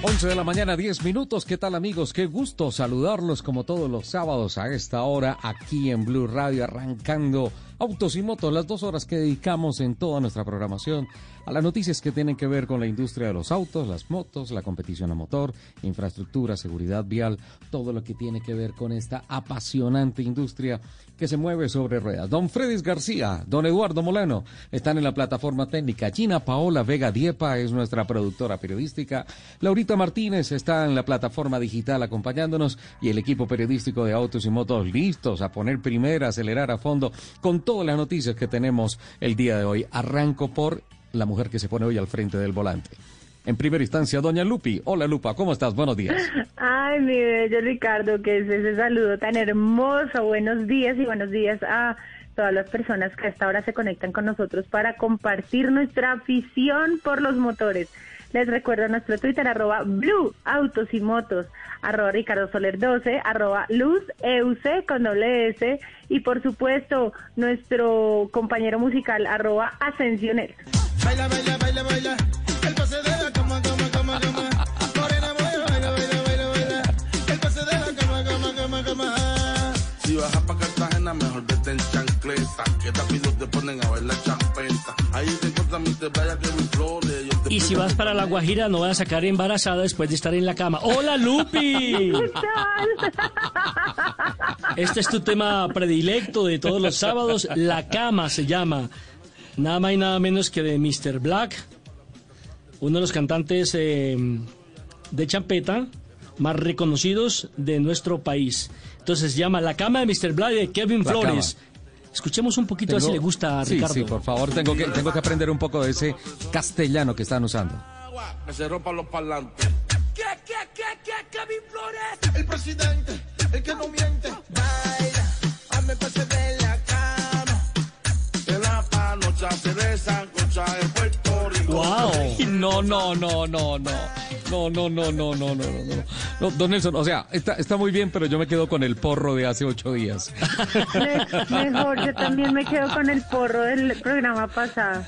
Once de la mañana, 10 minutos. ¿Qué tal amigos? Qué gusto saludarlos como todos los sábados a esta hora aquí en Blue Radio, arrancando Autos y Motos, las dos horas que dedicamos en toda nuestra programación a las noticias que tienen que ver con la industria de los autos, las motos, la competición a motor, infraestructura, seguridad vial, todo lo que tiene que ver con esta apasionante industria que se mueve sobre ruedas. Don Fredis García, don Eduardo Molano están en la plataforma técnica. Gina Paola Vega Diepa es nuestra productora periodística. Laurita Martínez está en la plataforma digital acompañándonos y el equipo periodístico de Autos y Motos listos a poner primera, acelerar a fondo con todas las noticias que tenemos el día de hoy. Arranco por la mujer que se pone hoy al frente del volante. En primera instancia, doña Lupi. Hola, Lupa, ¿cómo estás? Buenos días. Ay, mi bello Ricardo, que es ese saludo tan hermoso. Buenos días y buenos días a todas las personas que a esta hora se conectan con nosotros para compartir nuestra afición por los motores. Les recuerdo nuestro Twitter, arroba Blue Autos y Motos, arroba Ricardo Soler 12, arroba Luz EUC con doble S y por supuesto nuestro compañero musical, arroba Ascensionero. Baila, baila, baila, baila. El pase de la cama, cama, cama, cama. Morena, baila, baila, baila, baila, baila. El pase de la cama, cama, cama, cama. Si bajas pa' Cartagena, mejor vete en chancleta. Que rápido te ponen a ver la champeta. Ahí te encuentran mis te vaya que mis flores. Y si vas para La Guajira, no vas a sacar embarazada después de estar en la cama. ¡Hola, Lupi! Este es tu tema predilecto de todos los sábados. La cama se llama. Nada más y nada menos que de Mr. Black, uno de los cantantes eh, de champeta más reconocidos de nuestro país. Entonces se llama La cama de Mr. Black de Kevin La Flores. Escuchemos un poquito a ver si le gusta a sí, Ricardo. Sí, por favor, tengo que, tengo que aprender un poco de ese castellano que están usando. agua, que se rompan los parlantes. ¿Qué, qué, qué, qué, Kevin Flores? El presidente, el que no miente. Baila, hazme pase de la cama. De la panocha se desancocha en Puerto Rico. ¡Wow! No, no, no, no, no. No, no, no, no, no, no, no, no. No, don Nelson, o sea, está, está muy bien, pero yo me quedo con el porro de hace ocho días. Me- Mejor, yo también me quedo con el porro del programa pasado.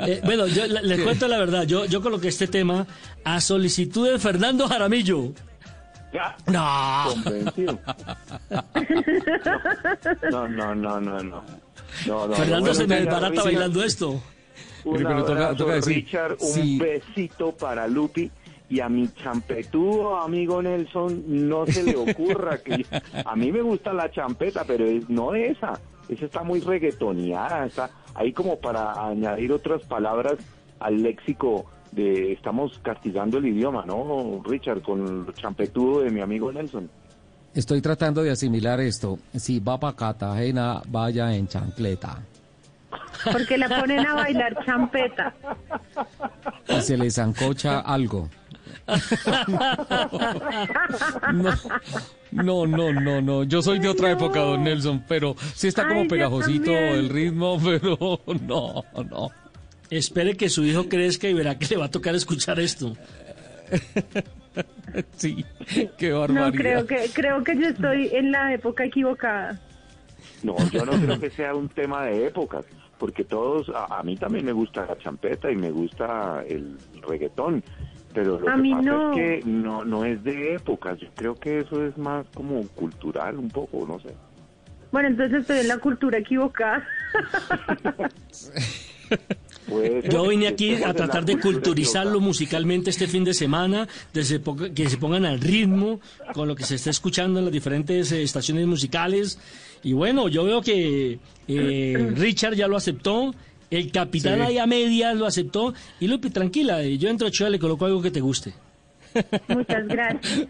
Eh, bueno, yo le- les cuento la verdad. Yo, yo coloqué este tema a solicitud de Fernando Jaramillo. No. No, no, no, no, no. No, no, Fernando se me desbarata bailando esto. Un Pero toca- abrazo, toca decir, Richard, un sí. besito para Lupi y a mi champetudo amigo Nelson no se le ocurra que a mí me gusta la champeta, pero es, no esa. Esa está muy reggaetoneada, está ahí como para añadir otras palabras al léxico de estamos castigando el idioma, ¿no, Richard? Con el champetudo de mi amigo Nelson. Estoy tratando de asimilar esto. Si va para Cartagena, vaya en chancleta. Porque la ponen a bailar champeta. Y se le zancocha algo. No, no, no, no. Yo soy de otra época, no. don Nelson, pero sí está como Ay, pegajosito el ritmo, pero no, no. Espere que su hijo crezca y verá que le va a tocar escuchar esto. Sí, qué No, barbaridad. creo que, creo que yo estoy en la época equivocada. No, yo no creo que sea un tema de épocas, porque todos, a, a mí también me gusta la champeta y me gusta el reggaetón, Pero lo A que mí pasa no. es que no, no es de épocas. Yo creo que eso es más como cultural, un poco, no sé. Bueno, entonces estoy en la cultura equivocada. Yo vine aquí a tratar de culturizarlo musicalmente este fin de semana, de se po- que se pongan al ritmo con lo que se está escuchando en las diferentes eh, estaciones musicales. Y bueno, yo veo que eh, Richard ya lo aceptó, el capitán Sí. ahí a medias lo aceptó. Y Lupi, tranquila, eh, yo entro a Ochoa le coloco algo que te guste. Muchas gracias.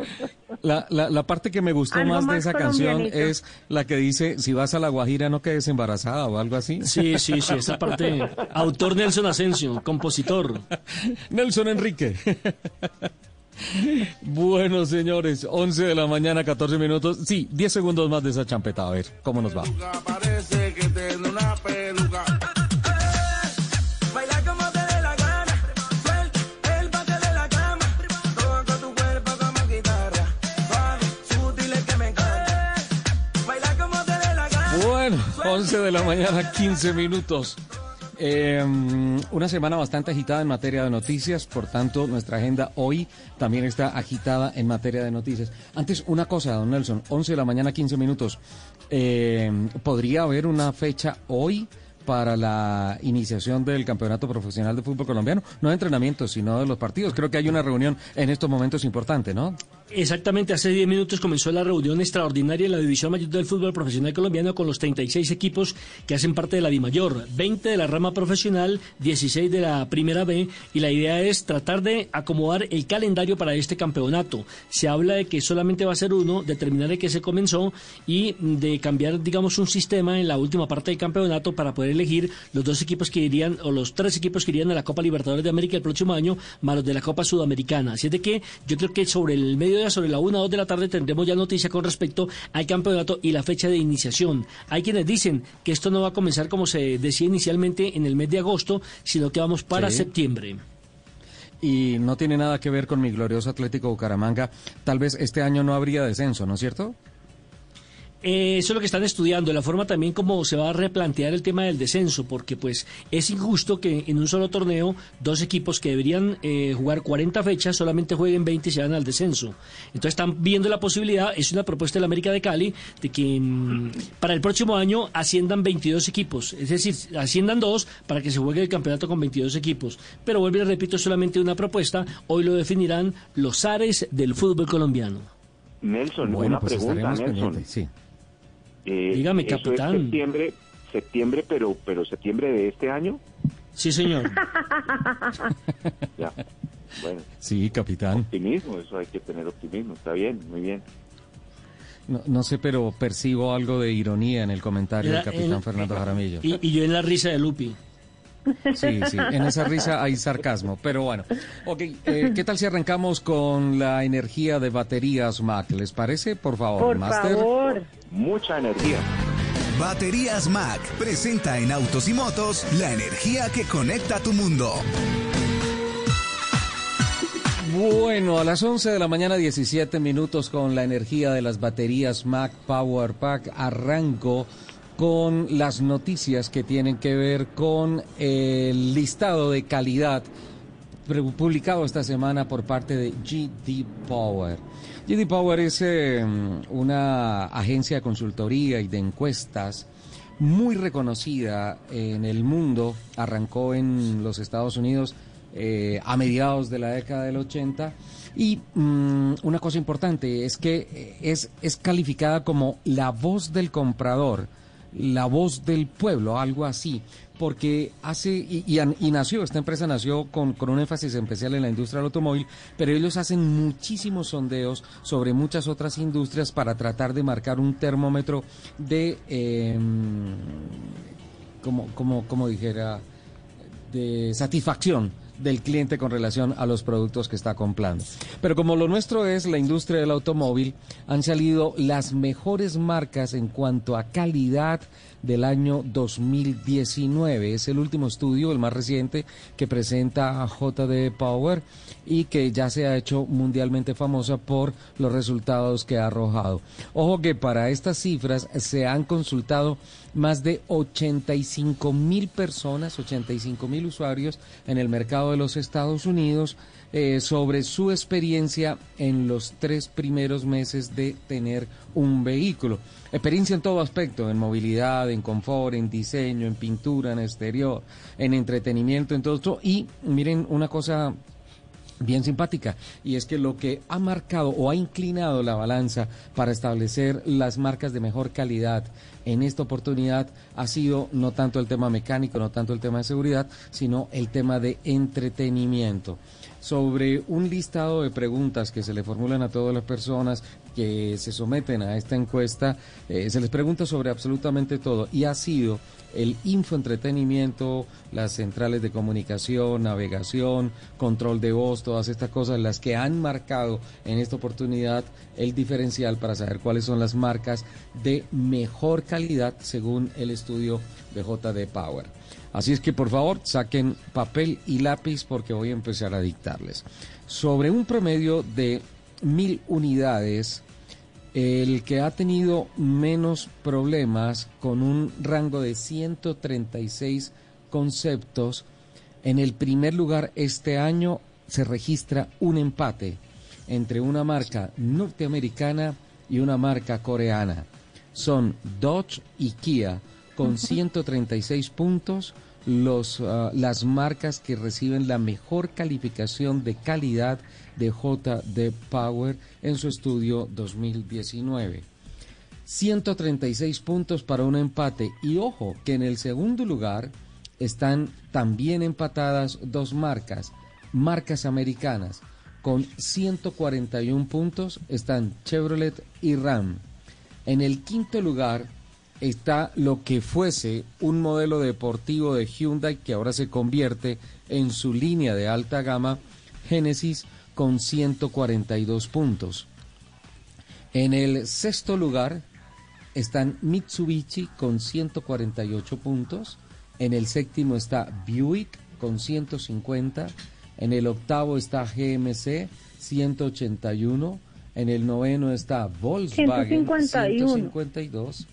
La, la, la parte que me gustó Algo más de más esa canción es la que dice, si vas a La Guajira no quedes embarazada o algo así. Sí, sí, sí, esa parte. Autor Nelson Asensio, compositor. Nelson Enrique. Bueno, señores, 11 de la mañana, 14 minutos. Sí, 10 segundos más de esa champeta. A ver, ¿cómo nos va? Parece que tiene una peluca. Baila como te dé la gana, suelta el bate de la cama, toca tu cuerpo como guitarra, suave, sutil es que me encanta. Baila como te dé la gana. Bueno, 11 de la mañana, 15 minutos. Eh, una semana bastante agitada en materia de noticias, por tanto, nuestra agenda hoy también está agitada en materia de noticias. Antes, una cosa, don Nelson, 11 de la mañana, 15 minutos. Eh, ¿Podría haber una fecha hoy para la iniciación del Campeonato Profesional de Fútbol Colombiano? No de entrenamiento, sino de los partidos. Creo que hay una reunión en estos momentos importante, ¿no? Exactamente, hace 10 minutos comenzó la reunión extraordinaria en la División Mayor del Fútbol Profesional Colombiano con los 36 equipos que hacen parte de la Dimayor, 20 de la rama profesional, 16 de la Primera B, y la idea es tratar de acomodar el calendario para este campeonato. Se habla de que solamente va a ser uno, determinar de qué se comenzó y de cambiar, digamos, un sistema en la última parte del campeonato para poder elegir los dos equipos que irían, o los tres equipos que irían a la Copa Libertadores de América el próximo año, más los de la Copa Sudamericana. Así es de que yo creo que sobre el mediodía, sobre la una o dos de la tarde, tendremos ya noticia con respecto al campeonato y la fecha de iniciación. Hay quienes dicen que esto no va a comenzar como se decía inicialmente en el mes de agosto, sino que vamos para Sí. septiembre. Y no tiene nada que ver con mi glorioso Atlético Bucaramanga. Tal vez este año no habría descenso, ¿no es cierto? Eh, eso es lo que están estudiando, la forma también como se va a replantear el tema del descenso, porque pues es injusto que en un solo torneo dos equipos que deberían eh, jugar 40 fechas solamente jueguen 20 y se van al descenso. Entonces están viendo la posibilidad, es una propuesta de la América de Cali, de que mm, para el próximo año asciendan 22 equipos, es decir, asciendan dos para que se juegue el campeonato con 22 equipos. Pero vuelvo y repito, es solamente una propuesta, hoy lo definirán los ares del fútbol colombiano. Nelson, Bueno, una pues pregunta, Nelson. Sí. Eh, Dígame, eso es capitán. septiembre, septiembre, pero, pero septiembre de este año. Sí, señor. Ya. Bueno, Sí, capitán. optimismo, eso hay que tener optimismo. Está bien, muy bien. No, no sé, pero percibo algo de ironía en el comentario del capitán el- Fernando Jaramillo. Y, y yo en la risa de Lupi. Sí, sí, en esa risa hay sarcasmo, pero bueno. Ok, eh, ¿qué tal si arrancamos con la energía de baterías Mac? ¿Les parece? Por favor, Por Master. favor. Mucha energía. Baterías Mac presenta en Autos y Motos la energía que conecta tu mundo. Bueno, a las 11 de la mañana 17 minutos con la energía de las baterías Mac Power Pack arranco con las noticias que tienen que ver con el listado de calidad publicado esta semana por parte de GD Power. GD Power es eh, una agencia de consultoría y de encuestas muy reconocida en el mundo, arrancó en los Estados Unidos eh, a mediados de la década del 80 y mm, una cosa importante es que eh, es, es calificada como la voz del comprador, la voz del pueblo, algo así, porque hace, y, y nació, esta empresa nació con, con un énfasis especial en la industria del automóvil, pero ellos hacen muchísimos sondeos sobre muchas otras industrias para tratar de marcar un termómetro de, eh, como, como, como dijera, de satisfacción del cliente con relación a los productos que está comprando. Pero como lo nuestro es la industria del automóvil, han salido las mejores marcas en cuanto a calidad del año 2019. Es el último estudio, el más reciente, que presenta JD Power y que ya se ha hecho mundialmente famosa por los resultados que ha arrojado. Ojo que para estas cifras se han consultado más de 85 mil personas, 85 mil usuarios en el mercado de los Estados Unidos eh, sobre su experiencia en los tres primeros meses de tener un vehículo. Experiencia en todo aspecto, en movilidad, en confort, en diseño, en pintura, en exterior, en entretenimiento, en todo esto. Y miren una cosa bien simpática. Y es que lo que ha marcado o ha inclinado la balanza para establecer las marcas de mejor calidad en esta oportunidad ha sido no tanto el tema mecánico, no tanto el tema de seguridad, sino el tema de entretenimiento sobre un listado de preguntas que se le formulan a todas las personas que se someten a esta encuesta. Eh, se les pregunta sobre absolutamente todo y ha sido el infoentretenimiento, las centrales de comunicación, navegación, control de voz, todas estas cosas las que han marcado en esta oportunidad el diferencial para saber cuáles son las marcas de mejor calidad según el estudio de JD Power. Así es que por favor saquen papel y lápiz porque voy a empezar a dictarles. Sobre un promedio de mil unidades, el que ha tenido menos problemas con un rango de 136 conceptos, en el primer lugar este año se registra un empate entre una marca norteamericana y una marca coreana. Son Dodge y Kia con 136 puntos los, ah, las marcas que reciben la mejor calificación de calidad de JD Power en su estudio 2019. 136 puntos para un empate y ojo que en el segundo lugar están también empatadas dos marcas, marcas americanas. Con 141 puntos están Chevrolet y Ram. En el quinto lugar está lo que fuese un modelo deportivo de Hyundai que ahora se convierte en su línea de alta gama Genesis con 142 puntos. En el sexto lugar están Mitsubishi con 148 puntos. En el séptimo está Buick con 150. En el octavo está GMC 181. En el noveno está Volkswagen 151. 152.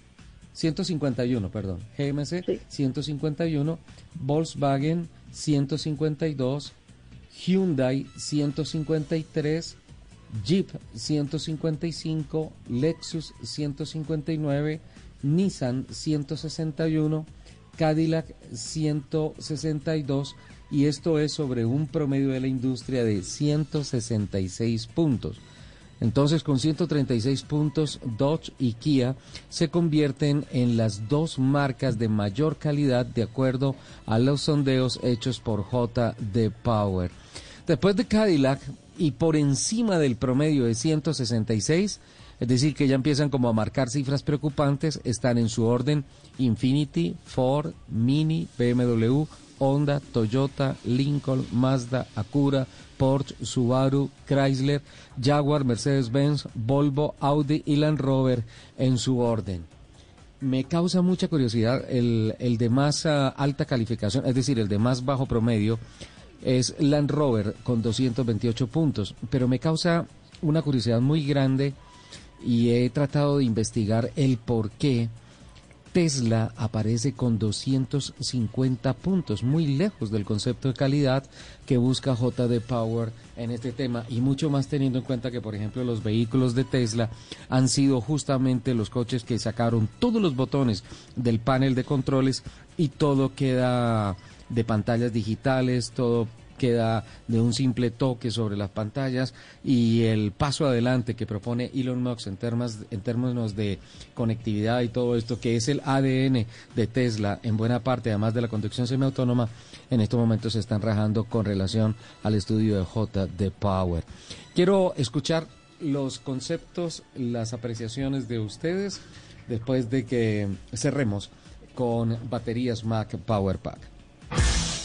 151, perdón. GMC 151, Volkswagen 152, Hyundai 153, Jeep 155, Lexus 159, Nissan 161, Cadillac 162 y esto es sobre un promedio de la industria de 166 puntos. Entonces, con 136 puntos, Dodge y Kia se convierten en las dos marcas de mayor calidad de acuerdo a los sondeos hechos por JD Power. Después de Cadillac y por encima del promedio de 166, es decir, que ya empiezan como a marcar cifras preocupantes, están en su orden Infinity, Ford, Mini, BMW, Honda, Toyota, Lincoln, Mazda, Acura, Porsche, Subaru, Chrysler, Jaguar, Mercedes-Benz, Volvo, Audi y Land Rover en su orden. Me causa mucha curiosidad el, el de más ah, alta calificación, es decir, el de más bajo promedio, es Land Rover con 228 puntos, pero me causa una curiosidad muy grande y he tratado de investigar el por qué Tesla aparece con 250 puntos, muy lejos del concepto de calidad que busca JD Power en este tema y mucho más teniendo en cuenta que, por ejemplo, los vehículos de Tesla han sido justamente los coches que sacaron todos los botones del panel de controles y todo queda de pantallas digitales, todo queda de un simple toque sobre las pantallas y el paso adelante que propone Elon Musk en, en términos de conectividad y todo esto, que es el ADN de Tesla en buena parte, además de la conducción semiautónoma, en estos momentos se están rajando con relación al estudio de JD Power. Quiero escuchar los conceptos, las apreciaciones de ustedes después de que cerremos con baterías Mac Power Pack.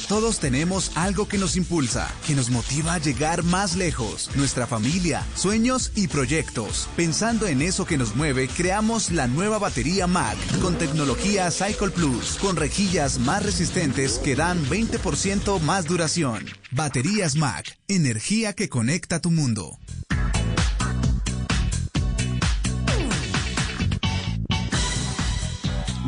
Todos tenemos algo que nos impulsa, que nos motiva a llegar más lejos. Nuestra familia, sueños y proyectos. Pensando en eso que nos mueve, creamos la nueva batería Mac con tecnología Cycle Plus, con rejillas más resistentes que dan 20% más duración. Baterías Mac, energía que conecta tu mundo.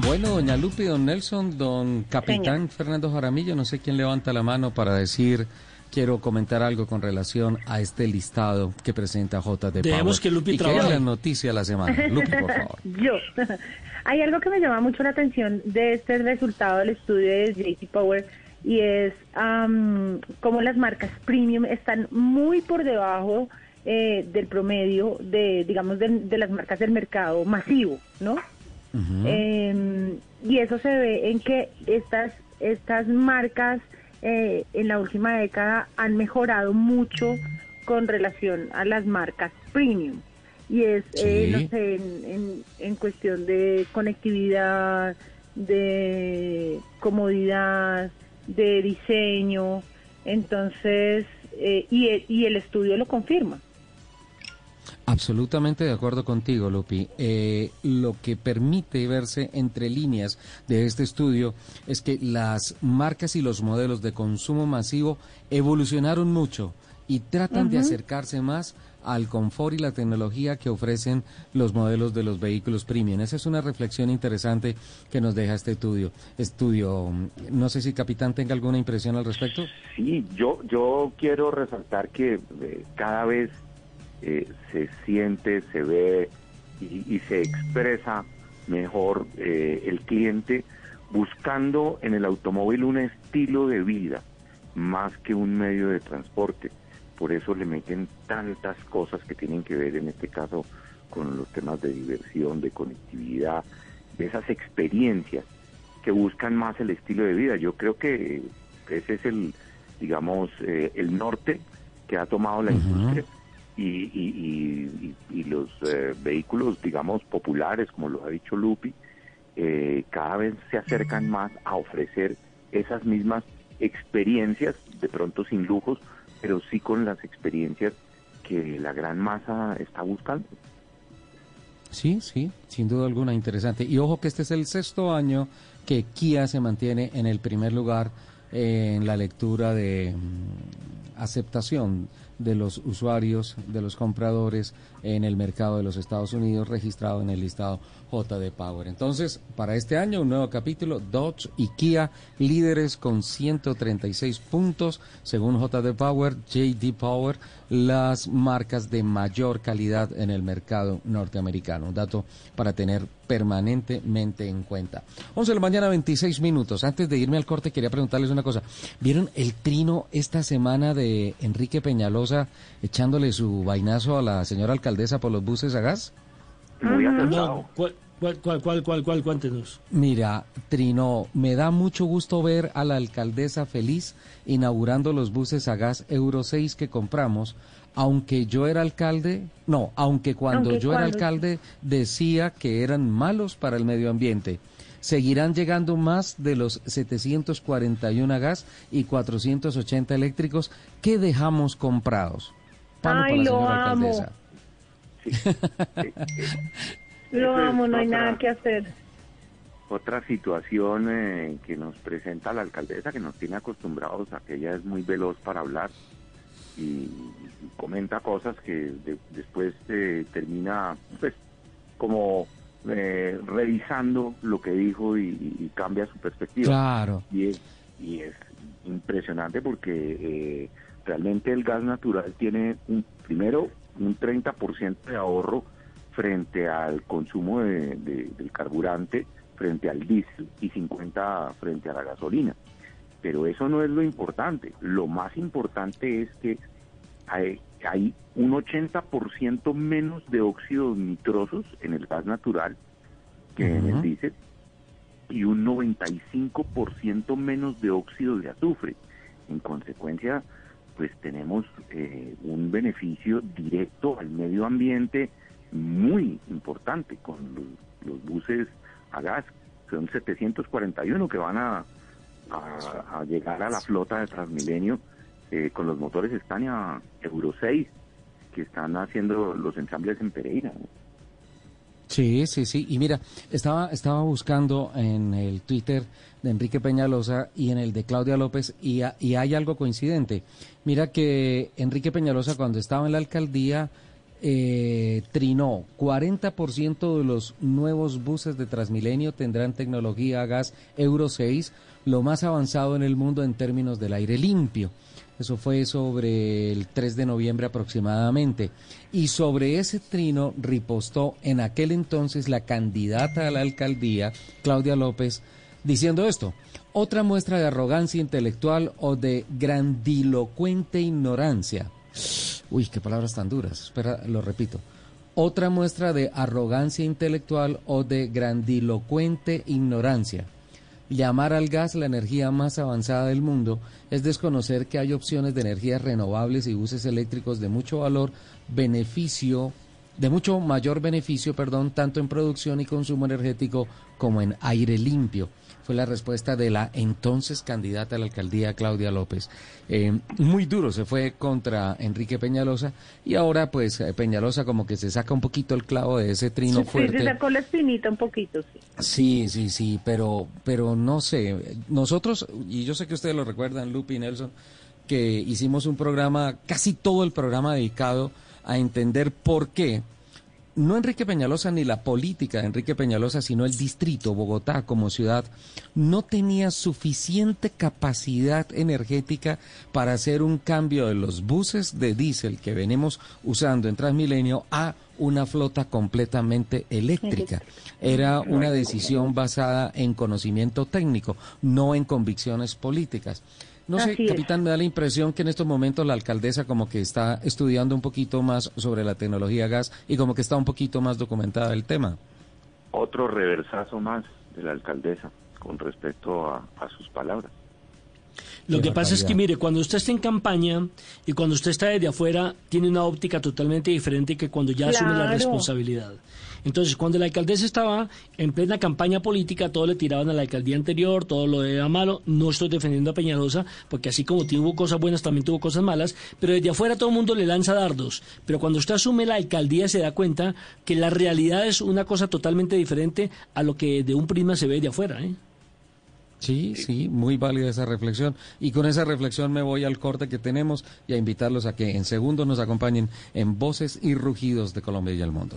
Bueno, doña Lupi, don Nelson, don capitán Fernando Jaramillo, no sé quién levanta la mano para decir quiero comentar algo con relación a este listado que presenta JD Dejemos Power. que Lupi y que es trabaje. la noticia de la semana. Lupi, por favor. Yo. Hay algo que me llama mucho la atención de este resultado del estudio de JT Power y es am, cómo las marcas premium están muy por debajo eh, del promedio de, digamos, de, de las marcas del mercado masivo, ¿no? Eh, y eso se ve en que estas, estas marcas eh, en la última década han mejorado mucho con relación a las marcas premium. Y es, eh, no sé, en, en, en cuestión de conectividad, de comodidad, de diseño. Entonces, eh, y, y el estudio lo confirma. Absolutamente de acuerdo contigo, Lupi. Eh, lo que permite verse entre líneas de este estudio es que las marcas y los modelos de consumo masivo evolucionaron mucho y tratan de acercarse más al confort y la tecnología que ofrecen los modelos de los vehículos premium. Esa es una reflexión interesante que nos deja este estudio. Estudio, no sé si capitán tenga alguna impresión al respecto. Sí, yo, yo quiero resaltar que eh, cada vez eh, se siente, se ve y, y se expresa mejor eh, el cliente buscando en el automóvil un estilo de vida más que un medio de transporte. Por eso le meten tantas cosas que tienen que ver en este caso con los temas de diversión, de conectividad, de esas experiencias que buscan más el estilo de vida. Yo creo que ese es el, digamos, eh, el norte que ha tomado la industria y, y- y- y- los eh, vehículos, digamos, populares, como lo ha dicho Lupi, eh, cada vez se acercan más a ofrecer esas mismas experiencias, de pronto sin lujos, pero sí con las experiencias que la gran masa está buscando. Sí, sí, sin duda alguna interesante. Y ojo que este es el sexto año que Kia se mantiene en el primer lugar eh, en la lectura de mm, aceptación de los usuarios, de los compradores en el mercado de los Estados Unidos registrado en el listado JD Power. Entonces, para este año un nuevo capítulo, Dodge y Kia líderes con 136 puntos, según JD Power, JD Power, las marcas de mayor calidad en el mercado norteamericano. Un dato para tener permanentemente en cuenta. 11 de la mañana, 26 minutos. Antes de irme al corte, quería preguntarles una cosa. ¿Vieron el trino esta semana de Enrique Peñalosa echándole su vainazo a la señora alcaldesa por los buses a gas? Muy acertado. No, ¿cuál, cuál, cuál, cuál? Cuéntenos. Mira, Trino, me da mucho gusto ver a la alcaldesa feliz inaugurando los buses a gas Euro 6 que compramos, aunque yo era alcalde, no, aunque cuando Aunque yo era alcalde decía que eran malos para el medio ambiente. Seguirán llegando más de los 741 a gas y 480 eléctricos que dejamos comprados. Palo Ay, para la lo señora amo. alcaldesa. Sí. Lo amo, no hay otra- nada que hacer. Otra situación eh, que nos presenta la alcaldesa, que nos tiene acostumbrados a que ella es muy veloz para hablar y, y comenta cosas que de- después eh, termina pues como eh, revisando lo que dijo y, y cambia su perspectiva. Claro. Y es, y es impresionante porque eh, realmente el gas natural tiene un, primero un 30% de ahorro frente al consumo de- de- del carburante, frente al diésel y 50 frente a la gasolina. Pero eso no es lo importante. Lo más importante es que hay, hay un 80% menos de óxidos nitrosos en el gas natural que en el diésel y un 95% menos de óxido de azufre. En consecuencia, pues tenemos eh, un beneficio directo al medio ambiente muy importante con los, buses a gas. Son 741 que van a, llegar a la flota de Transmilenio eh, con los motores Scania Euro 6 que están haciendo los ensambles en Pereira. Sí, sí, sí. Y mira, estaba, estaba buscando en el Twitter de Enrique Peñalosa y en el de Claudia López y, y hay algo coincidente. Mira que Enrique Peñalosa cuando estaba en la alcaldía eh, trinó 40% de los nuevos buses de Transmilenio tendrán tecnología gas Euro 6, lo más avanzado en el mundo en términos del aire limpio. Eso fue sobre el 3 de noviembre aproximadamente. Y sobre ese trino ripostó en aquel entonces la candidata a la alcaldía, Claudia López, diciendo esto. Otra muestra de arrogancia intelectual o de grandilocuente ignorancia. Uy, qué palabras tan duras. Espera, lo repito. Otra muestra de arrogancia intelectual o de grandilocuente ignorancia. Llamar al gas la energía más avanzada del mundo es desconocer que hay opciones de energías renovables y buses eléctricos de mucho valor, beneficio, de mucho mayor beneficio, perdón, tanto en producción y consumo energético como en aire limpio. Fue la respuesta de la entonces candidata a la alcaldía Claudia López. Eh, muy duro se fue contra Enrique Peñalosa y ahora pues eh, Peñalosa como que se saca un poquito el clavo de ese trino Sí, fuerte. se sacó la espinita un poquito, sí. Sí, sí, sí, pero, pero no sé. Nosotros, y yo sé que ustedes lo recuerdan, Lupi y Nelson, que hicimos un programa, casi todo el programa dedicado a entender por qué no Enrique Peñalosa ni la política de Enrique Peñalosa, sino el distrito, Bogotá como ciudad, no tenía suficiente capacidad energética para hacer un cambio de los buses de diésel que venimos usando en Transmilenio a una flota completamente eléctrica. Era una decisión basada en conocimiento técnico, no en convicciones políticas. No sé, es. capitán, me da la impresión que en estos momentos la alcaldesa como que está estudiando un poquito más sobre la tecnología gas y como que está un poquito más documentada el tema. Otro reversazo más de la alcaldesa con respecto a, a sus palabras. Lo que pasa es que, mire, cuando usted está en campaña y cuando usted está desde afuera, tiene una óptica totalmente diferente que cuando ya asume la responsabilidad. Entonces, cuando la alcaldesa estaba en plena campaña política, todo le tiraban a la alcaldía anterior, todo lo era malo. No estoy defendiendo a Peñalosa, porque así como tuvo cosas buenas, también tuvo cosas malas. Pero desde afuera todo el mundo le lanza dardos. Pero cuando usted asume la alcaldía, se da cuenta que la realidad es una cosa totalmente diferente a lo que de un prisma se ve de afuera. ¿eh? Sí, sí, muy válida esa reflexión. Y con esa reflexión me voy al corte que tenemos y a invitarlos a que en segundos nos acompañen en Voces y Rugidos de Colombia y el Mundo.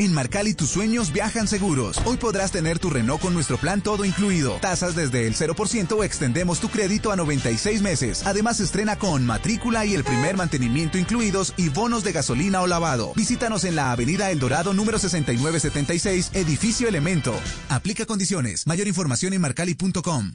En Marcali tus sueños viajan seguros. Hoy podrás tener tu Renault con nuestro plan todo incluido. Tasas desde el 0% o extendemos tu crédito a 96 meses. Además estrena con matrícula y el primer mantenimiento incluidos y bonos de gasolina o lavado. Visítanos en la Avenida El Dorado número 6976, edificio Elemento. Aplica condiciones. Mayor información en marcali.com.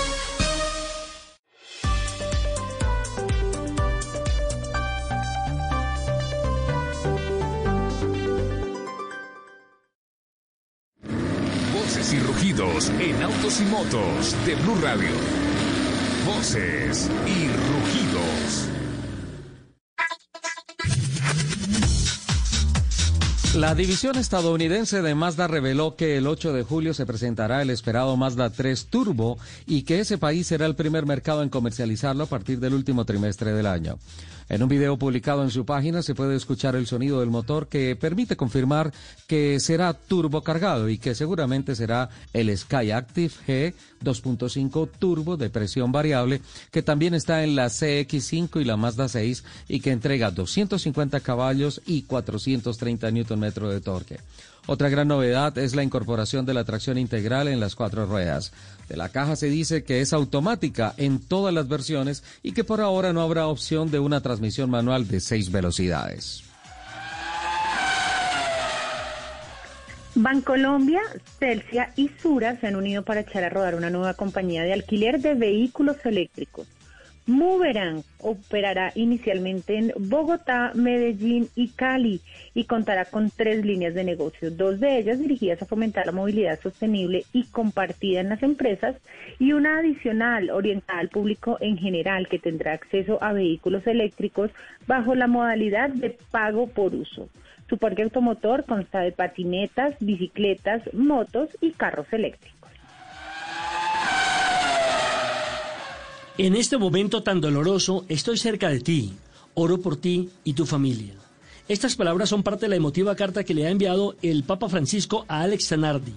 Autos y motos de Blue Radio. Voces y rugidos. La división estadounidense de Mazda reveló que el 8 de julio se presentará el esperado Mazda 3 Turbo y que ese país será el primer mercado en comercializarlo a partir del último trimestre del año. En un video publicado en su página se puede escuchar el sonido del motor que permite confirmar que será turbo cargado y que seguramente será el Skyactiv G 2.5 turbo de presión variable que también está en la CX5 y la Mazda 6 y que entrega 250 caballos y 430 Nm de torque. Otra gran novedad es la incorporación de la tracción integral en las cuatro ruedas. De la caja se dice que es automática en todas las versiones y que por ahora no habrá opción de una transmisión manual de seis velocidades. Bancolombia, Celsia y Sura se han unido para echar a rodar una nueva compañía de alquiler de vehículos eléctricos. Moverán operará inicialmente en Bogotá, Medellín y Cali y contará con tres líneas de negocio, dos de ellas dirigidas a fomentar la movilidad sostenible y compartida en las empresas y una adicional orientada al público en general que tendrá acceso a vehículos eléctricos bajo la modalidad de pago por uso. Su parque automotor consta de patinetas, bicicletas, motos y carros eléctricos. En este momento tan doloroso, estoy cerca de ti, oro por ti y tu familia. Estas palabras son parte de la emotiva carta que le ha enviado el Papa Francisco a Alex Zanardi.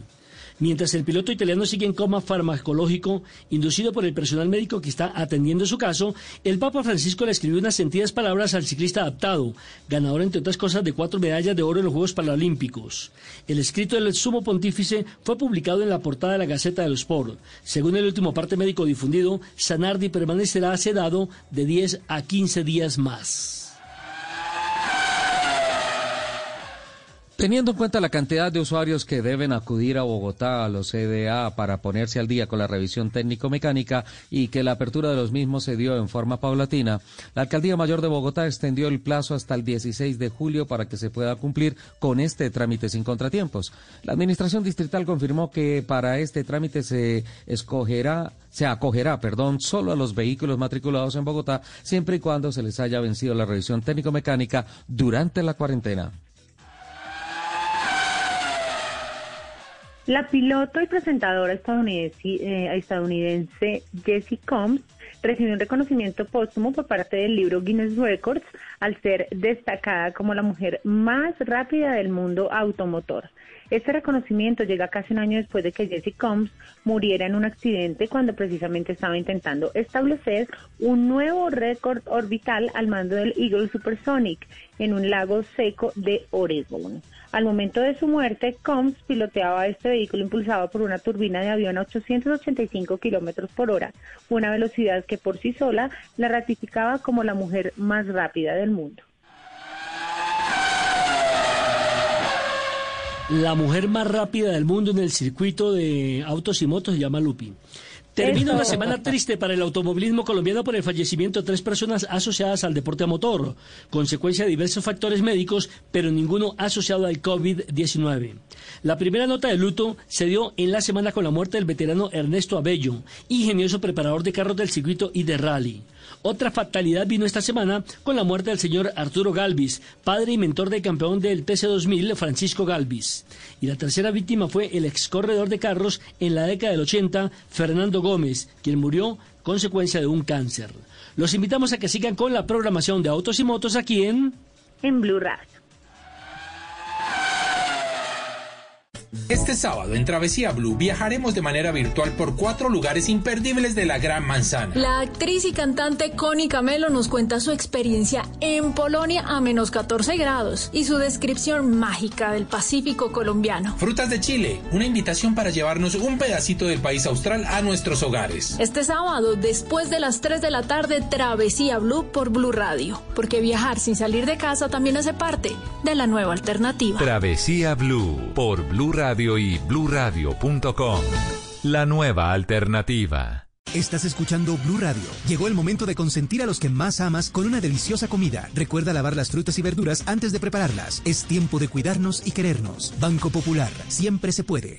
Mientras el piloto italiano sigue en coma farmacológico, inducido por el personal médico que está atendiendo su caso, el Papa Francisco le escribió unas sentidas palabras al ciclista adaptado, ganador entre otras cosas de cuatro medallas de oro en los Juegos Paralímpicos. El escrito del sumo pontífice fue publicado en la portada de la Gaceta de los Sport. Según el último parte médico difundido, Sanardi permanecerá sedado de 10 a 15 días más. Teniendo en cuenta la cantidad de usuarios que deben acudir a Bogotá a los CDA para ponerse al día con la revisión técnico-mecánica y que la apertura de los mismos se dio en forma paulatina, la Alcaldía Mayor de Bogotá extendió el plazo hasta el 16 de julio para que se pueda cumplir con este trámite sin contratiempos. La Administración Distrital confirmó que para este trámite se escogerá se acogerá, perdón, solo a los vehículos matriculados en Bogotá, siempre y cuando se les haya vencido la revisión técnico-mecánica durante la cuarentena. La piloto y presentadora estadounidense, eh, estadounidense Jessie Combs recibió un reconocimiento póstumo por parte del libro Guinness Records al ser destacada como la mujer más rápida del mundo automotor. Este reconocimiento llega casi un año después de que Jessie Combs muriera en un accidente cuando precisamente estaba intentando establecer un nuevo récord orbital al mando del Eagle Supersonic en un lago seco de Oregon. Al momento de su muerte, Combs piloteaba este vehículo impulsado por una turbina de avión a 885 kilómetros por hora, una velocidad que por sí sola la ratificaba como la mujer más rápida del mundo. La mujer más rápida del mundo en el circuito de autos y motos se llama Lupi. Termina una semana triste para el automovilismo colombiano por el fallecimiento de tres personas asociadas al deporte a motor, consecuencia de diversos factores médicos, pero ninguno asociado al COVID-19. La primera nota de luto se dio en la semana con la muerte del veterano Ernesto Abello, ingenioso preparador de carros del circuito y de rally. Otra fatalidad vino esta semana con la muerte del señor Arturo Galvis, padre y mentor del campeón del TC2000 Francisco Galvis. Y la tercera víctima fue el ex corredor de carros en la década del 80, Fernando Gómez, quien murió consecuencia de un cáncer. Los invitamos a que sigan con la programación de Autos y Motos aquí en... En Blue Radio. Este sábado en Travesía Blue viajaremos de manera virtual por cuatro lugares imperdibles de la Gran Manzana. La actriz y cantante Connie Camelo nos cuenta su experiencia en Polonia a menos 14 grados y su descripción mágica del Pacífico colombiano. Frutas de Chile, una invitación para llevarnos un pedacito del país austral a nuestros hogares. Este sábado, después de las 3 de la tarde, Travesía Blue por Blue Radio, porque viajar sin salir de casa también hace parte de la nueva alternativa. Travesía Blue por Blue Radio y bluradio.com. La nueva alternativa. Estás escuchando Blue Radio. Llegó el momento de consentir a los que más amas con una deliciosa comida. Recuerda lavar las frutas y verduras antes de prepararlas. Es tiempo de cuidarnos y querernos. Banco Popular. Siempre se puede.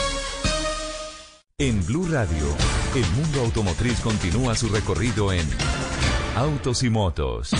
En Blue Radio, el mundo automotriz continúa su recorrido en Autos y Motos.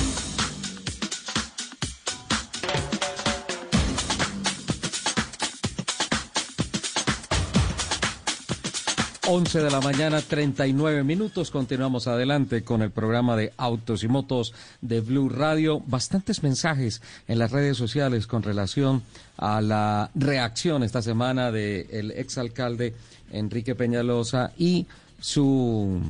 Once de la mañana, 39 minutos. Continuamos adelante con el programa de Autos y Motos de Blue Radio. Bastantes mensajes en las redes sociales con relación a la reacción esta semana del de exalcalde Enrique Peñalosa y su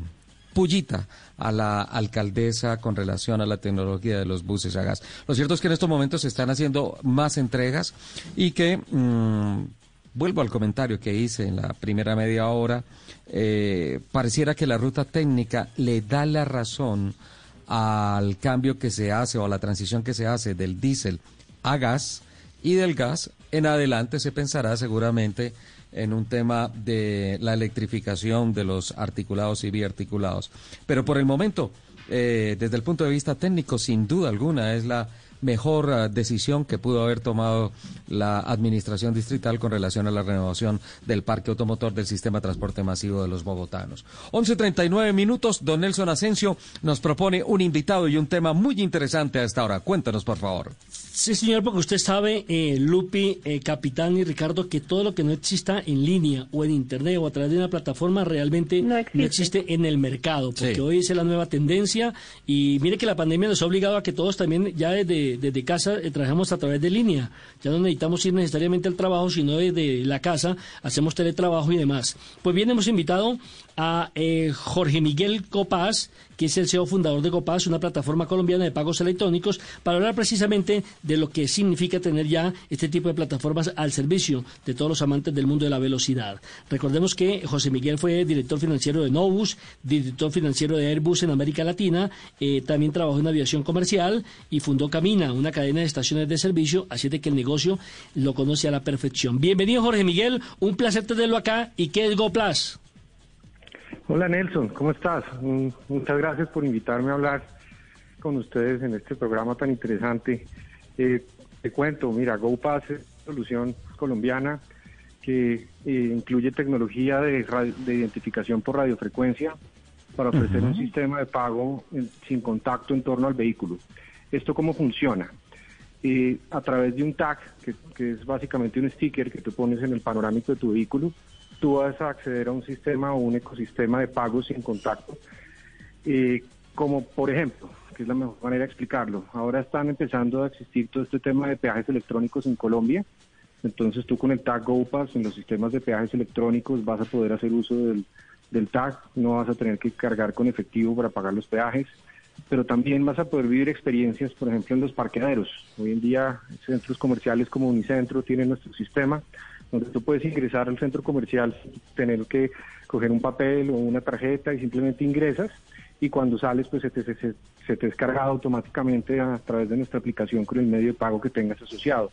pullita a la alcaldesa con relación a la tecnología de los buses a gas. Lo cierto es que en estos momentos se están haciendo más entregas y que, mm, vuelvo al comentario que hice en la primera media hora, eh, pareciera que la ruta técnica le da la razón al cambio que se hace o a la transición que se hace del diésel a gas y del gas en adelante se pensará seguramente en un tema de la electrificación de los articulados y biarticulados. Pero por el momento, eh, desde el punto de vista técnico, sin duda alguna, es la mejor uh, decisión que pudo haber tomado la administración distrital con relación a la renovación del parque automotor del sistema de transporte masivo de los bogotanos. 11.39 minutos, don Nelson Asensio nos propone un invitado y un tema muy interesante a esta hora. Cuéntanos, por favor. Sí, señor, porque usted sabe, eh, Lupi, eh, Capitán y Ricardo, que todo lo que no exista en línea o en Internet o a través de una plataforma realmente no existe, en el mercado, porque hoy es la nueva tendencia y mire que la pandemia nos ha obligado a que todos también ya desde, desde casa eh, trabajemos a través de línea. Ya no necesitamos ir necesariamente al trabajo, sino desde la casa hacemos teletrabajo y demás. Pues bien, hemos invitado a eh, Jorge Miguel Copaz, que es el CEO fundador de Copaz, una plataforma colombiana de pagos electrónicos, para hablar precisamente de lo que significa tener ya este tipo de plataformas al servicio de todos los amantes del mundo de la velocidad. Recordemos que José Miguel fue director financiero de Novus, director financiero de Airbus en América Latina, eh, también trabajó en aviación comercial y fundó Camina, una cadena de estaciones de servicio, así de que el negocio lo conoce a la perfección. Bienvenido Jorge Miguel, un placer tenerlo acá. ¿Y qué es GoPlus? Hola Nelson, ¿cómo estás? Mm, Muchas gracias por invitarme a hablar con ustedes en este programa tan interesante. Eh, te cuento, mira, GoPass es una solución colombiana que eh, incluye tecnología de, de identificación por radiofrecuencia para ofrecer Ujú. un sistema de pago en- sin contacto en torno al vehículo. ¿Esto cómo funciona? Eh, a través de un tag, que, que es básicamente un sticker que tú pones en el panorámico de tu vehículo, tú vas a acceder a un sistema o un ecosistema de pagos sin contacto, eh, como por ejemplo, que es la mejor manera de explicarlo, ahora están empezando a existir todo este tema de peajes electrónicos en Colombia, entonces tú con el tag GoPass en los sistemas de peajes electrónicos vas a poder hacer uso del, del tag, no vas a tener que cargar con efectivo para pagar los peajes, pero también vas a poder vivir experiencias, por ejemplo, en los parqueaderos. Hoy en día centros comerciales como Unicentro tienen nuestro sistema donde tú puedes ingresar al centro comercial tener que coger un papel o una tarjeta y simplemente ingresas y cuando sales pues se te, se, se- cargado automáticamente a través de nuestra aplicación con el medio de pago que tengas asociado.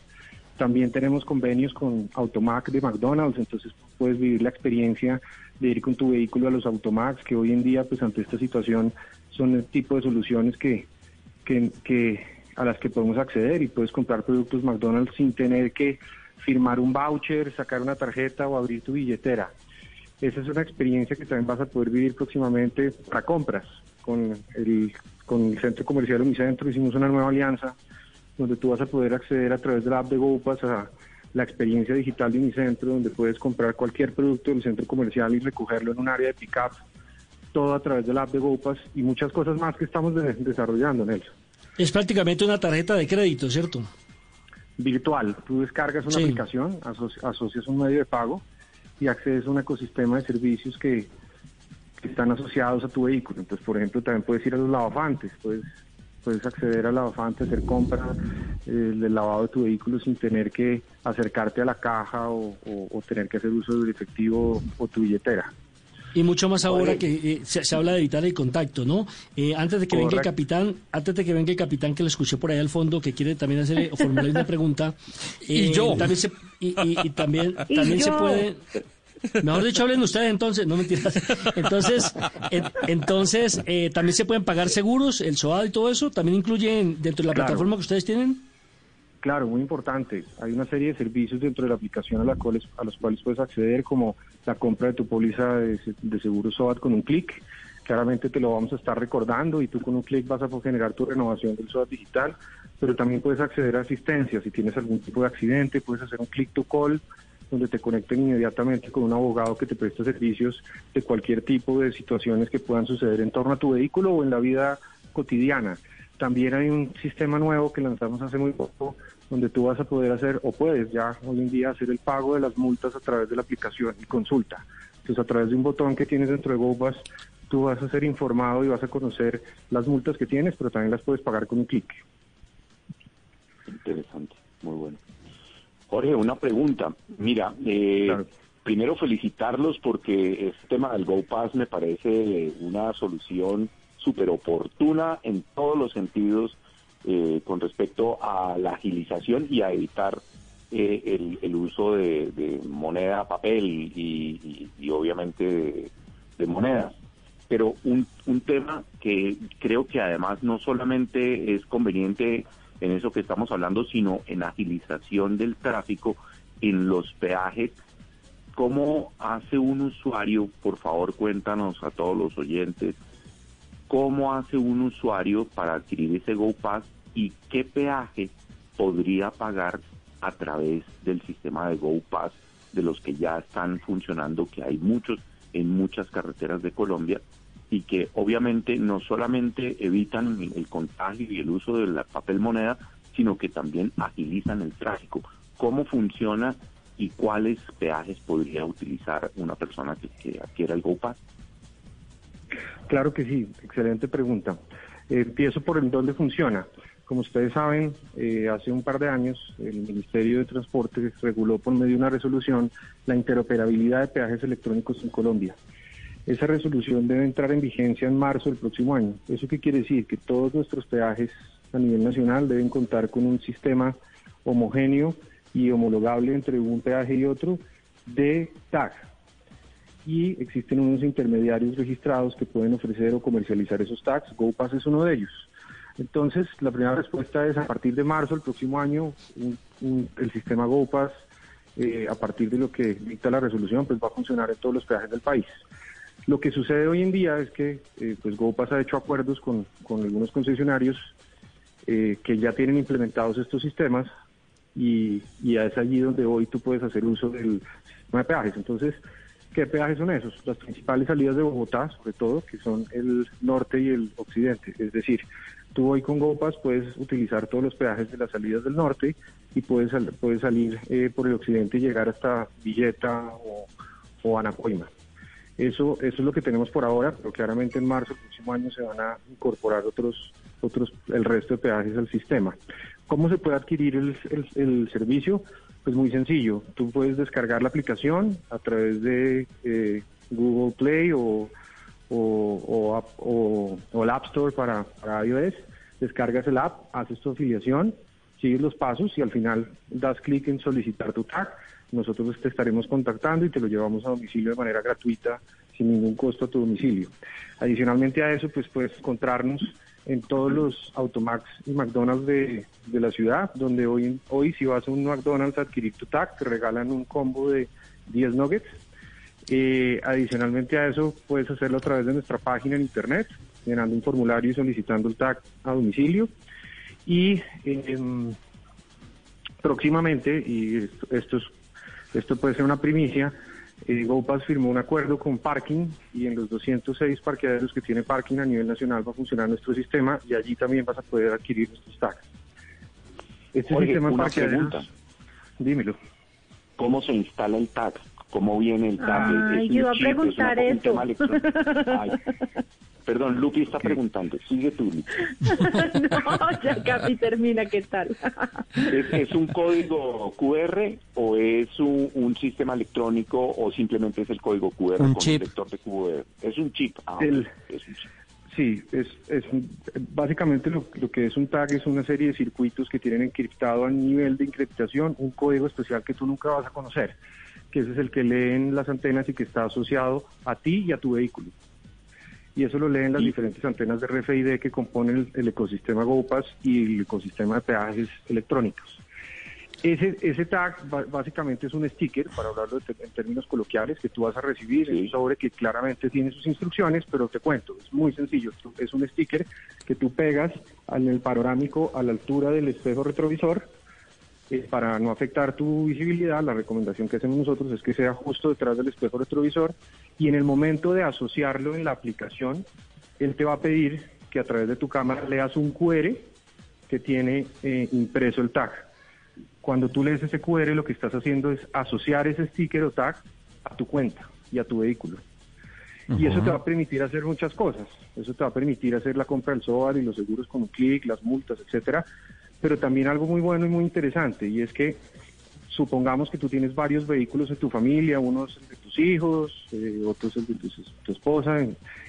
También tenemos convenios con Automac de McDonald's, entonces puedes vivir la experiencia de ir con tu vehículo a los Automacs, que hoy en día, pues ante esta situación, son el tipo de soluciones que a las que podemos acceder y puedes comprar productos McDonald's sin tener que firmar un voucher, sacar una tarjeta o abrir tu billetera. Esa es una experiencia que también vas a poder vivir próximamente para compras. Con el, con el centro comercial Unicentro hicimos una nueva alianza donde tú vas a poder acceder a través de la app de GoPass a la experiencia digital de Unicentro, donde puedes comprar cualquier producto del centro comercial y recogerlo en un área de pick-up, todo a través de la app de GoPass y muchas cosas más que estamos de- desarrollando, Nelson. Es prácticamente una tarjeta de crédito, ¿cierto? Virtual. Tú descargas una Sí. aplicación, aso- asocias un medio de pago y accedes a un ecosistema de servicios que, que están asociados a tu vehículo. Entonces, por ejemplo, también puedes ir a los lavafantes, puedes, puedes acceder al lavafante, hacer compra eh, del lavado de tu vehículo sin tener que acercarte a la caja o, o- o tener que hacer uso del efectivo o tu billetera. Y mucho más ahora que eh, se, se habla de evitar el contacto, ¿no? Eh, antes de que venga el capitán, antes de que venga el capitán que lo escuché por ahí al fondo, que quiere también hacer o formularle una pregunta. Y eh, yo. También se, y, y- y también, Y también se puede. Mejor dicho, hablen ustedes entonces, no mentiras. Entonces, en- entonces eh, también se pueden pagar seguros, el SOAD y todo eso, también incluyen dentro de la Claro. plataforma que ustedes tienen. Claro, muy importante. Hay una serie de servicios dentro de la aplicación a, la cuales, a los cuales puedes acceder, como la compra de tu póliza de, se- de seguro SOAT con un clic. Claramente te lo vamos a estar recordando y tú con un clic vas a generar tu renovación del SOAT digital, pero también puedes acceder a asistencia. Si tienes algún tipo de accidente, puedes hacer un click to call donde te conecten inmediatamente con un abogado que te presta servicios de cualquier tipo de situaciones que puedan suceder en torno a tu vehículo o en la vida cotidiana. También hay un sistema nuevo que lanzamos hace muy poco, donde tú vas a poder hacer, o puedes ya hoy en día hacer el pago de las multas a través de la aplicación y consulta. Entonces, a través de un botón que tienes dentro de GoBus, tú vas a ser informado y vas a conocer las multas que tienes, pero también las puedes pagar con un clic. Interesante, muy bueno. Jorge, una pregunta. Mira, eh, primero felicitarlos porque este tema del Go Pass me parece una solución súper oportuna en todos los sentidos eh, con respecto a la agilización y a evitar eh, el, el uso de, moneda, papel y, y- obviamente de, de monedas. Pero un, un tema que creo que además no solamente es conveniente en eso que estamos hablando, sino en agilización del tráfico en los peajes. ¿Cómo hace un usuario, por favor cuéntanos a todos los oyentes, cómo hace un usuario para adquirir ese Go Pass y qué peaje podría pagar a través del sistema de Go Pass de los que ya están funcionando, que hay muchos en muchas carreteras de Colombia y que obviamente no solamente evitan el contagio y el uso de la papel moneda, sino que también agilizan el tráfico. ¿Cómo funciona y cuáles peajes podría utilizar una persona que, que adquiera el Go Pass? Claro que sí, excelente pregunta. Empiezo por el dónde funciona. Como ustedes saben, eh, hace un par de años el Ministerio de Transporte reguló por medio de una resolución la interoperabilidad de peajes electrónicos en Colombia. Esa resolución debe entrar en vigencia en marzo del próximo año. ¿Eso qué quiere decir? Que todos nuestros peajes a nivel nacional deben contar con un sistema homogéneo y homologable entre un peaje y otro de tag. Y existen unos intermediarios registrados que pueden ofrecer o comercializar esos tags. GoPass es uno de ellos. Entonces, la primera respuesta es a partir de marzo del próximo año, un- un- el sistema GoPass, eh, a partir de lo que dicta la resolución, pues va a funcionar en todos los peajes del país. Lo que sucede hoy en día es que eh, pues GoPass ha hecho acuerdos con, con algunos concesionarios eh, que ya tienen implementados estos sistemas y, y es allí donde hoy tú puedes hacer uso del sistema de peajes. Entonces, ¿qué peajes son esos? Las principales salidas de Bogotá, sobre todo, que son el norte y el occidente. Es decir, tú hoy con GoPass puedes utilizar todos los peajes de las salidas del norte y puedes, puedes salir eh, por el occidente y llegar hasta Villeta o, o Anapoima. Eso, eso es lo que tenemos por ahora, pero claramente en marzo del próximo año se van a incorporar otros, otros, el resto de peajes al sistema. ¿Cómo se puede adquirir el- el servicio? Pues muy sencillo. Tú puedes descargar la aplicación a través de eh, Google Play o, o, o o- o el App Store para, para iOS. Descargas el app, haces tu afiliación, sigues los pasos y al final das clic en solicitar tu tag. Nosotros te estaremos contactando y te lo llevamos a domicilio de manera gratuita, sin ningún costo a tu domicilio. Adicionalmente a eso, pues puedes encontrarnos en todos los Automax y McDonald's de, de la ciudad, donde hoy, hoy si vas a un McDonald's a adquirir tu tag, te regalan un combo de 10 nuggets. Eh, adicionalmente a eso, puedes hacerlo a través de nuestra página en internet, llenando un formulario y solicitando el tag a domicilio. Y em, próximamente, y esto, es- esto puede ser una primicia, eh, GoPass firmó un acuerdo con Parking y en los 206 parqueaderos que tiene Parking a nivel nacional va a funcionar nuestro sistema y allí también vas a poder adquirir nuestros tags. Este Oye, sistema una pregunta. dímelo. ¿Cómo se instala el tag? ¿Cómo viene el tag? Ay, ¿Es un yo iba a preguntar eso. Ay, Perdón, Lupi está preguntando. Sigue tú, Lupi. no, ya casi termina, ¿qué tal? ¿Es, es un código QR o es un, un sistema electrónico o simplemente es el código QR Un con chip. un lector de QR? Es un chip. Ah, El- es un chip. Sí, es, es un- básicamente lo, lo que es un tag es una serie de circuitos que tienen encriptado a nivel de encriptación un código especial que tú nunca vas a conocer, que ese es el que leen las antenas y que está asociado a ti y a tu vehículo. Y eso lo leen las diferentes antenas de RFID que componen el, ecosistema GoPass y el ecosistema de peajes electrónicos. Ese, ese tag básicamente es un sticker, para hablarlo en términos coloquiales, que tú vas a recibir en un sobre que claramente tiene sus instrucciones, pero te cuento, es muy sencillo. Es un sticker que tú pegas en el panorámico a la altura del espejo retrovisor eh, para no afectar tu visibilidad, la recomendación que hacemos nosotros es que sea justo detrás del espejo retrovisor y en el momento de asociarlo en la aplicación, él te va a pedir que a través de tu cámara leas un QR que tiene eh, impreso el tag. Cuando tú lees ese QR, lo que estás haciendo es asociar ese sticker o tag a tu cuenta y a tu vehículo. Y eso te va a permitir hacer muchas cosas. Eso te va a permitir hacer la compra del SOAR y los seguros con un clic, las multas, etcétera. Pero también algo muy bueno y muy interesante, y es que supongamos que tú tienes varios vehículos en tu familia, unos el de tus hijos, eh, otros el de tu, tu esposa,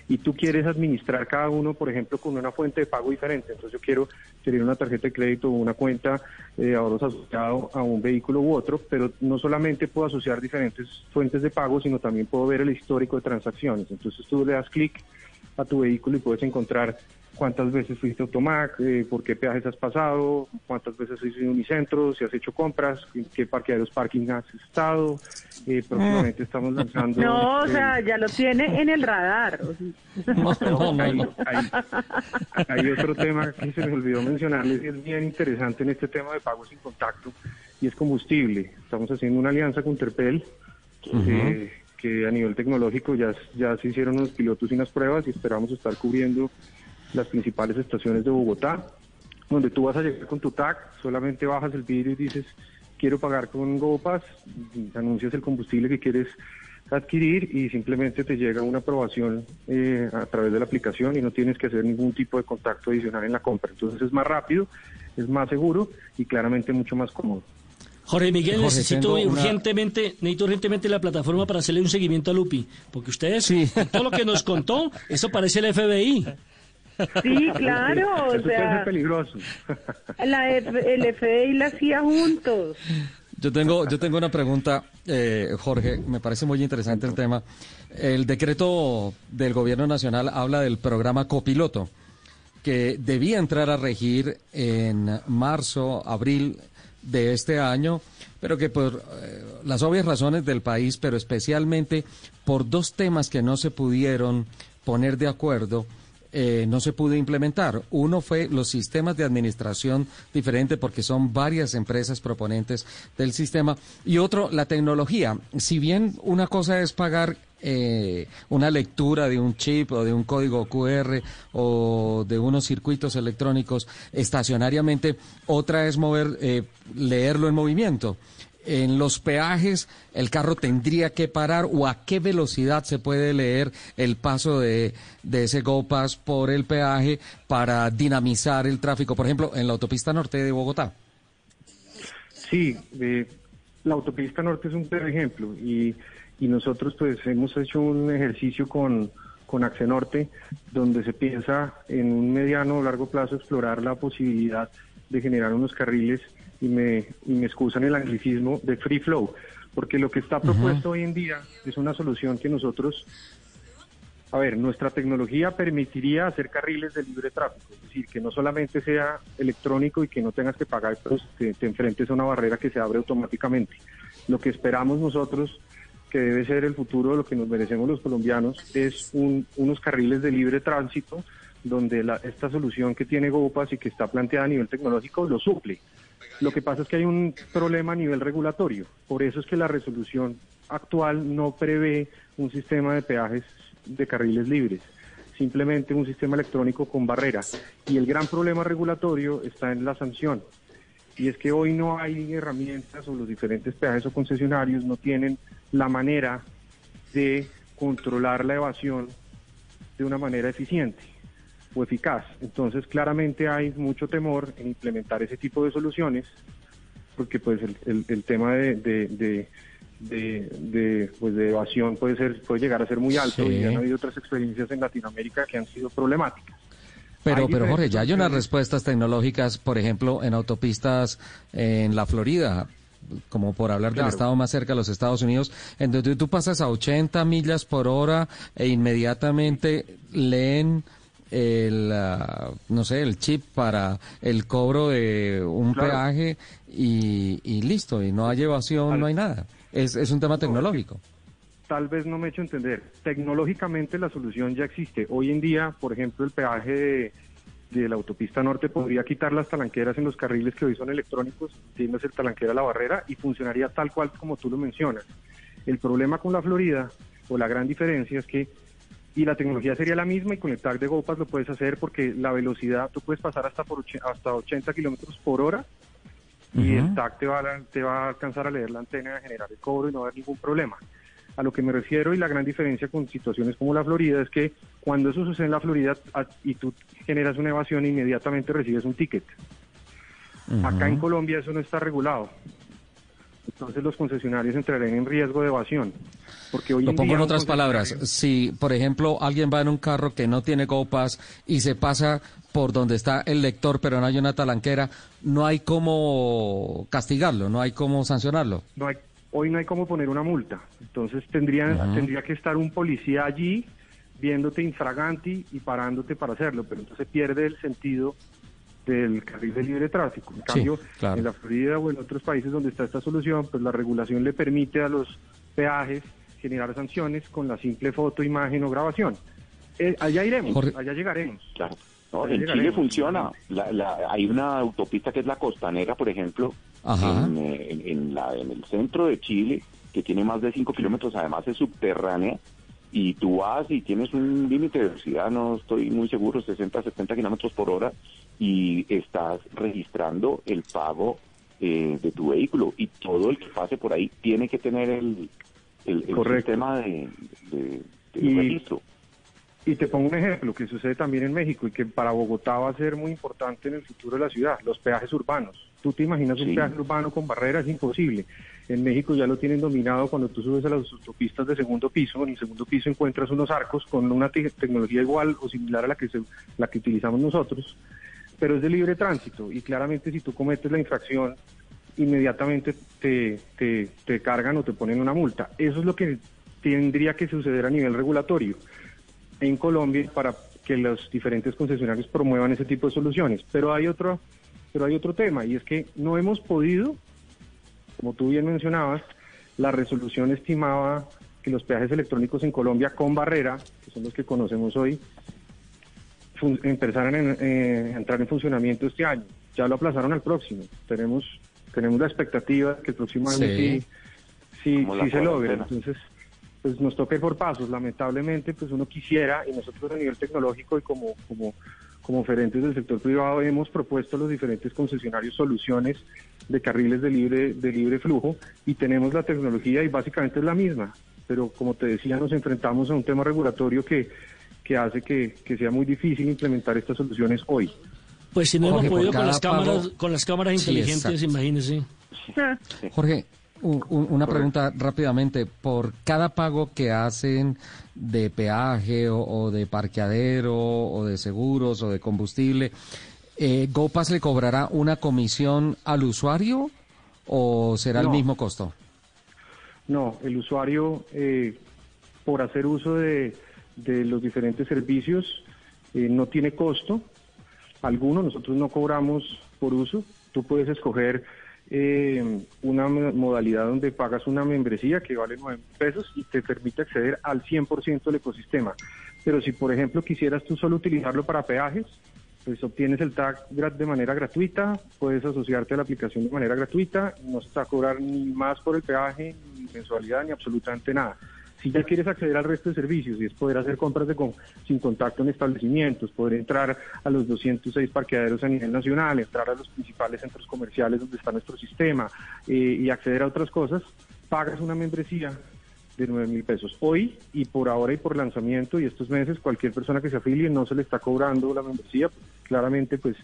y tú quieres administrar cada uno, por ejemplo, con una fuente de pago diferente. Entonces yo quiero tener una tarjeta de crédito o una cuenta eh, ahorros asociado a un vehículo u otro, pero no solamente puedo asociar diferentes fuentes de pago, sino también puedo ver el histórico de transacciones. Entonces tú le das clic a tu vehículo y puedes encontrar cuántas veces fuiste a Automac, eh, por qué peajes has pasado, cuántas veces has ido a Unicentro, si has hecho compras, en qué parqueaderos parking has estado. Eh, próximamente estamos lanzando... No, o eh, sea, ya lo tiene en el radar. o sea. hay, hay- hay otro tema que se me olvidó mencionarles y es bien interesante en este tema de pago sin contacto y es combustible. Estamos haciendo una alianza con Terpel eh, que a nivel tecnológico ya, ya se hicieron unos pilotos y unas pruebas y esperamos estar cubriendo las principales estaciones de Bogotá, donde tú vas a llegar con tu TAC, solamente bajas el vidrio y dices quiero pagar con GoPass, anuncias el combustible que quieres adquirir y simplemente te llega una aprobación eh, a través de la aplicación y no tienes que hacer ningún tipo de contacto adicional en la compra. Entonces es más rápido, es más seguro y claramente mucho más cómodo. Jorge Miguel, Jorge, necesito una- urgentemente, necesito urgentemente la plataforma para hacerle un seguimiento a Lupi, porque ustedes, todo lo que nos contó, eso parece el FBI. Sí, claro, o Eso puede sea, ser peligroso. la F- el FDI y la CIA juntos. Yo tengo, yo tengo una pregunta, eh, Jorge, me parece muy interesante el tema. El decreto del Gobierno Nacional habla del programa copiloto, que debía entrar a regir en marzo, abril de este año, pero que por eh, las obvias razones del país, pero especialmente por dos temas que no se pudieron poner de acuerdo, eh, no se pudo implementar. Uno fue los sistemas de administración diferente porque son varias empresas proponentes del sistema y otro la tecnología. Si bien una cosa es pagar eh, una lectura de un chip o de un código QR o de unos circuitos electrónicos estacionariamente, otra es mover, eh, leerlo en movimiento. En los peajes, el carro tendría que parar o a qué velocidad se puede leer el paso de, de ese Go Pass por el peaje para dinamizar el tráfico, por ejemplo, en la autopista norte de Bogotá. Sí, eh, la autopista norte es un claro ejemplo y, y nosotros pues hemos hecho un ejercicio con, con Norte donde se piensa en un mediano o largo plazo explorar la posibilidad de generar unos carriles y me, y me excusan el anglicismo de free flow, porque lo que está propuesto hoy en día es una solución que nosotros a ver, nuestra tecnología permitiría hacer carriles de libre tráfico, es decir, que no solamente sea electrónico y que no tengas que pagar, pero te, te enfrentes a una barrera que se abre automáticamente. Lo que esperamos nosotros, que debe ser el futuro de lo que nos merecemos los colombianos, es un- unos carriles de libre tránsito donde la- esta solución que tiene GoPass y que está planteada a nivel tecnológico lo suple. Lo que pasa es que hay un problema a nivel regulatorio. Por eso es que la resolución actual no prevé un sistema de peajes de carriles libres, simplemente un sistema electrónico con barrera. Y el gran problema regulatorio está en la sanción. Y es que hoy no hay herramientas o los diferentes peajes o concesionarios no tienen la manera de controlar la evasión de una manera eficiente o eficaz. Entonces, claramente hay mucho temor en implementar ese tipo de soluciones, porque pues el, el- el tema de, de, de, pues, de evasión puede ser puede llegar a ser muy alto Sí. y han habido otras experiencias en Latinoamérica que han sido problemáticas. Pero, pero Jorge, ya hay unas respuestas tecnológicas, por ejemplo, en autopistas en la Florida, como por hablar del estado más cerca de los Estados Unidos, en donde tú pasas a 80 millas por hora e inmediatamente leen el, ah, no sé, el chip para el cobro de un Claro. peaje y, y listo, y no hay evasión, no hay nada. Es, es un tema tecnológico. Tal vez no me he hecho entender. Tecnológicamente la solución ya existe. Hoy en día, por ejemplo, el peaje de, de la autopista norte podría quitar las talanqueras en los carriles que hoy son electrónicos, tiene ser talanquera a la barrera y funcionaría tal cual como tú lo mencionas. El problema con la Florida, o la gran diferencia, es que, y la tecnología sería la misma y con el tag de GoPass lo puedes hacer porque la velocidad, tú puedes pasar hasta, por hasta 80 kilómetros por hora y el tag te va, a, te va a alcanzar a leer la antena, a generar el cobro y no va a haber ningún problema. A lo que me refiero y la gran diferencia con situaciones como la Florida es que cuando eso sucede en la Florida a- y tú generas una evasión, inmediatamente recibes un ticket. Acá en Colombia eso no está regulado. Entonces los concesionarios entrarán en riesgo de evasión. Porque hoy Lo en pongo día en otras palabras. Si, por ejemplo, alguien va en un carro que no tiene GoPass y se pasa por donde está el lector, pero no hay una talanquera, no hay cómo castigarlo, no hay cómo sancionarlo. no hay, hoy no hay cómo poner una multa. Entonces tendría, tendría que estar un policía allí viéndote infraganti y parándote para hacerlo, pero entonces pierde el sentido del carril de libre tráfico. En Sí, cambio, claro. en la Florida o en otros países donde está esta solución, pues la regulación le permite a los peajes generar sanciones con la simple foto, imagen o grabación. Eh, allá iremos, Jorge- allá llegaremos. Claro. No, Allá en Chile funciona. La- la- hay una autopista que es la costanera, por ejemplo, Ajá. en, eh, en- en la- en el centro de Chile, que tiene más de 5 kilómetros, además es subterránea, y tú vas y tienes un límite de velocidad, no estoy muy seguro, 60, 70 kilómetros por hora, y estás registrando el pago eh, de tu vehículo, y todo el que pase por ahí tiene que tener el, el, el sistema de, de- de Y- registro. Y te pongo un ejemplo que sucede también en México y que para Bogotá va a ser muy importante en el futuro de la ciudad, los peajes urbanos. Tú te imaginas un Sí. peaje urbano con barreras, es imposible. En México ya lo tienen dominado cuando tú subes a las autopistas de segundo piso, en el segundo piso encuentras unos arcos con una te- tecnología igual o similar a la que, se- la que utilizamos nosotros, pero es de libre tránsito y claramente si tú cometes la infracción, inmediatamente te, te, te cargan o te ponen una multa. Eso es lo que tendría que suceder a nivel regulatorio en Colombia para que los diferentes concesionarios promuevan ese tipo de soluciones. Pero hay otro, pero hay otro tema y es que no hemos podido, como tú bien mencionabas, la resolución estimaba que los peajes electrónicos en Colombia con barrera, que son los que conocemos hoy, empezaran en- eh, a entrar en funcionamiento este año. Ya lo aplazaron al próximo. Tenemos tenemos la expectativa de que el próximo año Sí. sí, sí, se logre. Entonces, pues nos toca ir por pasos. Lamentablemente, pues uno quisiera, y nosotros a nivel tecnológico y como, como, como oferentes del sector privado hemos propuesto a los diferentes concesionarios soluciones de carriles de libre, de libre flujo y tenemos la tecnología y básicamente es la misma. Pero como te decía, nos enfrentamos a un tema regulatorio que, que hace que, que sea muy difícil implementar estas soluciones hoy. Pues si no Jorge, hemos podido con las cámaras, pago- con las cámaras Sí, inteligentes, exacto. imagínese. Jorge, un- un- una pregunta rápidamente. Por cada pago que hacen de peaje o, o de parqueadero o de seguros o de combustible, eh, ¿GoPass le cobrará una comisión al usuario o será el mismo costo? No, el usuario, eh, por hacer uso de, de los diferentes servicios, eh, no tiene costo alguno. Nosotros no cobramos por uso. Tú puedes escoger eh, una mo- modalidad donde pagas una membresía que vale 9 pesos y te permite acceder al 100% del ecosistema. Pero si, por ejemplo, quisieras tú solo utilizarlo para peajes, pues obtienes el tag de manera gratuita, puedes asociarte a la aplicación de manera gratuita, no se va a cobrar ni más por el peaje, ni mensualidad, ni absolutamente nada. Si ya quieres acceder al resto de servicios y es poder hacer compras de con- sin contacto en establecimientos, poder entrar a los 206 parqueaderos a nivel nacional, entrar a los principales centros comerciales donde está nuestro sistema eh, y acceder a otras cosas, pagas una membresía de 9 mil pesos. Hoy y por ahora y por lanzamiento y estos meses, cualquier persona que se afilie no se le está cobrando la membresía. Claramente, pues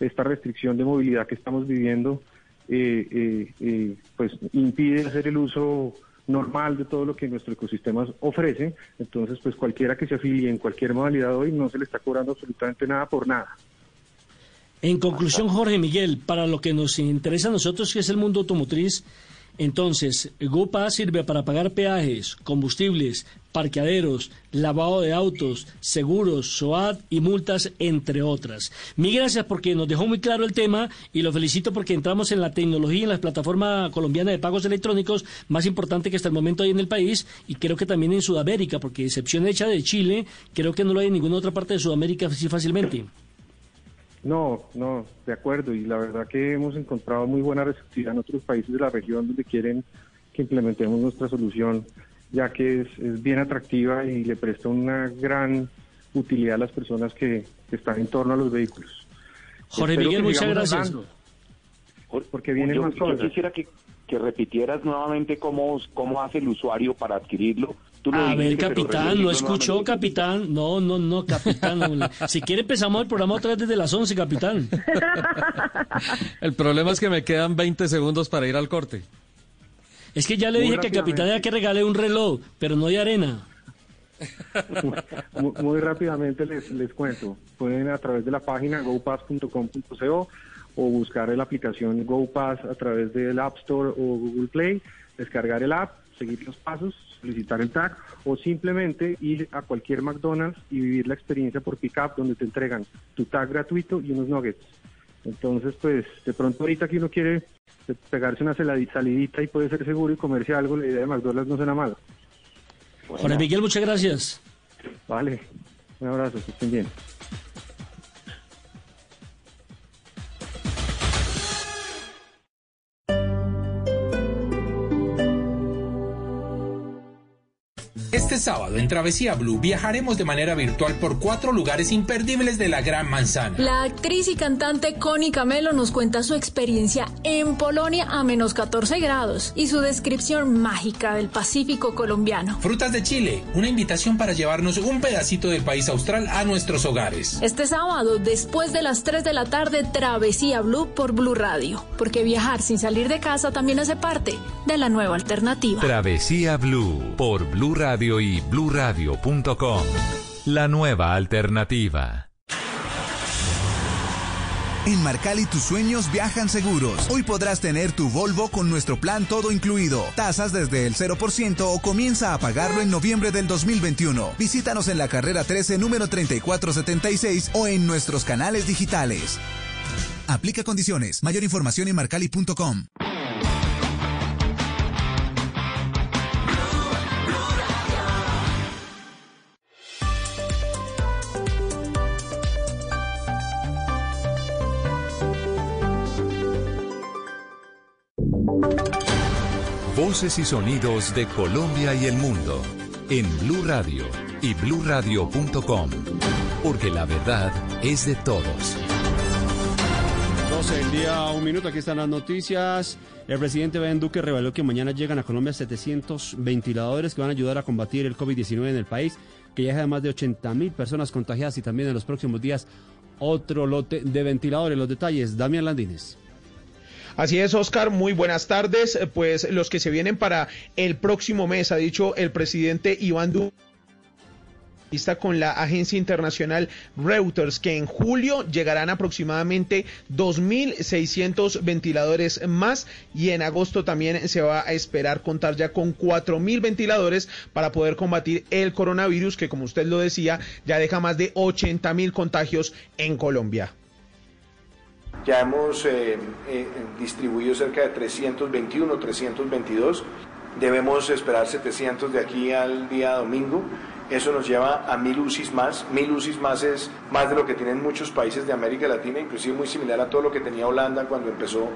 esta restricción de movilidad que estamos viviendo eh, eh, pues impide hacer el uso normal de todo lo que nuestro ecosistema ofrece. Entonces, pues cualquiera que se afilie en cualquier modalidad hoy no se le está cobrando absolutamente nada por nada. En conclusión, Jorge Miguel, para lo que nos interesa a nosotros, que es el mundo automotriz, entonces, GoPass sirve para pagar peajes, combustibles, parqueaderos, lavado de autos, seguros, SOAT y multas, entre otras. Mil gracias porque nos dejó muy claro el tema y lo felicito porque entramos en la tecnología en la plataforma colombiana de pagos electrónicos más importante que hasta el momento hay en el país y creo que también en Sudamérica, porque excepción hecha de Chile, creo que no lo hay en ninguna otra parte de Sudamérica así fácilmente. No, no, de acuerdo. Y la verdad que hemos encontrado muy buena receptividad en otros países de la región donde quieren que implementemos nuestra solución, ya que es, es bien atractiva y le presta una gran utilidad a las personas que, que están en torno a los vehículos. Jorge Espero Miguel, muchas gracias. porque vienen yo, más yo quisiera que, que repitieras nuevamente cómo, cómo hace el usuario para adquirirlo. Tú lo A ver, capitán, ¿no escuchó, nuevamente. capitán? No, no, no, capitán. Si quiere empezamos el programa otra vez desde las 11, capitán. El problema es que me quedan 20 segundos para ir al corte. Es que ya le Muy dije que el capitán era que regale un reloj, pero no de arena. Muy, muy rápidamente les, les cuento. Pueden a través de la página gopass.com.co o buscar la aplicación GoPass a través del App Store o Google Play, descargar el app, seguir los pasos, solicitar el tag o simplemente ir a cualquier McDonald's y vivir la experiencia por pickup donde te entregan tu tag gratuito y unos nuggets. Entonces, pues, de pronto ahorita que uno quiere pegarse una salidita y puede ser seguro y comerse algo, la idea de McDonald's no suena mal. Jorge Miguel, muchas gracias. Vale, un abrazo, que estén bien. Este sábado en Travesía Blue viajaremos de manera virtual por cuatro lugares imperdibles de la Gran Manzana. La actriz y cantante Connie Camelo nos cuenta su experiencia en Polonia a menos 14 grados y su descripción mágica del Pacífico colombiano. Frutas de Chile, una invitación para llevarnos un pedacito del país austral a nuestros hogares. Este sábado, después de las 3 de la tarde, Travesía Blue por Blue Radio, porque viajar sin salir de casa también hace parte de la nueva alternativa. Travesía Blue por Blue Radio y bluradio.com. La nueva alternativa. En Marcali tus sueños viajan seguros. Hoy podrás tener tu Volvo con nuestro plan todo incluido. Tasas desde el 0% o comienza a pagarlo en noviembre del 2021. Visítanos en la carrera 13 número 3476 o en nuestros canales digitales. Aplica condiciones. Mayor información en marcali.com. Y sonidos de Colombia y el mundo en Blue Radio y bluradio.com, porque la verdad es de todos. 12 del día, un minuto, aquí están las noticias. El presidente Ben Duque reveló que mañana llegan a Colombia 700 ventiladores que van a ayudar a combatir el COVID-19 en el país, que ya hay más de 80 mil personas contagiadas y también en los próximos días otro lote de ventiladores. Los detalles, Damián Landines. Así es, Oscar, muy buenas tardes. Eh, Pues los que se vienen para el próximo mes, ha dicho el presidente Iván Duque con la agencia internacional Reuters que en julio llegarán aproximadamente 2.600 ventiladores más y en agosto también se va a esperar contar ya con 4.000 ventiladores para poder combatir el coronavirus que como usted lo decía ya deja más de 80.000 contagios en Colombia. Ya hemos eh, eh, distribuido cerca de 321, 322. Debemos esperar 700 de aquí al día domingo. Eso nos lleva a mil UCIs más. Mil UCIs más es más de lo que tienen muchos países de América Latina, inclusive muy similar a todo lo que tenía Holanda cuando empezó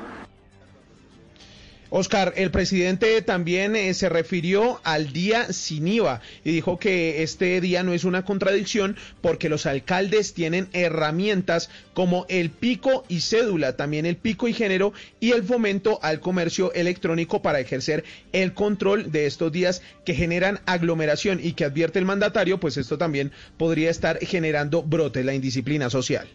Oscar, el presidente también eh, se refirió al día sin IVA y dijo que este día no es una contradicción porque los alcaldes tienen herramientas como el pico y cédula, también el pico y género y el fomento al comercio electrónico para ejercer el control de estos días que generan aglomeración y que advierte el mandatario, pues esto también podría estar generando brotes, la indisciplina social.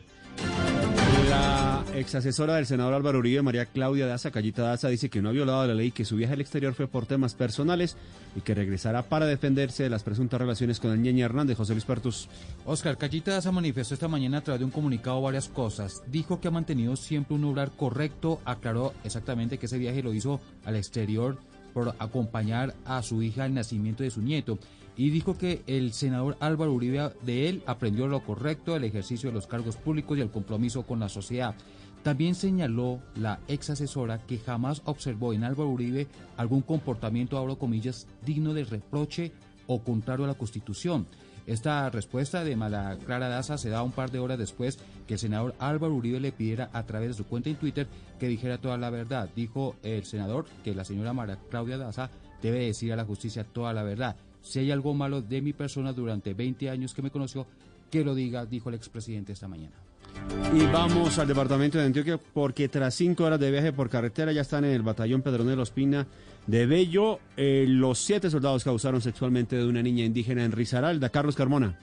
La ex asesora del senador Álvaro Uribe, María Claudia Daza, Callita Daza, dice que no ha violado la ley, que su viaje al exterior fue por temas personales y que regresará para defenderse de las presuntas relaciones con el Ñeña Hernández, José Luis Pertus. Oscar Callita Daza manifestó esta mañana a través de un comunicado varias cosas. Dijo que ha mantenido siempre un obrar correcto, aclaró exactamente que ese viaje lo hizo al exterior por acompañar a su hija al nacimiento de su nieto y dijo que el senador Álvaro Uribe de él aprendió lo correcto, el ejercicio de los cargos públicos y el compromiso con la sociedad. También señaló la ex asesora que jamás observó en Álvaro Uribe algún comportamiento, abro comillas, digno de reproche o contrario a la Constitución. Esta respuesta de Mala Clara Daza se da un par de horas después que el senador Álvaro Uribe le pidiera a través de su cuenta en Twitter que dijera toda la verdad. Dijo el senador que la señora Mara Claudia Daza debe decir a la justicia toda la verdad. Si hay algo malo de mi persona durante 20 años que me conoció, que lo diga, dijo el expresidente esta mañana. Y vamos al departamento de Antioquia porque tras cinco horas de viaje por carretera ya están en el batallón Pedronero Ospina de Bello eh, los siete soldados que abusaron sexualmente de una niña indígena en Risaralda. Carlos Carmona.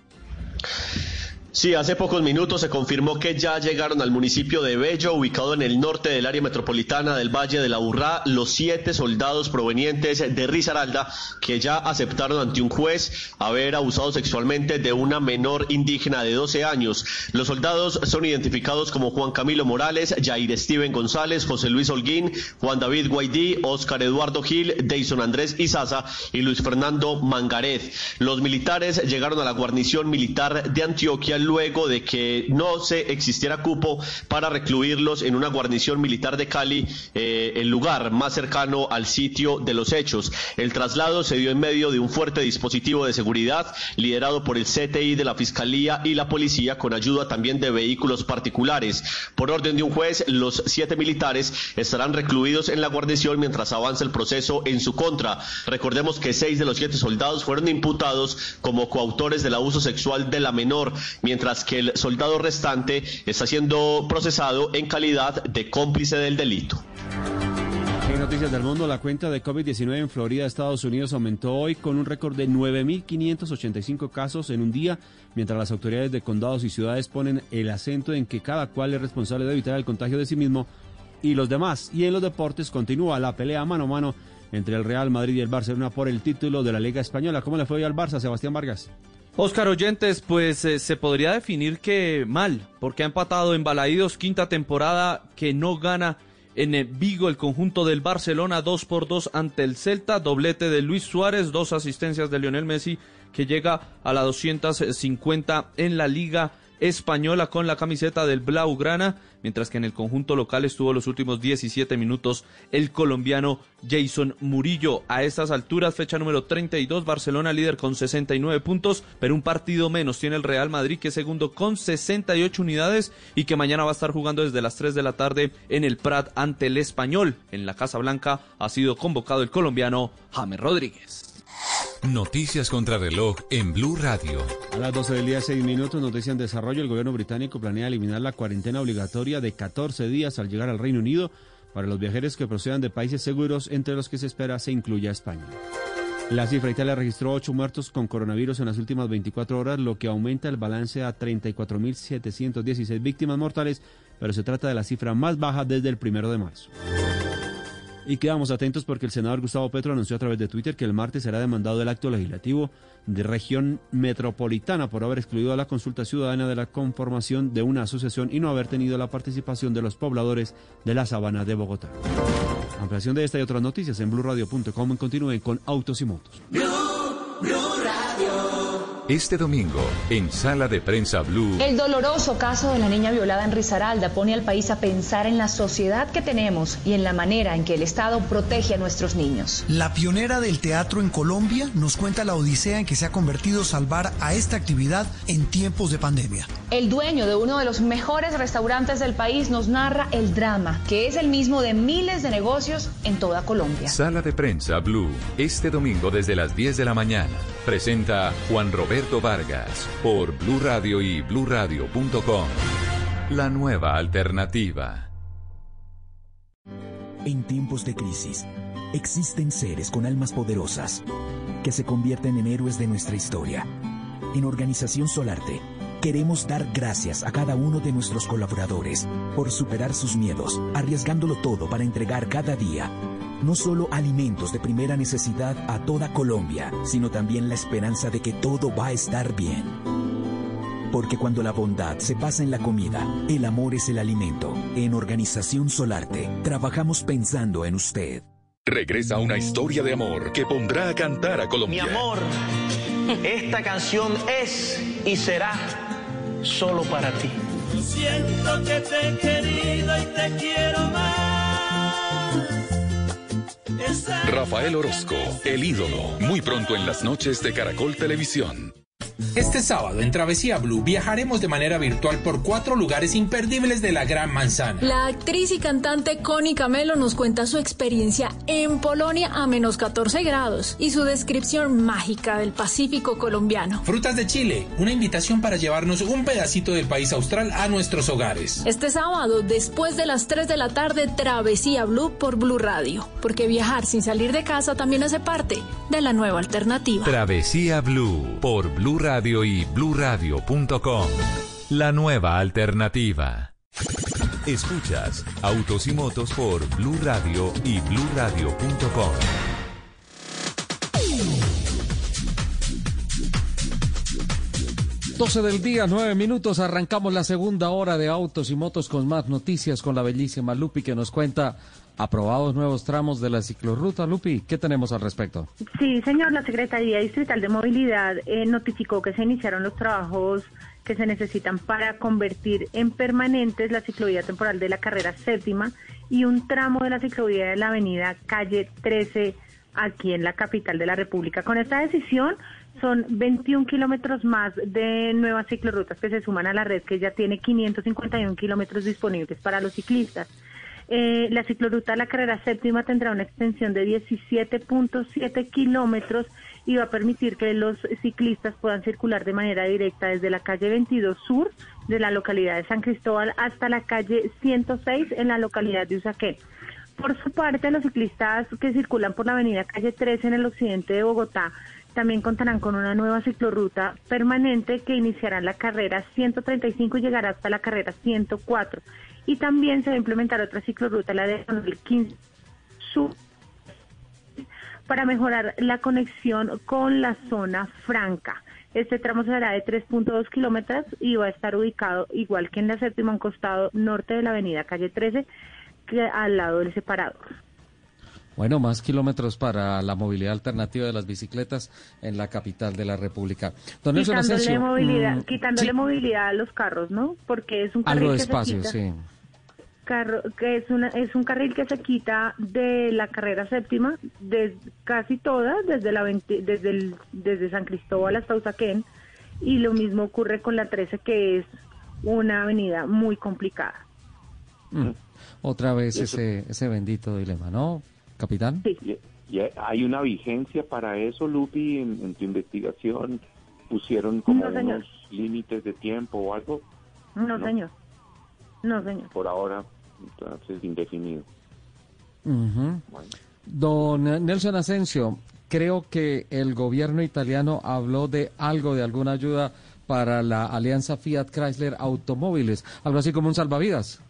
Sí, hace pocos minutos se confirmó que ya llegaron al municipio de Bello, ubicado en el norte del área metropolitana del Valle de la Burrá, los siete soldados provenientes de Risaralda que ya aceptaron ante un juez haber abusado sexualmente de una menor indígena de 12 años. Los soldados son identificados como Juan Camilo Morales, Jair Steven González, José Luis Holguín, Juan David Guaidí, Óscar Eduardo Gil, Deison Andrés Izaza y Luis Fernando Mangaret. Los militares llegaron a la guarnición militar de Antioquia luego de que no se existiera cupo para recluirlos en una guarnición militar de Cali, eh, el lugar más cercano al sitio de los hechos. El traslado se dio en medio de un fuerte dispositivo de seguridad liderado por el CTI de la Fiscalía y la Policía con ayuda también de vehículos particulares. Por orden de un juez, los siete militares estarán recluidos en la guarnición mientras avanza el proceso en su contra. Recordemos que seis de los siete soldados fueron imputados como coautores del abuso sexual de la menor, mientras que el soldado restante está siendo procesado en calidad de cómplice del delito. En noticias del mundo, la cuenta de COVID-19 en Florida, Estados Unidos, aumentó hoy con un récord de 9.585 casos en un día, mientras las autoridades de condados y ciudades ponen el acento en que cada cual es responsable de evitar el contagio de sí mismo y los demás. Y en los deportes continúa la pelea mano a mano entre el Real Madrid y el Barcelona por el título de la Liga Española. ¿Cómo le fue hoy al Barça, Sebastián Vargas? Oscar Oyentes, pues eh, se podría definir que mal, porque ha empatado en Balaídos, quinta temporada que no gana en eh, Vigo el conjunto del Barcelona, 2 por 2 ante el Celta, doblete de Luis Suárez, dos asistencias de Lionel Messi, que llega a la 250 en la Liga Española con la camiseta del Blaugrana, mientras que en el conjunto local estuvo los últimos 17 minutos el colombiano Jason Murillo. A estas alturas, fecha número 32, Barcelona líder con 69 puntos, pero un partido menos tiene el Real Madrid que es segundo con 68 unidades y que mañana va a estar jugando desde las 3 de la tarde en el Prat ante el Español. En la Casa Blanca ha sido convocado el colombiano James Rodríguez. Noticias contra reloj en Blue Radio. A las 12 del día, 6 minutos, noticia en desarrollo. El gobierno británico planea eliminar la cuarentena obligatoria de 14 días al llegar al Reino Unido para los viajeros que procedan de países seguros, entre los que se espera se incluya España. La cifra Italia registró 8 muertos con coronavirus en las últimas 24 horas, lo que aumenta el balance a 34.716 víctimas mortales, pero se trata de la cifra más baja desde el primero de marzo. Y quedamos atentos porque el senador Gustavo Petro anunció a través de Twitter que el martes será demandado el acto legislativo de región metropolitana por haber excluido a la consulta ciudadana de la conformación de una asociación y no haber tenido la participación de los pobladores de la sabana de Bogotá. Ampliación de esta y otras noticias en blurradio.com. Continúen con Autos y Motos. Este domingo, en Sala de Prensa Blue. El doloroso caso de la niña violada en Risaralda pone al país a pensar en la sociedad que tenemos y en la manera en que el Estado protege a nuestros niños. La pionera del teatro en Colombia nos cuenta la odisea en que se ha convertido salvar a esta actividad en tiempos de pandemia. El dueño de uno de los mejores restaurantes del país nos narra el drama, que es el mismo de miles de negocios en toda Colombia. Sala de Prensa Blue. Este domingo desde las 10 de la mañana. Presenta Juan Roberto Vargas por Blue Radio y bluradio.com. La nueva alternativa. En tiempos de crisis, existen seres con almas poderosas que se convierten en héroes de nuestra historia. En Organización Solarte, queremos dar gracias a cada uno de nuestros colaboradores por superar sus miedos, arriesgándolo todo para entregar cada día no solo alimentos de primera necesidad a toda Colombia, sino también la esperanza de que todo va a estar bien. Porque cuando la bondad se pasa en la comida, el amor es el alimento. En Organización Solarte, trabajamos pensando en usted. Regresa una historia de amor que pondrá a cantar a Colombia. Mi amor, esta canción es y será solo para ti. Siento que te he querido y te quiero más. Rafael Orozco, el ídolo, muy pronto en las noches de Caracol Televisión. Este sábado en Travesía Blue viajaremos de manera virtual por cuatro lugares imperdibles de la Gran Manzana. La actriz y cantante Connie Camelo nos cuenta su experiencia en Polonia a menos 14 grados y su descripción mágica del Pacífico colombiano. Frutas de Chile, una invitación para llevarnos un pedacito del país austral a nuestros hogares. Este sábado, después de las 3 de la tarde, Travesía Blue por Blue Radio, porque viajar sin salir de casa también hace parte de la nueva alternativa. Travesía Blue por Blue Radio y bluradio.com. La nueva alternativa. Escuchas Autos y Motos por Blue Radio y bluradio.com. Doce del día, nueve minutos, arrancamos la segunda hora de Autos y Motos con más noticias con la bellísima Lupi que nos cuenta aprobados nuevos tramos de la ciclorruta. Lupi, ¿qué tenemos al respecto? Sí, señor, la Secretaría Distrital de Movilidad eh, notificó que se iniciaron los trabajos que se necesitan para convertir en permanentes la ciclovía temporal de la carrera séptima y un tramo de la ciclovía de la avenida calle 13 aquí en la capital de la República. Con esta decisión son 21 kilómetros más de nuevas ciclorrutas que se suman a la red que ya tiene 551 kilómetros disponibles para los ciclistas. Eh, la cicloruta de la carrera séptima tendrá una extensión de 17.7 kilómetros y va a permitir que los ciclistas puedan circular de manera directa desde la calle 22 Sur de la localidad de San Cristóbal hasta la calle 106 en la localidad de Usaquén. Por su parte, los ciclistas que circulan por la avenida calle 13 en el occidente de Bogotá también contarán con una nueva ciclorruta permanente que iniciará la carrera 135 y llegará hasta la carrera 104. Y también se va a implementar otra ciclorruta, la de 15 Sur, para mejorar la conexión con la zona franca. Este tramo será de 3.2 kilómetros y va a estar ubicado igual que en la séptima, un costado norte de la avenida calle 13, que al lado del separador. Bueno, más kilómetros para la movilidad alternativa de las bicicletas en la capital de la República. Don Nelson quitándole Asensio, movilidad, mm, quitándole sí, movilidad a los carros, ¿no? Porque es un carril algo de que se espacio, quita- sí. carro- que es una es un carril que se quita de la carrera séptima de casi toda desde la 20 desde el- desde San Cristóbal hasta Usaquén y lo mismo ocurre con la 13 que es una avenida muy complicada. Mm, Otra vez ese, ese bendito dilema, ¿no, capitán? Y- y hay una vigencia para eso, Lupi, en, en tu investigación pusieron como No, unos límites de tiempo o algo, No, No. señor. No, señor. por ahora, entonces indefinido. Don Nelson Asensio, creo que el gobierno italiano habló de algo, de alguna ayuda para la alianza Fiat Chrysler Automóviles, algo así como un salvavidas.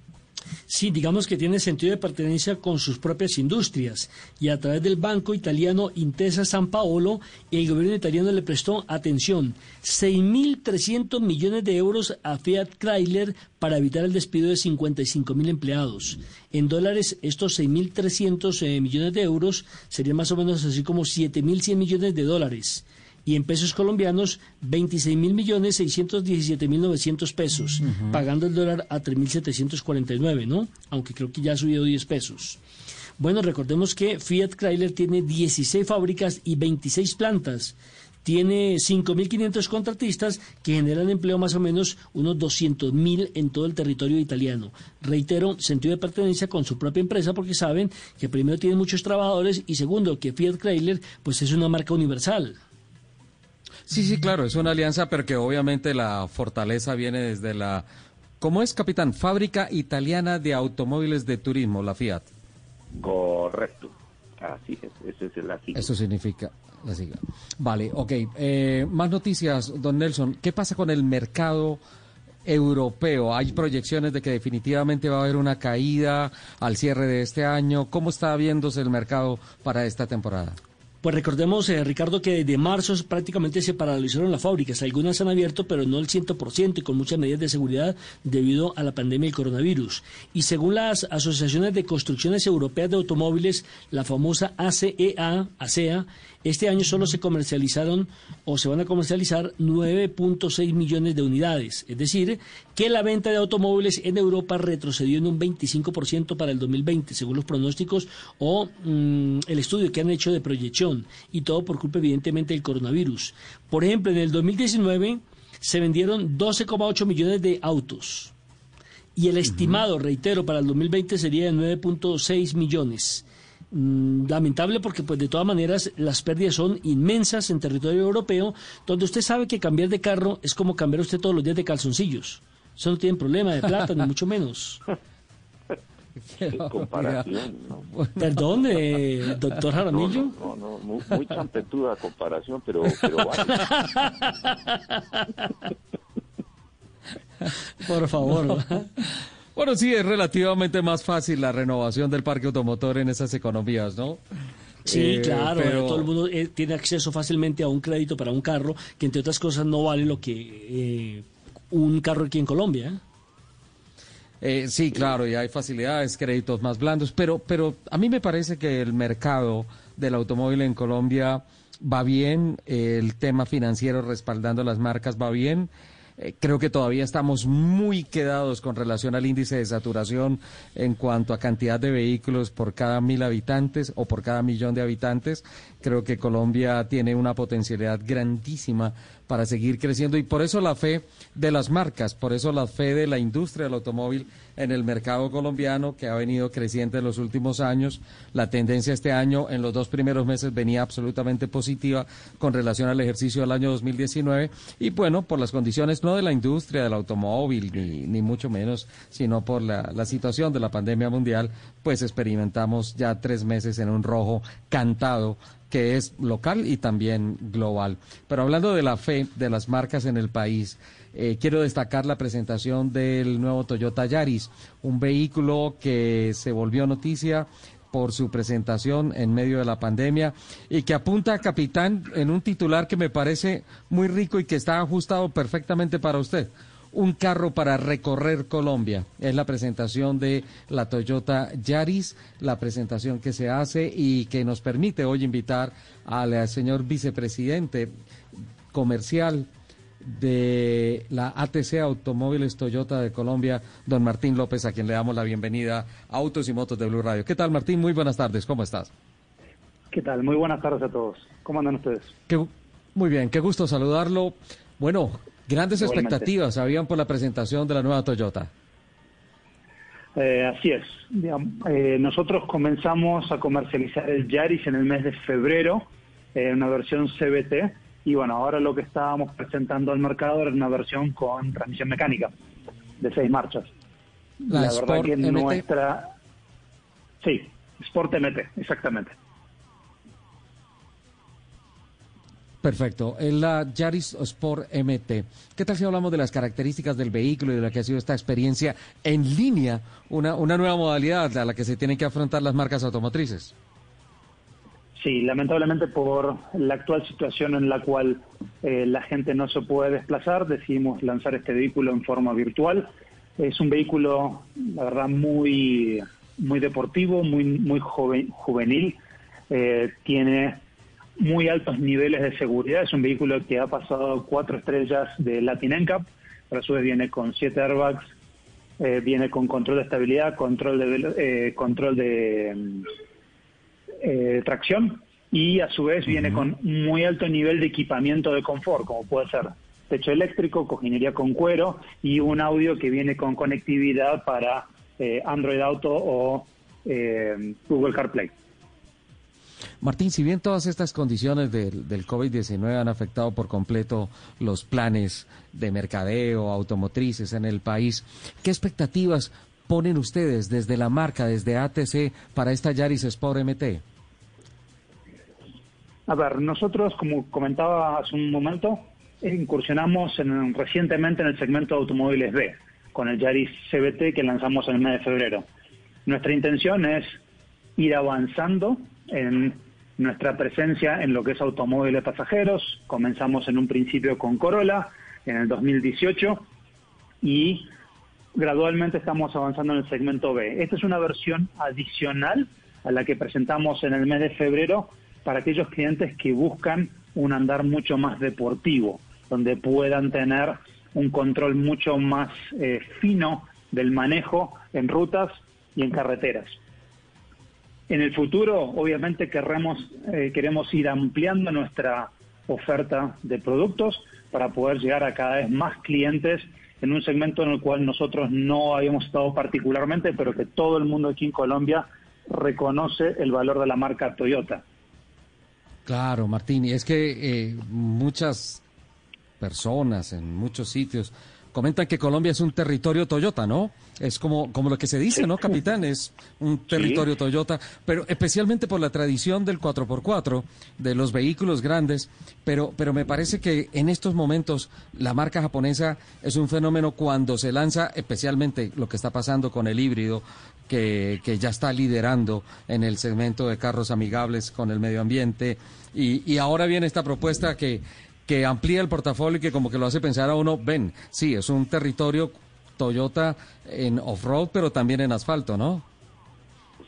Sí, digamos que tiene sentido de pertenencia con sus propias industrias. Y a través del banco italiano Intesa San Paolo, el gobierno italiano le prestó atención. 6.300 millones de euros a Fiat Chrysler para evitar el despido de 55.000 empleados. En dólares, estos 6.300 eh, millones de euros serían más o menos así como 7.100 millones de dólares y en pesos colombianos 26 mil millones 617 mil 900 pesos, pagando el dólar a 3.749, ¿no? Aunque creo que ya ha subido 10 pesos. Bueno, recordemos que Fiat Chrysler tiene 16 fábricas y 26 plantas. Tiene 5.500 contratistas que generan empleo más o menos unos 200.000 en todo el territorio italiano. Reitero, sentido de pertenencia con su propia empresa porque saben que primero tiene muchos trabajadores y segundo que Fiat Chrysler pues es una marca universal. Sí, sí, claro, es una alianza, pero que obviamente la fortaleza viene desde la... ¿Cómo es, capitán? Fábrica Italiana de Automóviles de Turismo, la Fiat. Correcto. Así es, esa es la sigla. Eso significa la sigla. Vale, ok. Eh, más noticias, don Nelson. ¿Qué pasa con el mercado europeo? ¿Hay proyecciones de que definitivamente va a haber una caída al cierre de este año? ¿Cómo está viéndose el mercado para esta temporada? Pues recordemos, eh, Ricardo, que desde marzo prácticamente se paralizaron las fábricas. Algunas han abierto, pero no el 100% y con muchas medidas de seguridad debido a la pandemia del coronavirus. Y según las asociaciones de construcciones europeas de automóviles, la famosa ACEA, ASEA, Este año solo se comercializaron o se van a comercializar 9.6 millones de unidades. Es decir, que la venta de automóviles en Europa retrocedió en un 25% para el 2020, según los pronósticos o mm, el estudio que han hecho de proyección. Y todo por culpa, evidentemente, del coronavirus. Por ejemplo, en el 2019 se vendieron 12,8 millones de autos. Y el estimado, reitero, para el 2020 sería de 9.6 millones. Mm, lamentable porque pues de todas maneras las pérdidas son inmensas en territorio europeo, donde usted sabe que cambiar de carro es como cambiar usted todos los días de calzoncillos. Eso no tiene problema de plata, ni mucho menos. comparación, ¿no? Perdón, eh, doctor Jaramillo. No, no, no, muy, muy champetuda comparación, pero, pero vale. Por favor. Bueno, sí, es relativamente más fácil la renovación del parque automotor en esas economías, ¿no? Sí, Eh, claro, pero- todo el mundo eh, tiene acceso fácilmente a un crédito para un carro que entre otras cosas no vale lo que eh, un carro aquí en Colombia. ¿eh? Eh, sí, claro, y hay facilidades, créditos más blandos, pero, pero a mí me parece que el mercado del automóvil en Colombia va bien, eh, el tema financiero respaldando las marcas va bien. Eh, creo que todavía estamos muy quedados con relación al índice de saturación en cuanto a cantidad de vehículos por cada mil habitantes o por cada millón de habitantes. Creo que Colombia tiene una potencialidad grandísima para seguir creciendo y por eso la fe de las marcas, por eso la fe de la industria del automóvil en el mercado colombiano que ha venido creciendo en los últimos años. La tendencia este año en los dos primeros meses venía absolutamente positiva con relación al ejercicio del año 2019 y bueno, por las condiciones no de la industria del automóvil ni, ni mucho menos, sino por la situación de la pandemia mundial, pues experimentamos ya tres meses en un rojo cantado que es local y también global. Pero hablando de la fe de las marcas en el país, eh, quiero destacar la presentación del nuevo Toyota Yaris, un vehículo que se volvió noticia por su presentación en medio de la pandemia y que apunta capitán en un titular que me parece muy rico y que está ajustado perfectamente para usted. Un carro para recorrer Colombia. Es la presentación de la Toyota Yaris, la presentación que se hace y que nos permite hoy invitar al señor vicepresidente comercial de la ATC Automóviles Toyota de Colombia, don Martín López, a quien le damos la bienvenida a Autos y Motos de Blue Radio. ¿Qué tal, Martín? Muy buenas tardes, ¿cómo estás? ¿Qué tal? Muy buenas tardes a todos. ¿Cómo andan ustedes? Qué- muy bien, qué gusto saludarlo. Bueno, grandes Igualmente. expectativas habían por la presentación de la nueva Toyota. Eh, así es. Eh, nosotros comenzamos a comercializar el Yaris en el mes de febrero, en una versión CBT, y bueno, ahora lo que estábamos presentando al mercado era una versión con transmisión mecánica de seis marchas. La verdad Sport que MT. nuestra... Sí, Sport MT, exactamente. Perfecto. Es la Yaris Sport MT. ¿Qué tal si hablamos de las características del vehículo y de lo que ha sido esta experiencia en línea, una, una nueva modalidad a la que se tienen que afrontar las marcas automotrices? Sí, lamentablemente por la actual situación en la cual eh, la gente no se puede desplazar, decidimos lanzar este vehículo en forma virtual. Es un vehículo, la verdad, muy, muy deportivo, muy, muy joven- juvenil. Eh, tiene muy altos niveles de seguridad. Es un vehículo que ha pasado cuatro estrellas de Latin NCAP, pero a su vez viene con siete airbags, eh, viene con control de estabilidad, control de, control de eh, tracción y a su vez viene con muy alto nivel de equipamiento de confort, como puede ser techo eléctrico, cojinería con cuero y un audio que viene con conectividad para eh, Android Auto o eh, Google CarPlay. Martín, si bien todas estas condiciones del, del COVID-19 han afectado por completo los planes de mercadeo automotrices en el país, ¿qué expectativas ponen ustedes desde la marca, desde ATC, para esta Yaris Sport MT? A ver, nosotros, como comentaba hace un momento, incursionamos en- recientemente en el segmento de automóviles B, con el Yaris CBT que lanzamos en el mes de febrero. Nuestra intención es ir avanzando en nuestra presencia en lo que es automóviles pasajeros. Comenzamos en un principio con Corolla en el 2018 y gradualmente estamos avanzando en el segmento B. Esta es una versión adicional a la que presentamos en el mes de febrero para aquellos clientes que buscan un andar mucho más deportivo, donde puedan tener un control mucho más eh, fino del manejo en rutas y en carreteras. En el futuro, obviamente, querremos, eh, queremos ir ampliando nuestra oferta de productos para poder llegar a cada vez más clientes en un segmento en el cual nosotros no habíamos estado particularmente, pero que todo el mundo aquí en Colombia reconoce el valor de la marca Toyota. Claro, Martín, y es que eh, muchas personas en muchos sitios comentan que Colombia es un territorio Toyota, ¿no? Es como, como lo que se dice, ¿no, capitán? Es un territorio Toyota, pero especialmente por la tradición del 4x4, de los vehículos grandes, pero, pero me parece que en estos momentos la marca japonesa es un fenómeno cuando se lanza, especialmente lo que está pasando con el híbrido, que, que ya está liderando en el segmento de carros amigables con el medio ambiente, y, y ahora viene esta propuesta que que amplía el portafolio y que como que lo hace pensar a uno, ven, sí, es un territorio Toyota en off-road, pero también en asfalto, ¿no?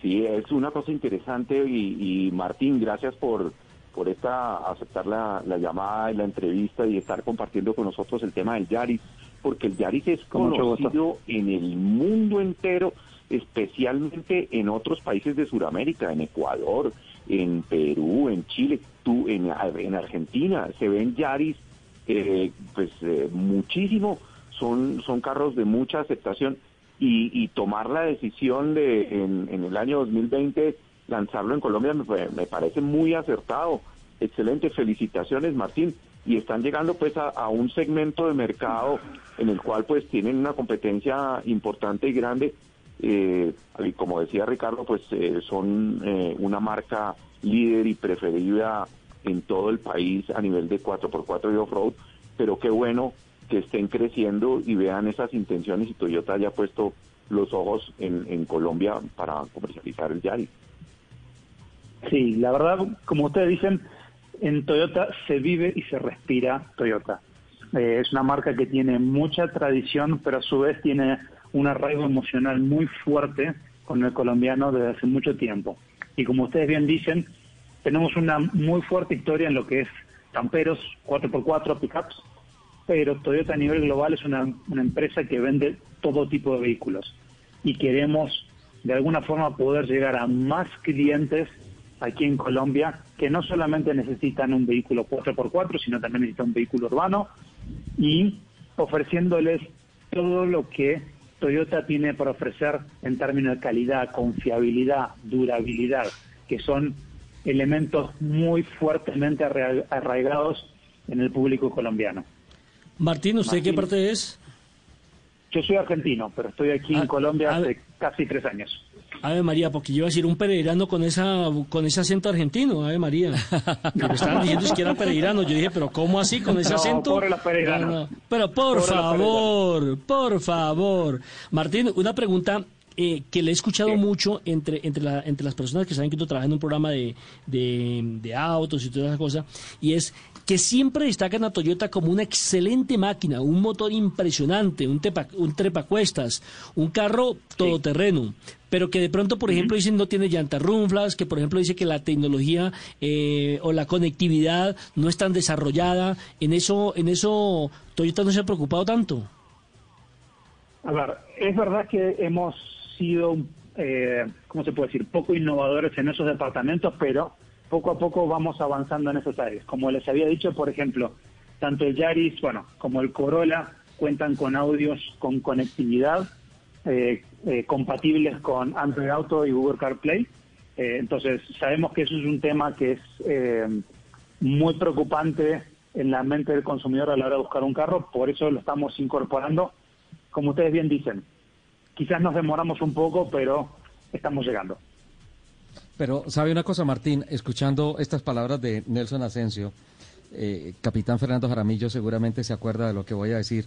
Sí, es una cosa interesante y, y Martín, gracias por, por esta aceptar la, la, llamada y la entrevista y estar compartiendo con nosotros el tema del Yaris, porque el Yaris es conocido en el mundo entero, especialmente en otros países de Sudamérica, en Ecuador, en Perú, en Chile, tú, en, en Argentina, se ven Yaris, eh, pues eh, muchísimo, son, son carros de mucha aceptación y, y tomar la decisión de en, en, el año 2020 lanzarlo en Colombia me, me, parece muy acertado. Excelente, felicitaciones Martín. Y están llegando pues a, a un segmento de mercado en el cual pues tienen una competencia importante y grande eh, como decía Ricardo, pues eh, son eh, una marca líder y preferida en todo el país a nivel de 4x4 y off-road, pero qué bueno que estén creciendo y vean esas intenciones y Toyota haya puesto los ojos en, en Colombia para comercializar el Yaris. Sí, la verdad, como ustedes dicen, en Toyota se vive y se respira Toyota. Eh, es una marca que tiene mucha tradición, pero a su vez tiene un arraigo emocional muy fuerte con el colombiano desde hace mucho tiempo. Y como ustedes bien dicen, tenemos una muy fuerte historia en lo que es camperos, 4x4, pickups, pero Toyota a nivel global es una, una empresa que vende todo tipo de vehículos y queremos de alguna forma poder llegar a más clientes aquí en Colombia que no solamente necesitan un vehículo 4x4, sino también necesitan un vehículo urbano y ofreciéndoles todo lo que Toyota tiene para ofrecer en términos de calidad, confiabilidad, durabilidad, que son elementos muy fuertemente arraigados en el público colombiano. Martín, ¿usted Martín, qué parte es? Yo soy argentino, pero estoy aquí en Colombia hace casi tres años. Ave María, porque yo iba a decir un pereirano con esa con ese acento argentino, Ave María. Me estaban diciendo que era pereirano. Yo dije, pero ¿cómo así con ese no, acento? La. Pero por Pobre favor, por favor. Martín, una pregunta eh, que le he escuchado mucho entre, entre, la, entre las personas que saben que tú trabajas en un programa de, de, de autos y toda esa cosa, y es que siempre destacan a Toyota como una excelente máquina, un motor impresionante, un, tepa, un trepacuestas, un carro todoterreno, pero que de pronto, por ejemplo, dicen no tiene llantas runflas, que por ejemplo dice que la tecnología eh, o la conectividad no es tan desarrollada. En eso, en eso Toyota no se ha preocupado tanto. A ver, es verdad que hemos sido, eh, ¿cómo se puede decir?, poco innovadores en esos departamentos, pero poco a poco vamos avanzando en esas áreas. Como les había dicho, por ejemplo, tanto el Yaris, bueno, como el Corolla cuentan con audios con conectividad eh, eh, compatibles con Android Auto y Google CarPlay. Eh, entonces, sabemos que eso es un tema que es eh, muy preocupante en la mente del consumidor a la hora de buscar un carro, por eso lo estamos incorporando. Como ustedes bien dicen, quizás nos demoramos un poco, pero estamos llegando. Pero, ¿sabe una cosa, Martín? Escuchando estas palabras de Nelson Asensio, eh, capitán Fernando Jaramillo seguramente se acuerda de lo que voy a decir.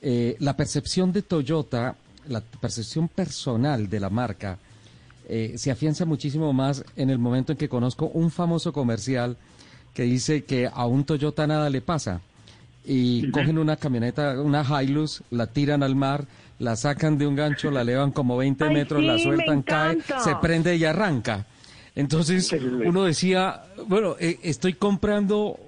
Eh, la percepción de Toyota, la percepción personal de la marca, eh, se afianza muchísimo más en el momento en que conozco un famoso comercial que dice que a un Toyota nada le pasa. Y cogen una camioneta, una Hilux, la tiran al mar, la sacan de un gancho, la elevan como 20 Ay, metros, sí, la me sueltan, cae, se prende y arranca. Entonces uno decía, bueno, eh, estoy comprando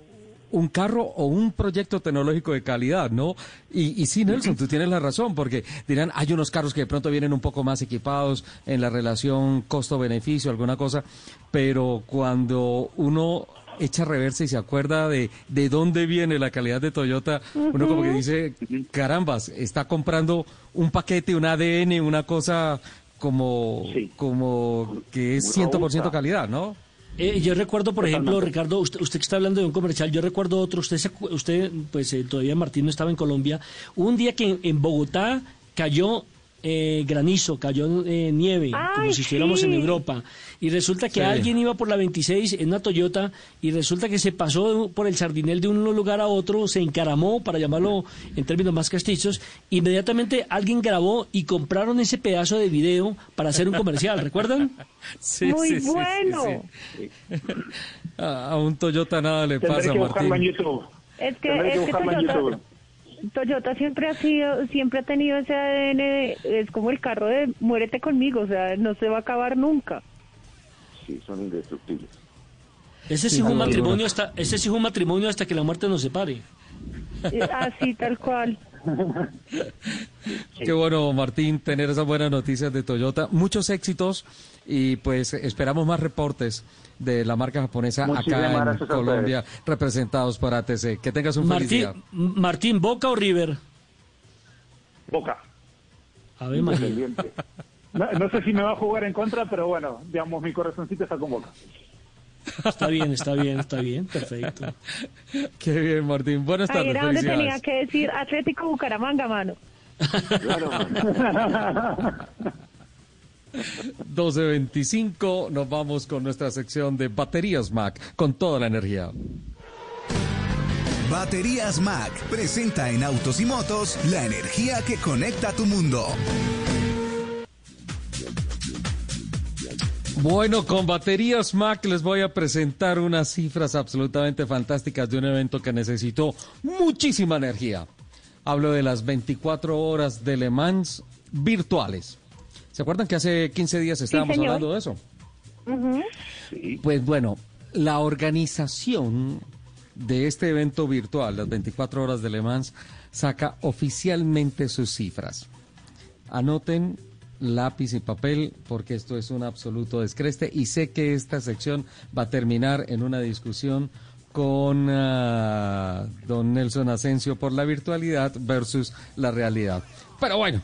un carro o un proyecto tecnológico de calidad, ¿no? Y, y sí, Nelson, tú tienes la razón, porque dirán, hay unos carros que de pronto vienen un poco más equipados en la relación costo-beneficio, alguna cosa, pero cuando uno echa reversa y se acuerda de, de dónde viene la calidad de Toyota, uno como que dice, carambas, está comprando un paquete, un ADN, una cosa como, como que es 100% calidad, ¿no? Eh, yo recuerdo, por ejemplo, Ricardo, usted, usted que está hablando de un comercial, yo recuerdo otro, usted, se usted pues eh, todavía Martín no estaba en Colombia, un día que en, en Bogotá cayó eh, granizo, cayó eh, nieve, como si estuviéramos en. Europa, y resulta que Sí. alguien iba por la 26 en una Toyota y resulta que se pasó por el sardinel de un lugar a otro, se encaramó, para llamarlo en términos más castizos, inmediatamente alguien grabó y compraron ese pedazo de video para hacer un comercial, ¿recuerdan? Sí, Muy sí, sí, sí, bueno. A, a un Toyota nada le Tendré pasa, que en Martín. YouTube. Es que, es que Toyota, YouTube. Toyota siempre ha sido, siempre ha tenido ese ADN, de- es como el carro de muérete conmigo, o sea, no se va a acabar nunca. Sí, son indestructibles. Ese sí, Sí, fue un matrimonio hasta, ese sí fue un matrimonio hasta que la muerte nos separe. Eh, Así, tal cual. Qué bueno, Martín, tener esas buenas noticias de Toyota. Muchos éxitos y pues esperamos más reportes de la marca japonesa Muchísimas acá en Colombia, representados por ATC. Que tengas un feliz día. Martín, Martín, ¿Boca o River? Boca. A ver, María. No, no sé si me va a jugar en contra, pero bueno, digamos, mi corazoncito está con Boca. Está bien, está bien, está bien, perfecto. Qué bien, Martín. Buenas Ahí tardes, era donde tenía que decir Atlético Bucaramanga, mano. 12.25, nos vamos con nuestra sección de baterías Mac, con toda la energía. Baterías Mac presenta en Autos y Motos la energía que conecta tu mundo. Bueno, con baterías Mac les voy a presentar unas cifras absolutamente fantásticas de un evento que necesitó muchísima energía. Hablo de las 24 horas de Le Mans virtuales. ¿Se acuerdan que hace 15 días estábamos hablando de eso? Pues bueno, la organización de este evento virtual, las 24 horas de Le Mans, saca oficialmente sus cifras. Anoten lápiz y papel porque esto es un absoluto descreste y sé que esta sección va a terminar en una discusión con ah, don Nelson Asensio por la virtualidad versus la realidad. Pero bueno,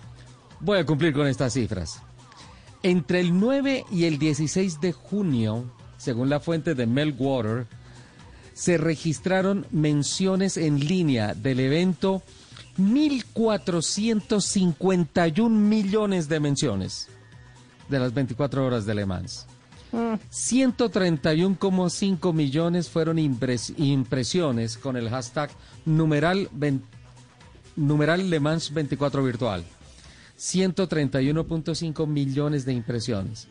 voy a cumplir con estas cifras. Entre el 9 y el 16 de junio, según la fuente de Meltwater, se registraron menciones en línea del evento 1.451 millones de menciones de las 24 horas de Le Mans. 131,5 millones fueron impres- impresiones con el hashtag numeral, ven- numeral Le Mans 24 virtual. 131.5 millones de impresiones.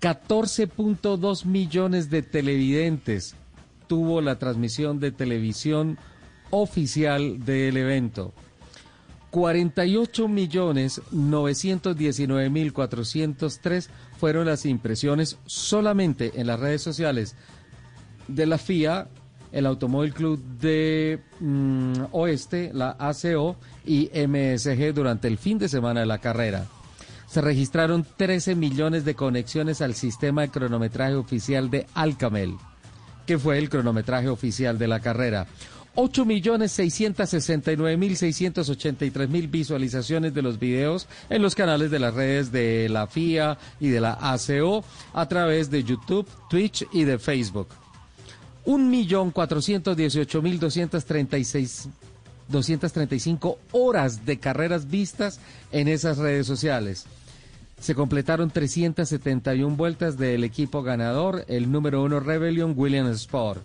14.2 millones de televidentes tuvo la transmisión de televisión oficial del evento. 48 millones 919 mil 403 fueron las impresiones solamente en las redes sociales de la FIA, el Automóvil Club de mm, Oeste, la ACO y MSG durante el fin de semana de la carrera. Se registraron 13 millones de conexiones al sistema de cronometraje oficial de Alcamel, que fue el cronometraje oficial de la carrera. 8.669.683.000 visualizaciones de los videos en los canales de las redes de la FIA y de la ACO a través de YouTube, Twitch y de Facebook. 1.418.236 235 horas de carreras vistas en esas redes sociales. Se completaron 371 vueltas del equipo ganador, el número uno Rebellion Williams Sport.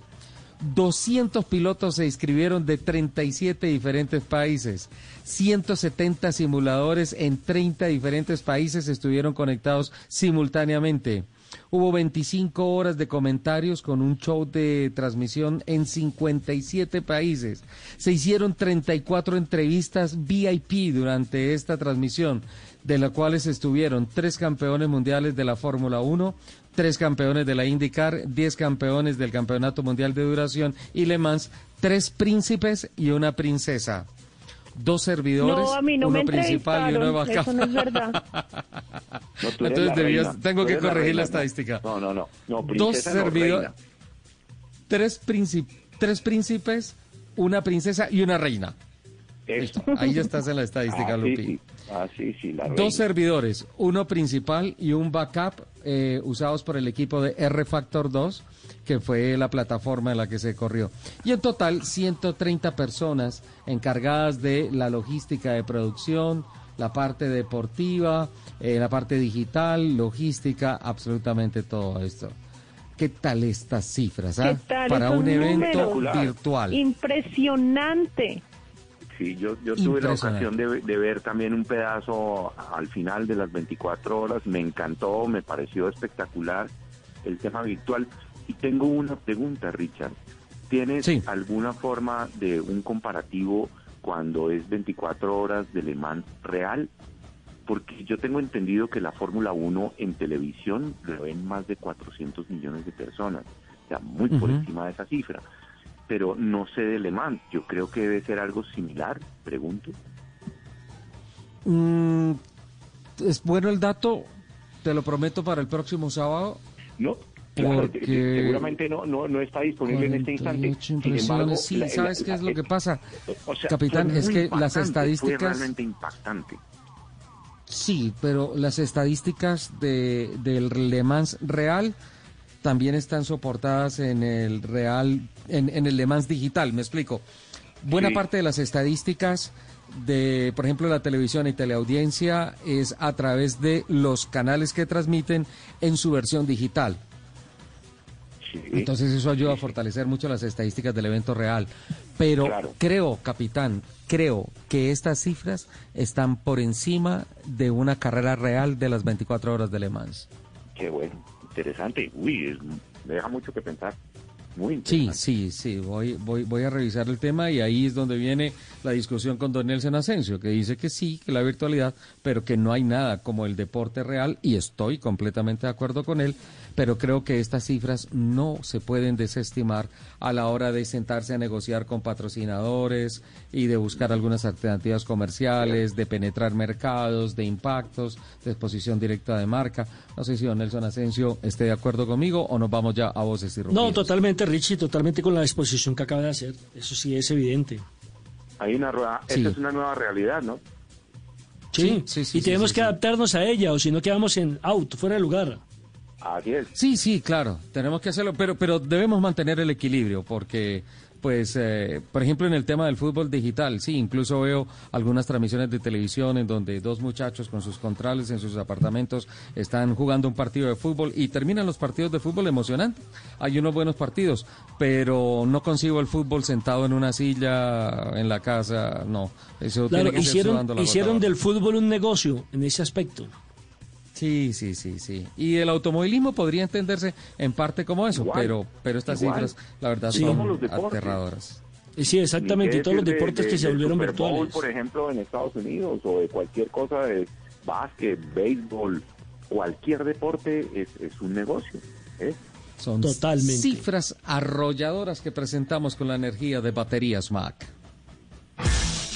200 pilotos se inscribieron de 37 diferentes países. 170 simuladores en 30 diferentes países estuvieron conectados simultáneamente. Hubo 25 horas de comentarios con un show de transmisión en 57 países. Se hicieron 34 entrevistas VIP durante esta transmisión, de las cuales estuvieron tres campeones mundiales de la Fórmula 1, tres campeones de la IndyCar, diez campeones del Campeonato Mundial de Duración y Le Mans, tres príncipes y una princesa. Dos servidores, No, a mí no uno me principal y uno de backup. eso no es verdad. No, Entonces debías- tengo que corregir la reina, estadística. No, no, no. no Dos servidores, tres, tres príncipes, una princesa y una reina. Eso. Ahí ya estás en la estadística, Ah, sí, Lupi. sí. Ah, sí, sí, la reina. Dos servidores, uno principal y un backup eh, usados por el equipo de R Factor 2, que fue la plataforma en la que se corrió. Y en total, 130 personas encargadas de la logística de producción, la parte deportiva, eh, la parte digital, logística, absolutamente todo esto. ¿Qué tal estas cifras ah? ¿Qué tal para un evento números? virtual? Impresionante. Sí, yo, yo tuve la ocasión de, de ver también un pedazo al final de las 24 horas. Me encantó, me pareció espectacular el tema virtual. Y tengo una pregunta, Richard. ¿Tienes alguna forma de un comparativo cuando es 24 horas de Le Mans real? Porque yo tengo entendido que la Fórmula 1 en televisión lo ven más de 400 millones de personas. O sea, muy por encima de esa cifra pero no sé de Le Mans. Yo creo que debe ser algo similar, pregunto. Mm, es bueno el dato, te lo prometo para el próximo sábado. No, claro, seguramente no, no, no está disponible en este instante. 48 Sin embargo, sí, la- ¿sabes la- qué es la- lo que pasa? o sea, Capitán, es que las impactante, Fue estadísticas... realmente impactante. Sí, pero las estadísticas de, del Le Mans real también están soportadas en el real, en, en el Le Mans digital, me explico. Buena Sí. parte de las estadísticas de, por ejemplo, la televisión y teleaudiencia es a través de los canales que transmiten en su versión digital. Entonces eso ayuda a fortalecer mucho las estadísticas del evento real. Pero creo, capitán, creo que estas cifras están por encima de una carrera real de las 24 horas de Le Mans. Qué bueno, interesante. Uy, es- me deja mucho que pensar. Muy Sí, interesante. sí, sí, voy, voy, voy a revisar el tema y ahí es donde viene la discusión con Don Nelson Asensio, que dice que sí, que la virtualidad, pero que no hay nada como el deporte real y estoy completamente de acuerdo con él, pero creo que estas cifras no se pueden desestimar a la hora de sentarse a negociar con patrocinadores y de buscar algunas alternativas comerciales, de penetrar mercados, de impactos, de exposición directa de marca. No sé si Don Nelson Asensio esté de acuerdo conmigo o nos vamos ya a voces y No, rugidos. totalmente, Richie, totalmente con la exposición que acaba de hacer. Eso sí es evidente. Hay una rueda, Sí. esta es una nueva realidad, ¿no? Sí, sí, sí, y sí, tenemos sí, que sí. adaptarnos a ella, o si no quedamos en out, fuera de lugar. Así es. Sí, sí, claro, tenemos que hacerlo, pero, pero debemos mantener el equilibrio porque, pues, eh, por ejemplo, en el tema del fútbol digital, sí, incluso veo algunas transmisiones de televisión en donde dos muchachos con sus contrales en sus apartamentos están jugando un partido de fútbol y terminan los partidos de fútbol emocionantes. Hay unos buenos partidos, pero no consigo el fútbol sentado en una silla en la casa, no. Eso Claro, tiene que hicieron, la hicieron del fútbol un negocio en ese aspecto. Sí, sí, sí, sí. Y el automovilismo podría entenderse en parte como eso, Igual, pero, pero estas igual. cifras, la verdad, Sí. Son aterradoras. Y sí, exactamente, y todos los de- deportes de- que se volvieron Super Bowl, virtuales. por ejemplo, en Estados Unidos, o de cualquier cosa de básquet, béisbol, cualquier deporte es, es un negocio. ¿eh? Son cifras arrolladoras que presentamos con la energía de baterías Mac.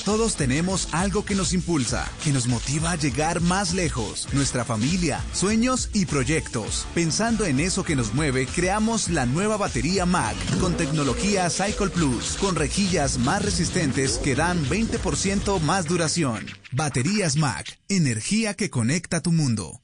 Todos tenemos algo que nos impulsa, que nos motiva a llegar más lejos. Nuestra familia, sueños y proyectos. Pensando en eso que nos mueve, creamos la nueva batería Mac con tecnología Cycle Plus, con rejillas más resistentes que dan 20% más duración. Baterías Mac, energía que conecta tu mundo.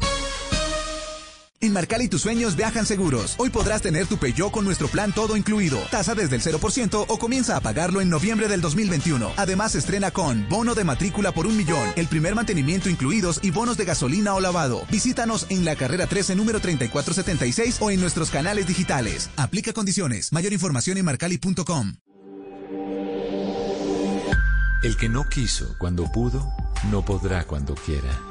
En Marcali tus sueños viajan seguros. Hoy podrás tener tu Peugeot con nuestro plan todo incluido. Tasa desde el 0% o comienza a pagarlo en noviembre del 2021. Además estrena con bono de matrícula por un millón, el primer mantenimiento incluidos y bonos de gasolina o lavado. Visítanos en la carrera 13 número 3476 o en nuestros canales digitales. Aplica condiciones. Mayor información en marcali.com. El que no quiso cuando pudo, no podrá cuando quiera.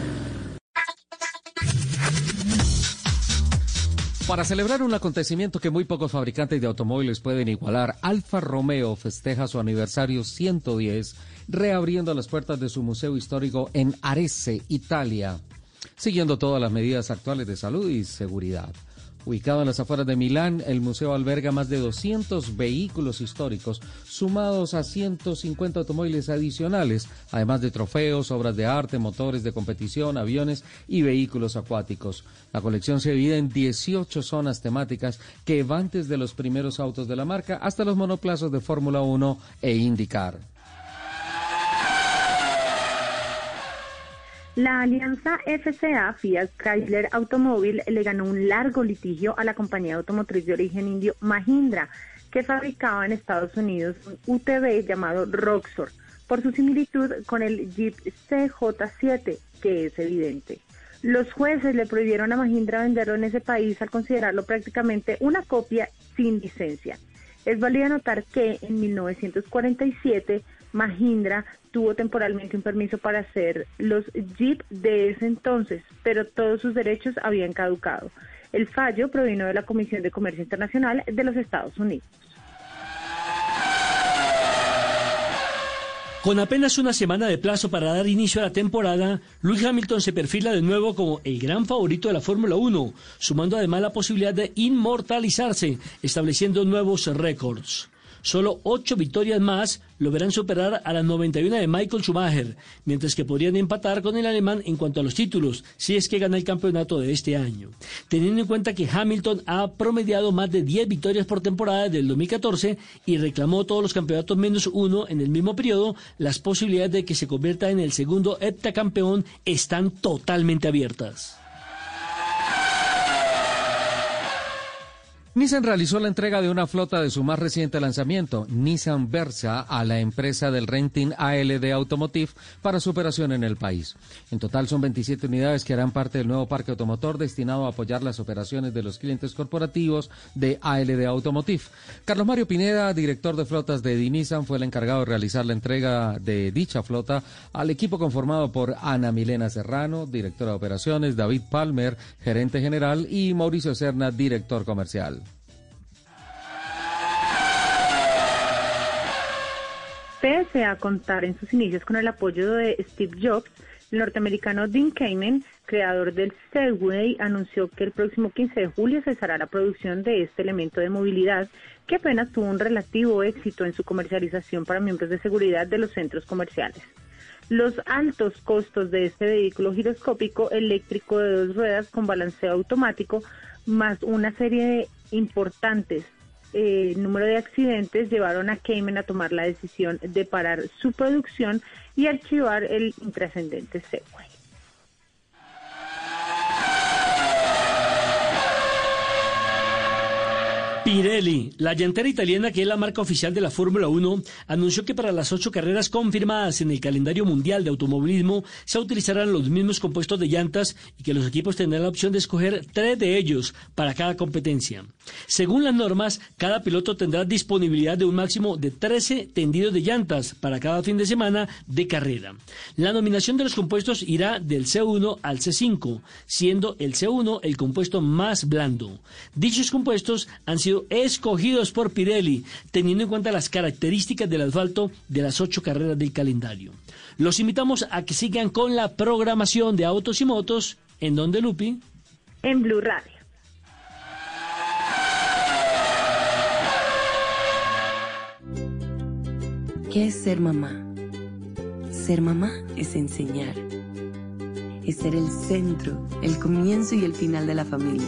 Para celebrar un acontecimiento que muy pocos fabricantes de automóviles pueden igualar, Alfa Romeo festeja su aniversario 110 reabriendo las puertas de su museo histórico en Arese, Italia, siguiendo todas las medidas actuales de salud y seguridad. Ubicado en las afueras de Milán, el museo alberga más de 200 vehículos históricos, sumados a 150 automóviles adicionales, además de trofeos, obras de arte, motores de competición, aviones y vehículos acuáticos. La colección se divide en 18 zonas temáticas que van desde los primeros autos de la marca hasta los monoplazos de Fórmula 1 e IndyCar. La alianza FCA Fiat Chrysler Automóvil le ganó un largo litigio a la compañía automotriz de origen indio Mahindra, que fabricaba en Estados Unidos un UTV llamado Roxor, por su similitud con el Jeep CJ7, que es evidente. Los jueces le prohibieron a Mahindra venderlo en ese país al considerarlo prácticamente una copia sin licencia. Es válido notar que en 1947 Mahindra tuvo temporalmente un permiso para hacer los Jeep de ese entonces, pero todos sus derechos habían caducado. El fallo provino de la Comisión de Comercio Internacional de los Estados Unidos. Con apenas una semana de plazo para dar inicio a la temporada, Lewis Hamilton se perfila de nuevo como el gran favorito de la Fórmula 1, sumando además la posibilidad de inmortalizarse, estableciendo nuevos récords. Solo ocho victorias más lo verán superar a las 91 de Michael Schumacher, mientras que podrían empatar con el alemán en cuanto a los títulos, si es que gana el campeonato de este año. Teniendo en cuenta que Hamilton ha promediado más de 10 victorias por temporada desde el 2014 y reclamó todos los campeonatos menos uno en el mismo periodo, las posibilidades de que se convierta en el segundo heptacampeón están totalmente abiertas. Nissan realizó la entrega de una flota de su más reciente lanzamiento, Nissan Versa, a la empresa del renting ALD Automotive para su operación en el país. En total son 27 unidades que harán parte del nuevo parque automotor destinado a apoyar las operaciones de los clientes corporativos de ALD Automotive. Carlos Mario Pineda, director de flotas de Nissan, fue el encargado de realizar la entrega de dicha flota al equipo conformado por Ana Milena Serrano, directora de operaciones, David Palmer, gerente general, y Mauricio Serna, director comercial. Pese a contar en sus inicios con el apoyo de Steve Jobs, el norteamericano Dean Kamen, creador del Segway, anunció que el próximo 15 de julio cesará la producción de este elemento de movilidad que apenas tuvo un relativo éxito en su comercialización para miembros de seguridad de los centros comerciales. Los altos costos de este vehículo giroscópico eléctrico de dos ruedas con balanceo automático, más una serie de importantes eh, número de accidentes llevaron a Cayman a tomar la decisión de parar su producción y archivar el intrascendente Segway. Pirelli, la llantera italiana que es la marca oficial de la Fórmula 1, anunció que para las ocho carreras confirmadas en el calendario mundial de automovilismo se utilizarán los mismos compuestos de llantas y que los equipos tendrán la opción de escoger tres de ellos para cada competencia. Según las normas, cada piloto tendrá disponibilidad de un máximo de 13 tendidos de llantas para cada fin de semana de carrera. La nominación de los compuestos irá del C1 al C5, siendo el C1 el compuesto más blando. Dichos compuestos han sido escogidos por Pirelli, teniendo en cuenta las características del asfalto de las ocho carreras del calendario. Los invitamos a que sigan con la programación de autos y motos. ¿En donde, Lupi? En Blue Radio. ¿Qué es ser mamá? Ser mamá es enseñar. Es ser el centro, el comienzo y el final de la familia.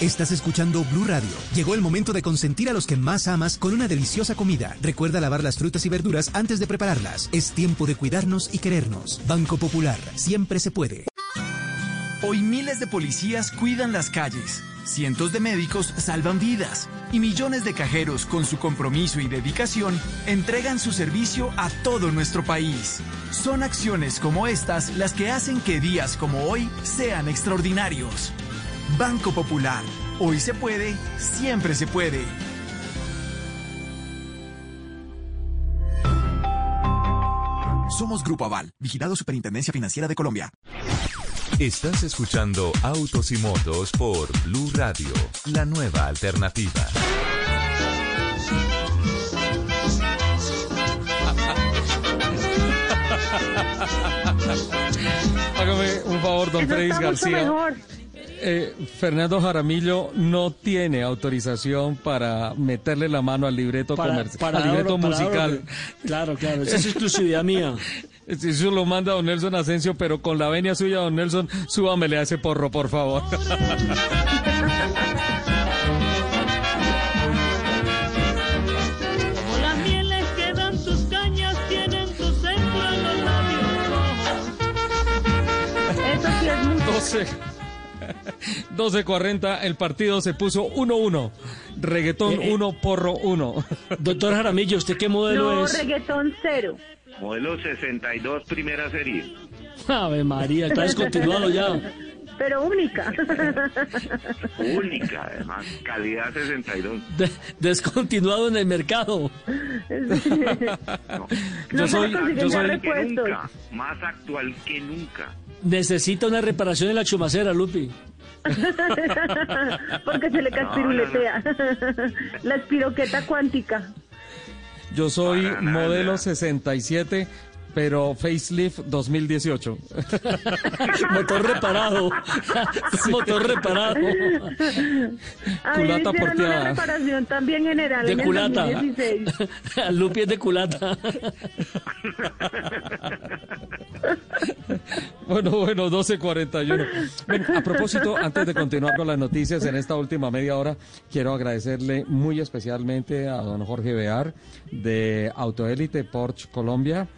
Estás escuchando Blue Radio. Llegó el momento de consentir a los que más amas con una deliciosa comida. Recuerda lavar las frutas y verduras antes de prepararlas. Es tiempo de cuidarnos y querernos. Banco Popular, siempre se puede. Hoy miles de policías cuidan las calles, cientos de médicos salvan vidas y millones de cajeros con su compromiso y dedicación entregan su servicio a todo nuestro país. Son acciones como estas las que hacen que días como hoy sean extraordinarios. Banco Popular. Hoy se puede, siempre se puede. Somos Grupo Aval, vigilado Superintendencia Financiera de Colombia. Estás escuchando Autos y Motos por Blue Radio, la nueva alternativa. Hágame un favor, don Freddy mucho García. mejor. Eh, Fernando Jaramillo no tiene autorización para meterle la mano al libreto, Para- comerci- para al libreto para musical. Claro, claro, esa es exclusividad mía. Eso lo manda don Nelson Asensio, pero con la venia suya, don Nelson, súbamele a ese porro, por favor. 12.40, el partido se puso 1-1. Reggaetón Eh, eh. 1, porro 1. Doctor Jaramillo, ¿usted qué modelo No, es? reggaetón cero. Modelo 62, primera serie. Ave María, está descontinuado ya. Pero única. Única, además. Calidad 62. De- descontinuado en el mercado. No soy- yo soy-. Nunca. Más actual que nunca. Necesita una reparación en la chumacera, Lupi. Porque se le caspiruletea. La espiroqueta cuántica. Yo soy modelo 67, pero facelift 2018. Motor reparado. Motor reparado. A mí me Culata hicieron porteada. una reparación también general De en el culata. 2016. Lupi es de culata. Bueno, bueno, 12.41. Bueno, a propósito, antes de continuar con las noticias en esta última media hora, quiero agradecerle muy especialmente a don Jorge Bear de Autoélite Porsche Colombia.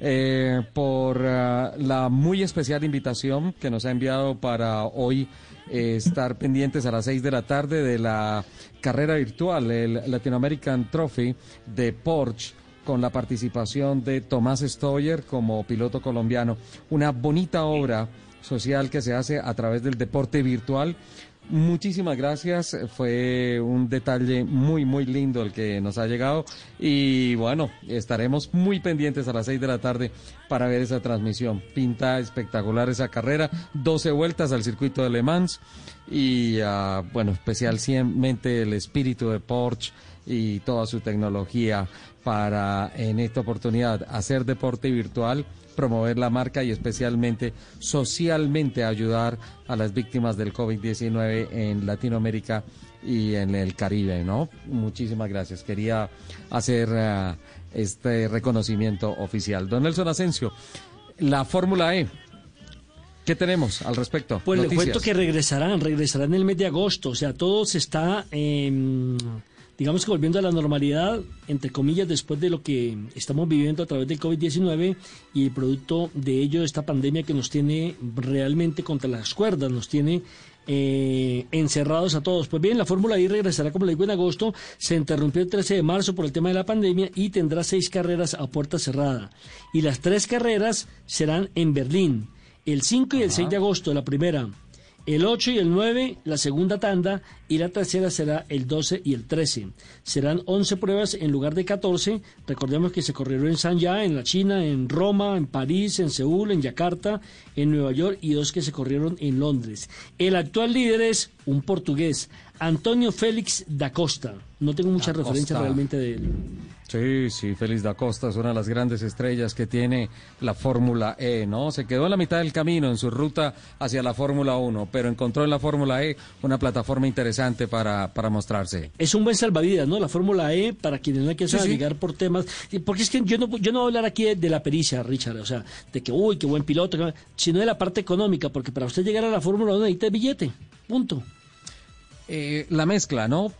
eh, por ah, la muy especial invitación que nos ha enviado para hoy eh, estar pendientes a las 6 de la tarde de la carrera virtual, el Latin American Trophy de Porsche con la participación de Tomás Stoyer como piloto colombiano. Una bonita obra social que se hace a través del deporte virtual. Muchísimas gracias, fue un detalle muy, muy lindo el que nos ha llegado y bueno, estaremos muy pendientes a las 6 de la tarde para ver esa transmisión. Pinta espectacular esa carrera, 12 vueltas al circuito de Le Mans y ah, bueno, especialmente el espíritu de Porsche y toda su tecnología para en esta oportunidad hacer deporte virtual, promover la marca y especialmente socialmente ayudar a las víctimas del COVID-19 en Latinoamérica y en el Caribe, ¿no? Muchísimas gracias. Quería hacer eh, este reconocimiento oficial. Don Nelson Asensio, la Fórmula E. ¿Qué tenemos al respecto? Pues le Noticias. cuento que regresarán, regresarán en el mes de agosto. O sea, todo se está em, digamos que volviendo a la normalidad, entre comillas, después de lo que estamos viviendo a través del COVID-19 y el producto de ello, esta pandemia que nos tiene realmente contra las cuerdas, nos tiene eh, encerrados a todos. Pues bien, la Fórmula I regresará, como le digo, en agosto. Se interrumpió el 13 de marzo por el tema de la pandemia y tendrá seis carreras a puerta cerrada. Y las tres carreras serán en Berlín. El 5 y el 6 de agosto, la primera. El 8 y el 9, la segunda tanda, y la tercera será el 12 y el 13. Serán 11 pruebas en lugar de 14. Recordemos que se corrieron en Sanya, en la China, en Roma, en París, en Seúl, en Yakarta, en Nueva York y dos que se corrieron en Londres. El actual líder es un portugués, Antonio Félix da Costa. No tengo mucha Da referencia Costa. realmente de él. Sí, sí, Félix da Costa es una de las grandes estrellas que tiene la Fórmula E, ¿no? Se quedó en la mitad del camino en su ruta hacia la Fórmula 1, pero encontró en la Fórmula E una plataforma interesante para, para mostrarse. Es un buen salvavidas, ¿no? La Fórmula E, para quienes no que Sí, sí. llegar por temas. Porque es que yo no, yo no voy a hablar aquí de, de la pericia, Richard, o sea, de que, uy, qué buen piloto, sino de la parte económica, porque para usted llegar a la Fórmula 1 necesita billete, punto. Eh, la mezcla, ¿no?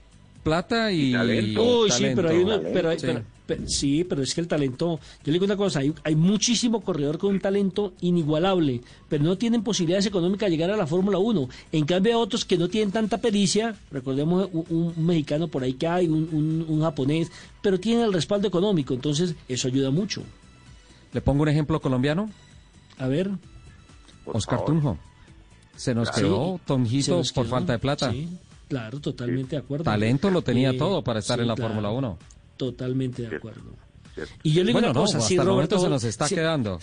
Plata y, Uy, sí, pero hay uno, talento. pero, hay- Sí. pero- pero- sí, pero es que el talento, yo le digo una cosa, hay, hay muchísimo corredor con un talento inigualable, pero no tienen posibilidades económicas de llegar a la Fórmula 1. En cambio, hay otros que no tienen tanta pericia, recordemos un, un mexicano por ahí que hay, un, un- un japonés, pero tienen el respaldo económico, entonces eso ayuda mucho. ¿Le pongo un ejemplo colombiano? A ver. Oscar favor. Tunjo. Se nos Sí, quedó Tonjito por quedó, falta de plata. sí, claro, totalmente de acuerdo. Talento lo tenía Eh, todo para estar sí, en la claro, Fórmula 1. Totalmente de acuerdo. Y yo le digo Bueno, una no, cosa, hasta si el momento Roberto se nos está si- quedando.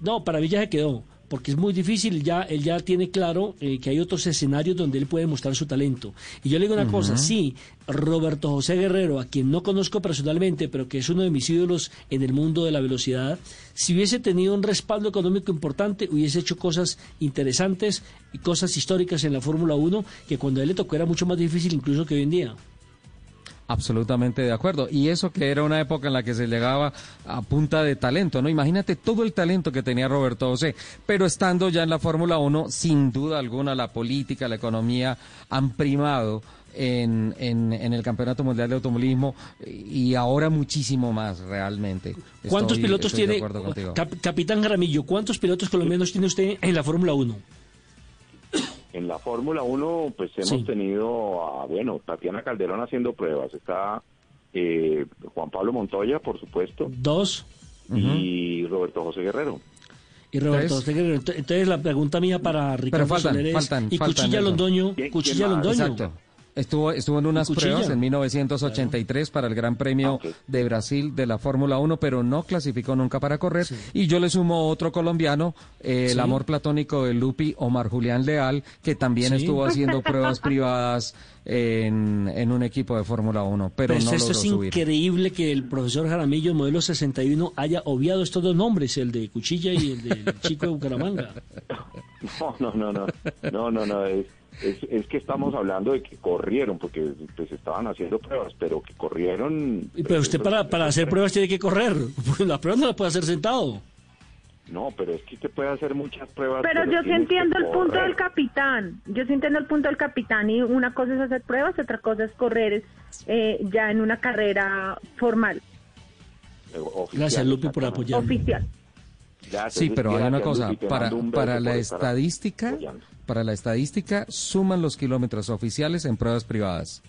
No, para mí ya se quedó, porque es muy difícil, ya él ya tiene claro eh, que hay otros escenarios donde él puede mostrar su talento. Y yo le digo una cosa, sí, Roberto José Guerrero, a quien no conozco personalmente, pero que es uno de mis ídolos en el mundo de la velocidad, si hubiese tenido un respaldo económico importante, hubiese hecho cosas interesantes y cosas históricas en la Fórmula 1, que cuando a él le tocó era mucho más difícil incluso que hoy en día. Absolutamente de acuerdo. Y eso que era una época en la que se llegaba a punta de talento, ¿no? Imagínate todo el talento que tenía Roberto José. Pero estando ya en la Fórmula 1, sin duda alguna la política, la economía han primado en, en, en el Campeonato Mundial de Automovilismo y ahora muchísimo más realmente. ¿Cuántos pilotos tiene, Capitán Gramillo, cuántos pilotos colombianos tiene usted en la Fórmula 1? En la Fórmula 1, pues hemos Sí. tenido a, bueno, Tatiana Calderón haciendo pruebas. Está eh, Juan Pablo Montoya, por supuesto. Dos. Y Roberto José Guerrero. Y Roberto. José Guerrero. Ent- Entonces la pregunta mía para Ricardo faltan, Soler es, faltan, y faltan, Cuchilla. Londoño, ¿Quién- Cuchilla quién? Londoño. Exacto. Estuvo, estuvo en unas Cuchilla. pruebas en 1983 para el Gran Premio de Brasil de la Fórmula 1, pero no clasificó nunca para correr. Y yo le sumo otro colombiano, eh, el Sí. amor platónico de Lupi, Omar Julián Leal, que también Sí. estuvo haciendo pruebas privadas en, en un equipo de Fórmula 1, pero, Pero no esto logró es subir. increíble que el profesor Jaramillo, modelo 61, haya obviado estos dos nombres, el de Cuchilla y el del chico de Bucaramanga. No, no, no, no, no, no, no, es, es, es que estamos hablando de que corrieron, porque pues estaban haciendo pruebas, pero que corrieron... Pero usted para, para hacer pruebas tiene que correr. Las pruebas no las puede hacer sentado. No, pero es que usted puede hacer muchas pruebas. Pero yo sí entiendo el punto del capitán. Yo sí entiendo el punto del capitán. Y una cosa es hacer pruebas, otra cosa es correr eh, ya en una carrera formal, Eh, oficial, Gracias, Lupi, por apoyarme. oficial. Sí, pero hay una cosa, para, un para la estadística, apoyando. Para la estadística suman los kilómetros oficiales en pruebas privadas.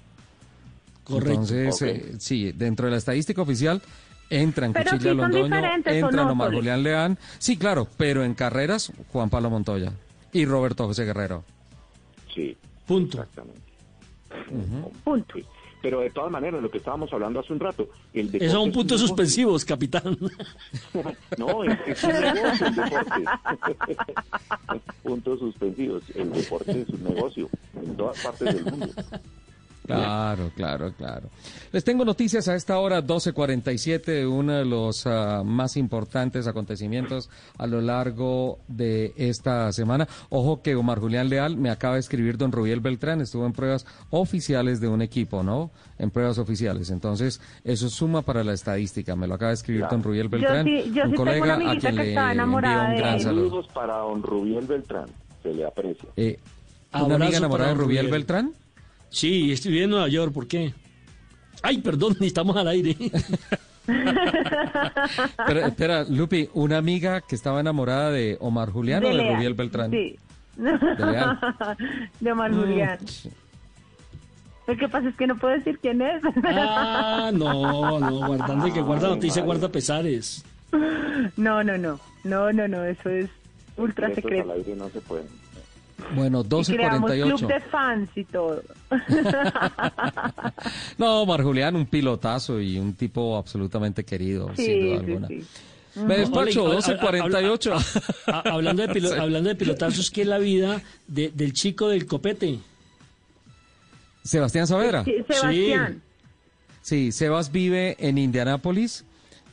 Correcto. Entonces, eh, sí, dentro de la estadística oficial entran Pero Cuchilla sí Londoño, diferentes, ¿o entran no, Omar? Julián Leán. Sí, claro, pero en carreras Juan Pablo Montoya y Roberto José Guerrero. Sí. Punto. Exactamente. Punto. Pero de todas maneras, lo que estábamos hablando hace un rato, el deporte Esos son es un puntos suspensivos, capitán. No, es, es un negocio el deporte. puntos suspensivos. El deporte es un negocio en todas partes del mundo. Claro, claro, claro. Les tengo noticias a esta hora, 12.47, de uno de los ah, más importantes acontecimientos a lo largo de esta semana. Ojo que Omar Julián Leal me acaba de escribir don Rubiel Beltrán, estuvo en pruebas oficiales de un equipo, ¿no? En pruebas oficiales. Entonces, eso suma para la estadística. Me lo acaba de escribir don Rubiel Beltrán, sí- yo un sí tengo una colega a quien que le enamorada un de gran saludo. Saludos para don Rubiel Beltrán. Se le aprecia. Eh, ¿Una amiga enamorada de Rubiel. Beltrán? Sí, estoy en Nueva York, ¿por qué? Ay, perdón, ni estamos al aire. Pero, espera, Lupi, una amiga que estaba enamorada de Omar Julián o de Leal. Rubiel Beltrán. Sí. Leal. De Omar Mm. Julián. Lo que pasa es que no puedo decir quién es. Ah, no, no, guardando el que guarda noticias, guarda pesares. No, no, no. No, no, no. Eso es ultra secreto. al aire no se pueden. Bueno, Y creamos club 12.48. de fans y todo. No, Omar Julián, un pilotazo y un tipo absolutamente querido, Sí, sin duda sí, alguna. sí. Me despacho, Oye, 12.48. a- a- a- Hablando de, pilo- Sí. hablando de pilotazos, ¿qué es la vida de- del chico del copete? Sebastián Saavedra. Sí, Sebastián. Sí, Sebas vive en Indianápolis,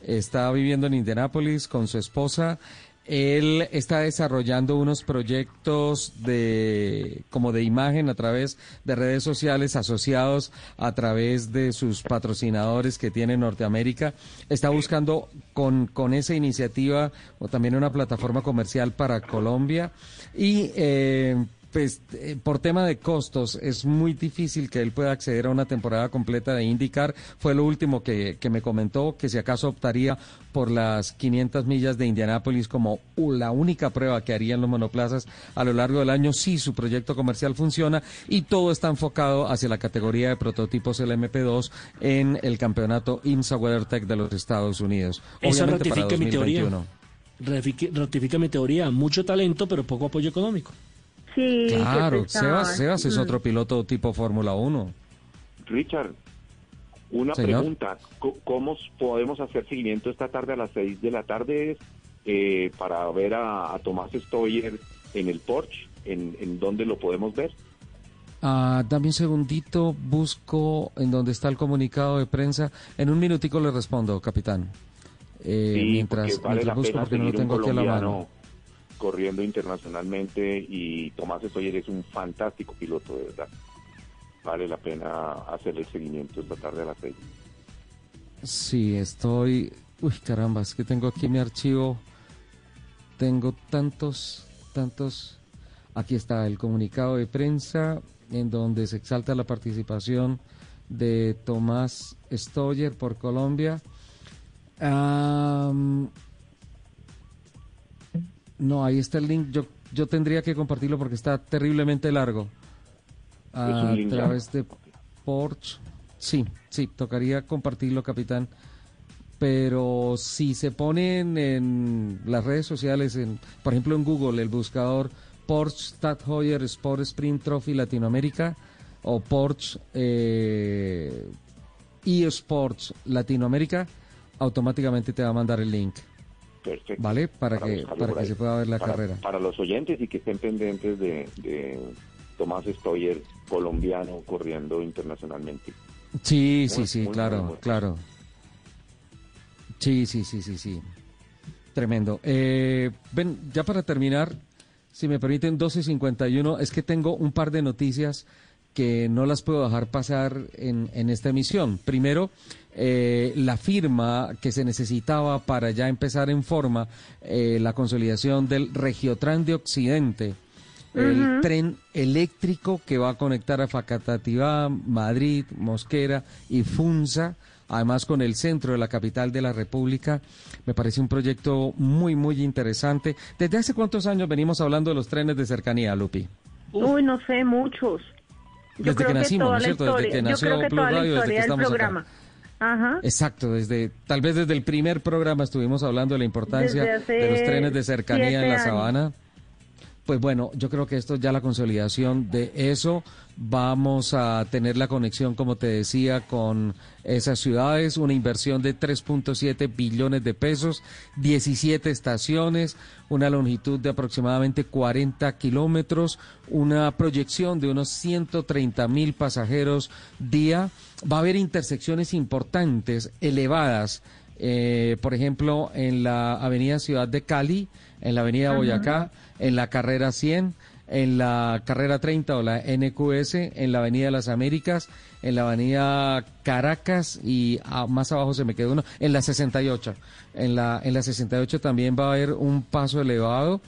está viviendo en Indianápolis con su esposa. Él está desarrollando unos proyectos de como de imagen a través de redes sociales asociados a través de sus patrocinadores que tiene en Norteamérica. Está buscando con, con esa iniciativa o también una plataforma comercial para Colombia y eh, pues eh, por tema de costos es muy difícil que él pueda acceder a una temporada completa de IndyCar. Fue lo último que, que me comentó, que si acaso optaría por las 500 millas de Indianápolis como la única prueba que harían los monoplazas a lo largo del año si su proyecto comercial funciona y todo está enfocado hacia la categoría de prototipos LMP2 en el campeonato IMSA WeatherTech de los Estados Unidos. Eso Obviamente para ratifica mi teoría. 2021. Ratifica, ratifica mi teoría. Mucho talento, pero poco apoyo económico. Sí, Claro, Sebas, Sebas es otro piloto tipo Fórmula 1. Richard, una Señor. pregunta. ¿Cómo podemos hacer seguimiento esta tarde a las 6 de la tarde eh, para ver a, a Tomás Stoyer en el Porsche? ¿En, en dónde lo podemos ver? Ah, dame un segundito, busco en donde está el comunicado de prensa. En un minutico le respondo, capitán. Eh, Sí, mientras, vale mientras busco porque no lo tengo aquí a la mano. Corriendo internacionalmente y Tomás Stoyer es un fantástico piloto, de verdad. Vale la pena hacerle el seguimiento esta tarde a las 6. Sí, estoy... Uy, caramba, es que tengo aquí mi archivo. Tengo tantos, tantos... Aquí está el comunicado de prensa en donde se exalta la participación de Tomás Stoyer por Colombia. No, ahí está el link. Yo, yo tendría que compartirlo porque está terriblemente largo. un A través de Porsche. Sí, sí, tocaría compartirlo, capitán. Pero si se ponen en las redes sociales, en, por ejemplo en Google, el buscador Porsche Stadthoyer Sport Sprint Trophy Latinoamérica o Porsche eh, eSports Latinoamérica, automáticamente te va a mandar el link. Perfecto. ¿Vale? Para, que, para que se pueda ver la Para- carrera. Para los oyentes y que estén pendientes de, de Tomás Stoyer, colombiano, corriendo internacionalmente. Sí, Muy, sí, sí, muy, claro, muy claro. Sí, sí, sí, sí, sí. Tremendo. Eh, ven, ya para terminar, si me permiten, 12.51, es que tengo un par de noticias que no las puedo dejar pasar en, en esta emisión. Primero, eh, la firma que se necesitaba para ya empezar en forma eh, la consolidación del Regiotran de Occidente, el tren eléctrico que va a conectar a Facatativá, Madrid, Mosquera y Funza, además con el centro de la capital de la República. Me parece un proyecto muy, muy interesante. ¿Desde hace cuántos años venimos hablando de los trenes de cercanía, Lupi? Uy, no sé, muchos. Yo Desde creo que nacimos, ¿no es cierto? Desde que nació Blue Radio, desde que estamos acá. Ajá. Exacto, desde tal vez desde el primer programa estuvimos hablando de la importancia de los trenes de cercanía en la años. sabana. Pues bueno, yo creo que esto es ya la consolidación de eso. Vamos a tener la conexión, como te decía, con esas ciudades, una inversión de 3.7 billones de pesos, 17 estaciones, una longitud de aproximadamente 40 kilómetros, una proyección de unos 130 mil pasajeros día. Va a haber intersecciones importantes, elevadas, eh, por ejemplo, en la avenida Ciudad de Cali, en la avenida. Boyacá, en la carrera 100, en la carrera 30 o la NQS, en la avenida de las Américas, en la avenida Caracas y más abajo se me quedó uno, en la 68. En la, en la 68 también va a haber un paso elevado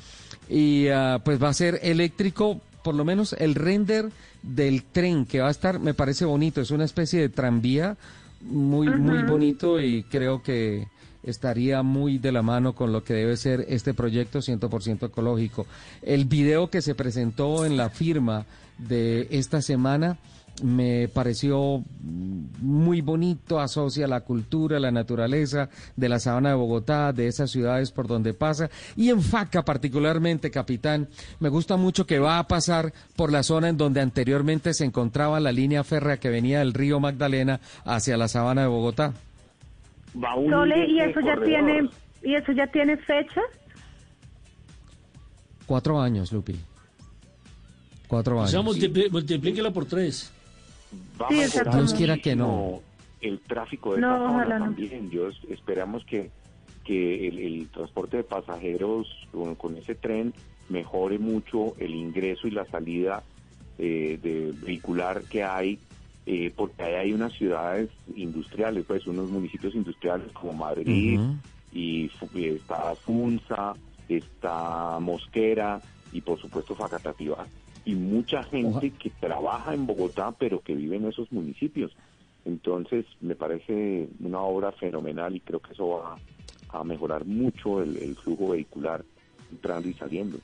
y ah, pues va a ser eléctrico, por lo menos el render del tren que va a estar, me parece bonito, es una especie de tranvía muy, muy bonito y creo que estaría muy de la mano con lo que debe ser este proyecto 100% ecológico. El video que se presentó en la firma de esta semana me pareció muy bonito, asocia la cultura, la naturaleza de la sabana de Bogotá, de esas ciudades por donde pasa, y enfaca particularmente, capitán, me gusta mucho que va a pasar por la zona en donde anteriormente se encontraba la línea férrea que venía del río Magdalena hacia la sabana de Bogotá. Va a unir Sole, ¿y eso ya corredor. tiene, y eso ya tiene fecha? Cuatro años, Lupi. Cuatro O años. sea, multipli- multiplíquelo por tres. Sí. Dios quiera que no. El tráfico de No, ojalá no. también. Yo es- esperamos que, que el, el transporte de pasajeros con, con ese tren mejore mucho el ingreso y la salida eh, de vehicular que hay, eh, porque ahí hay unas ciudades industriales, pues unos municipios industriales como Madrid, y fu- y está Funza, está Mosquera y por supuesto Facatativá y mucha gente que trabaja en Bogotá pero que vive en esos municipios. Entonces me parece una obra fenomenal y creo que eso va a mejorar mucho el, el flujo vehicular entrando y saliendo.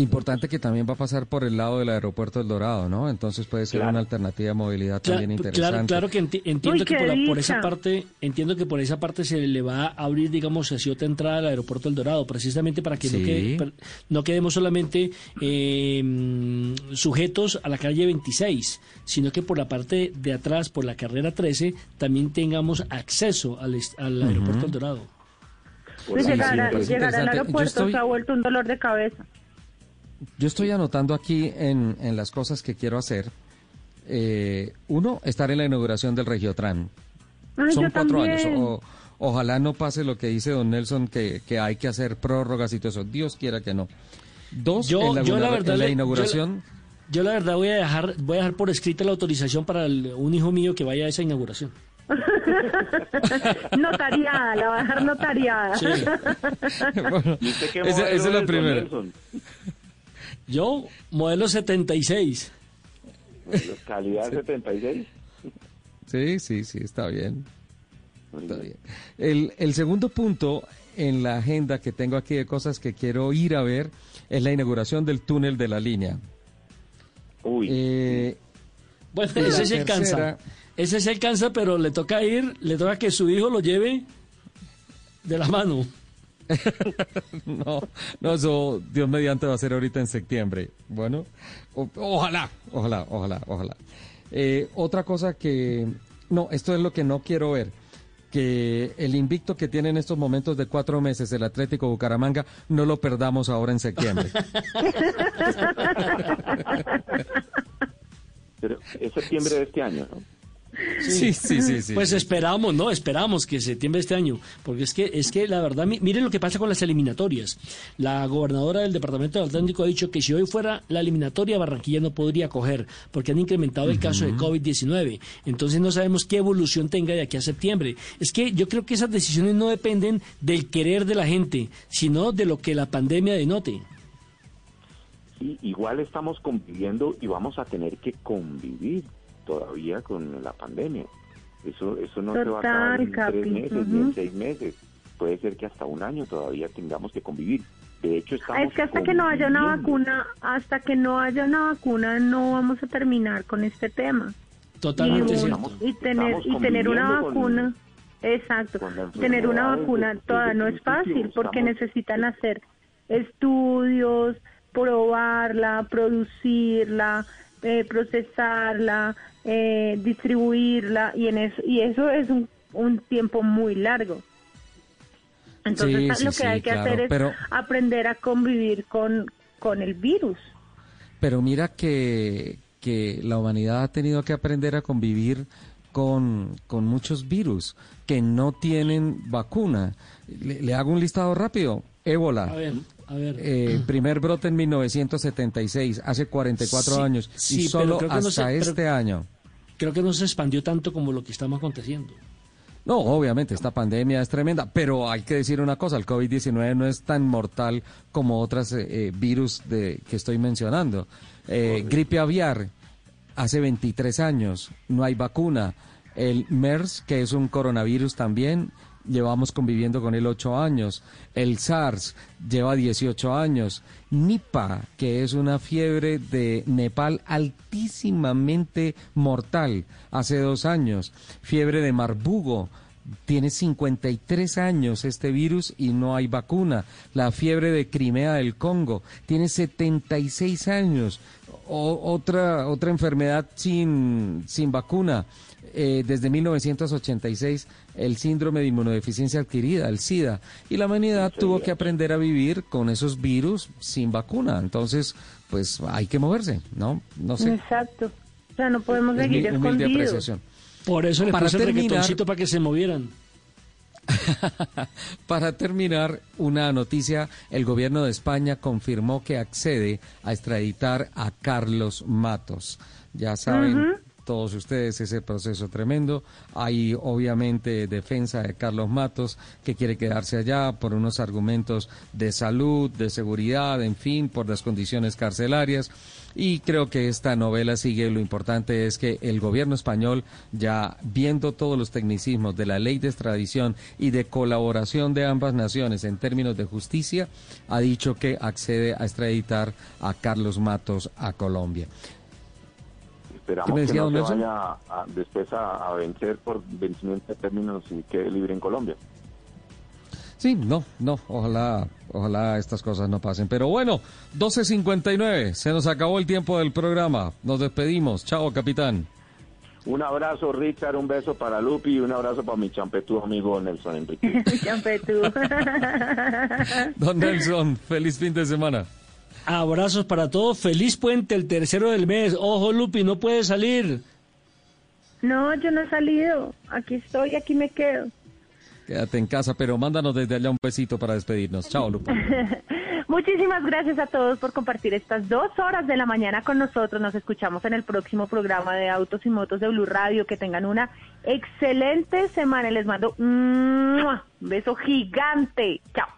Importante que también va a pasar por el lado del aeropuerto del Dorado, ¿no? Entonces puede ser Claro. una alternativa de movilidad Claro, también claro, interesante. claro que enti- entiendo Uy, que por, la- por esa parte, entiendo que por esa parte se le va a abrir, digamos, así otra entrada al aeropuerto El Dorado, precisamente para que no, quede- per- no quedemos solamente eh, sujetos a la calle 26, sino que por la parte de atrás, por la carrera 13, también tengamos acceso al, est- al Ujú. aeropuerto El Dorado. Pues Sí, llegar, sí, me a- parece llegar al aeropuerto estoy- se ha vuelto un dolor de cabeza. Yo estoy anotando aquí en, en las cosas que quiero hacer. eh, uno, estar en la inauguración del Regiotran. Ay, Son yo cuatro años. o- ojalá no pase lo que dice don Nelson, que, que hay que hacer prórrogas y todo eso. Dios quiera que no. Dos, Yo- en la, yo la inaugura- verdad en la le- yo la- inauguración. Yo la verdad voy a dejar, voy a dejar por escrita la autorización para el- un hijo mío que vaya a esa inauguración. Notariada, la va a dejar notariada. Sí. Bueno, ¿Y usted qué esa- es la don primera. Yo, modelo 76. Calidad 76. Sí, sí, sí, está bien. Está bien. El, el segundo punto en la agenda que tengo aquí de cosas que quiero ir a ver es la inauguración del túnel de la línea. Uy. Eh, Bueno, ese se cansa. tercera- Ese se cansa, pero le toca ir, le toca que su hijo lo lleve de la mano. no, no, eso Dios mediante va a ser ahorita en septiembre. Bueno, ojalá, ojalá, ojalá, ojalá. Eh, otra cosa que, no, esto es lo que no quiero ver, que el invicto que tiene en estos momentos de cuatro meses el Atlético Bucaramanga no lo perdamos ahora en septiembre. Pero es septiembre de este año, ¿no? Sí, sí, sí, sí. Pues sí. esperamos, ¿no? Esperamos que septiembre de este año. Porque es que, es que la verdad, mi- miren lo que pasa con las eliminatorias. La gobernadora del Departamento del Atlántico ha dicho que si hoy fuera la eliminatoria, Barranquilla no podría coger, porque han incrementado el caso de COVID-19. Entonces no sabemos qué evolución tenga de aquí a septiembre. Es que yo creo que esas decisiones no dependen del querer de la gente, sino de lo que la pandemia denote. Sí, igual estamos conviviendo y vamos a tener que convivir todavía con la pandemia. Eso, eso no se va a acabar en Total, tres Capi, meses ni ujú. en seis meses. Puede ser que hasta un año todavía tengamos que convivir. De hecho, estamos Es que hasta que no haya una vacuna, hasta que no haya una vacuna, no vamos a terminar con este tema. Totalmente y, cierto. y tener y tener una conviviendo con- vacuna, exacto, con tener una vacuna desde- toda desde no es fácil porque estamos- necesitan hacer estudios, probarla, producirla, eh, procesarla, eh, distribuirla y en eso y eso es un, un tiempo muy largo. Entonces Sí, lo sí, que hay sí, que claro, hacer es pero- aprender a convivir con con el virus. Pero mira que, que la humanidad ha tenido que aprender a convivir con, con muchos virus que no tienen vacuna. Le, le hago un listado rápido. Ébola. A ver, a ver. Eh, primer brote en 1976, hace 44 Sí, años, sí, y solo no hasta pero- este año. Creo que no se expandió tanto como lo que estamos aconteciendo. No, obviamente, esta pandemia es tremenda, pero hay que decir una cosa, el COVID-19 no es tan mortal como otras eh, eh, virus de, que estoy mencionando. Eh, gripe aviar, hace 23 años, no hay vacuna. El MERS, que es un coronavirus también, llevamos conviviendo con él ocho años. El SARS lleva 18 años. Nipah, que es una fiebre de Nepal altísimamente mortal, hace dos años. Fiebre de Marbugo. Tiene 53 años este virus y no hay vacuna. La fiebre de Crimea del Congo tiene 76 años. O- otra, otra enfermedad sin, sin vacuna. Eh, desde 1986 el síndrome de inmunodeficiencia adquirida, el SIDA, y la humanidad tuvo que aprender a vivir con esos virus sin vacuna. Entonces, pues hay que moverse, ¿no? No sé. Exacto. O sea, no podemos Es seguir mi escondidos. apreciación. Por eso le Para puse el terminar- reggaetoncito para que se movieran. Para terminar, una noticia, el gobierno de España confirmó que accede a extraditar a Carlos Matos. Ya saben. Todos ustedes ese proceso tremendo. Hay obviamente defensa de Carlos Matos que quiere quedarse allá por unos argumentos de salud, de seguridad, en fin, por las condiciones carcelarias. Y creo que esta novela sigue, lo importante es que el gobierno español, ya viendo todos los tecnicismos de la ley de extradición y de colaboración de ambas naciones en términos de justicia, ha dicho que accede a extraditar a Carlos Matos a Colombia. Esperamos ¿Qué me que no se vaya a- después a, a vencer por vencimiento de términos y quede libre en Colombia. Sí, no, no, ojalá, ojalá estas cosas no pasen. Pero bueno, 12.59, se nos acabó el tiempo del programa. Nos despedimos. Chao, capitán. Un abrazo, Richard, un beso para Lupi y un abrazo para mi champetú amigo Nelson Enrique. Champetú. Don Nelson, feliz fin de semana. Abrazos para todos. Feliz puente, el tercero del mes. Ojo, Lupi, no puede salir. No, yo no he salido. Aquí estoy, aquí me quedo. Quédate en casa, pero mándanos desde allá un besito para despedirnos. Chao, Lupo. Muchísimas gracias a todos por compartir estas dos horas de la mañana con nosotros. Nos escuchamos en el próximo programa de Autos y Motos de Blue Radio. Que tengan una excelente semana. y Les mando un beso gigante. Chao.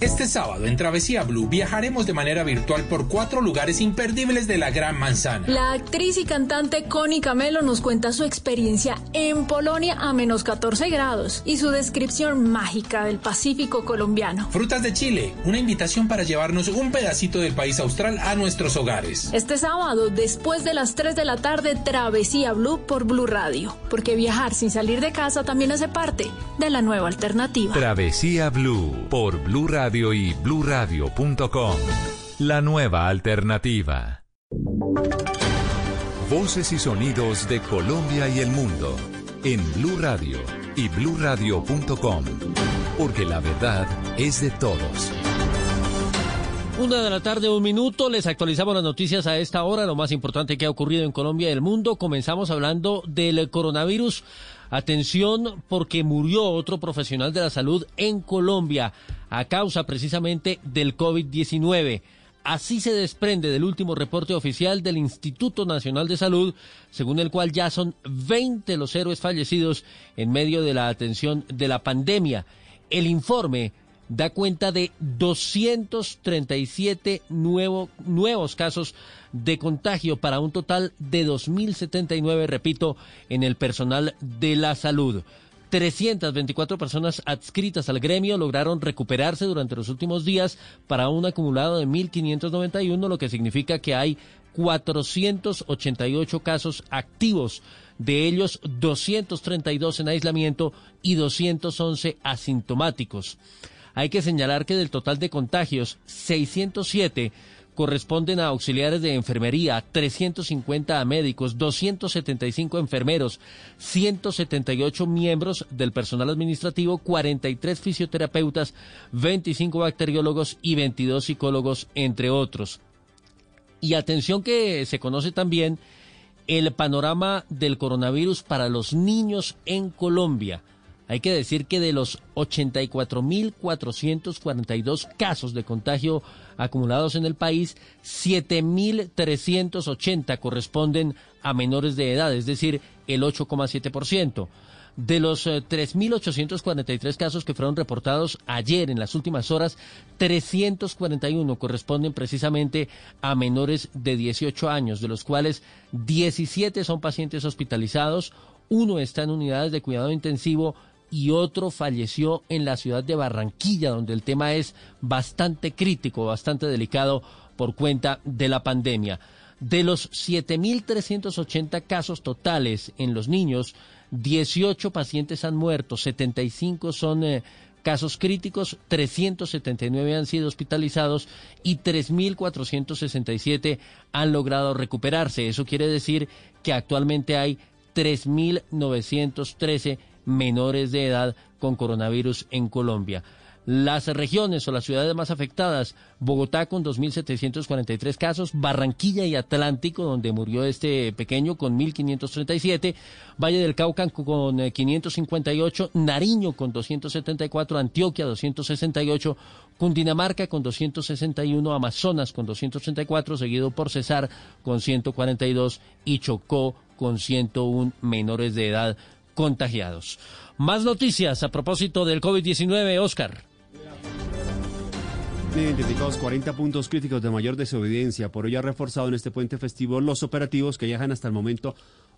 Este sábado en Travesía Blue viajaremos de manera virtual por cuatro lugares imperdibles de la Gran Manzana. La actriz y cantante Connie Camelo nos cuenta su experiencia en Polonia a menos 14 grados y su descripción mágica del Pacífico colombiano. Frutas de Chile, una invitación para llevarnos un pedacito del país austral a nuestros hogares. Este sábado, después de las 3 de la tarde, Travesía Blue por Blue Radio, porque viajar sin salir de casa también hace parte de la nueva alternativa. Travesía Blue por Blue Radio y bluradio.com, la nueva alternativa. Voces y sonidos de Colombia y el mundo en Blue Radio y bluradio.com, porque la verdad es de todos. Una de la tarde, un minuto, les actualizamos las noticias a esta hora, lo más importante que ha ocurrido en Colombia y el mundo. Comenzamos hablando del coronavirus. Atención, porque murió otro profesional de la salud en Colombia a causa precisamente del COVID-19. Así se desprende del último reporte oficial del Instituto Nacional de Salud, según el cual ya son 20 los héroes fallecidos en medio de la atención de la pandemia. El informe da cuenta de 237 nuevo- nuevos casos de contagio para un total de 2.079, repito, en el personal de la salud. 324 personas adscritas al gremio lograron recuperarse durante los últimos días para un acumulado de 1.591, lo que significa que hay 488 casos activos, de ellos 232 en aislamiento y 211 asintomáticos. Hay que señalar que del total de contagios, 607 corresponden a auxiliares de enfermería, 350 a médicos, 275 enfermeros, 178 miembros del personal administrativo, 43 fisioterapeutas, 25 bacteriólogos y 22 psicólogos, entre otros. Y atención que se conoce también el panorama del coronavirus para los niños en Colombia. Hay que decir que de los 84.442 casos de contagio acumulados en el país, 7.380 corresponden a menores de edad, es decir, el 8,7%. De los eh, 3.843 casos que fueron reportados ayer en las últimas horas, 341 corresponden precisamente a menores de 18 años, de los cuales 17 son pacientes hospitalizados, uno está en unidades de cuidado intensivo y otro falleció en la ciudad de Barranquilla, donde el tema es bastante crítico, bastante delicado por cuenta de la pandemia. De los 7.380 casos totales en los niños, 18 pacientes han muerto, 75 son eh, casos críticos, 379 han sido hospitalizados y 3.467 han logrado recuperarse. Eso quiere decir que actualmente hay 3.913 menores de edad con coronavirus en Colombia. Las regiones o las ciudades más afectadas, Bogotá con 2.743 casos, Barranquilla y Atlántico, donde murió este pequeño con 1.537, Valle del Cauca con eh, 558, Nariño con 274, Antioquia 268, Cundinamarca con 261, Amazonas con 234, seguido por Cesar con 142 y Chocó con 101 menores de edad contagiados. Más noticias a propósito del COVID-19, Oscar. Identificados 40 puntos críticos de mayor desobediencia. Por ello ha reforzado en este puente festivo los operativos que dejan hasta el momento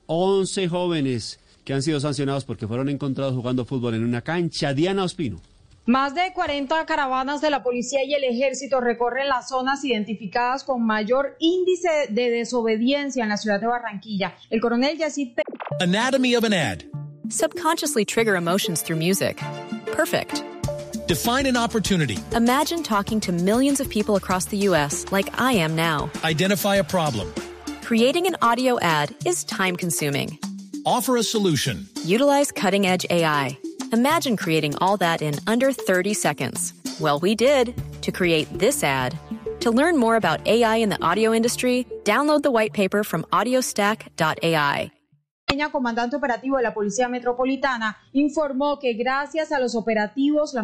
11 jóvenes que han sido sancionados porque fueron encontrados jugando fútbol en una cancha. Diana Ospino. Más de 40 caravanas de la policía y el ejército recorren las zonas identificadas con mayor índice de desobediencia en la ciudad de Barranquilla. El coronel Yacid Anatomy of an ad. Subconsciously trigger emotions through music. Perfect. Define an opportunity. Imagine talking to millions of people across the U.S. like I am now. Identify a problem. Creating an audio ad is time consuming. Offer a solution. Utilize cutting edge AI. Imagine creating all that in under 30 seconds. Well, we did to create this ad. To learn more about AI in the audio industry, download the white paper from audiostack.ai. Comandante operativo de la Policía Metropolitana, informó que gracias a los operativos, la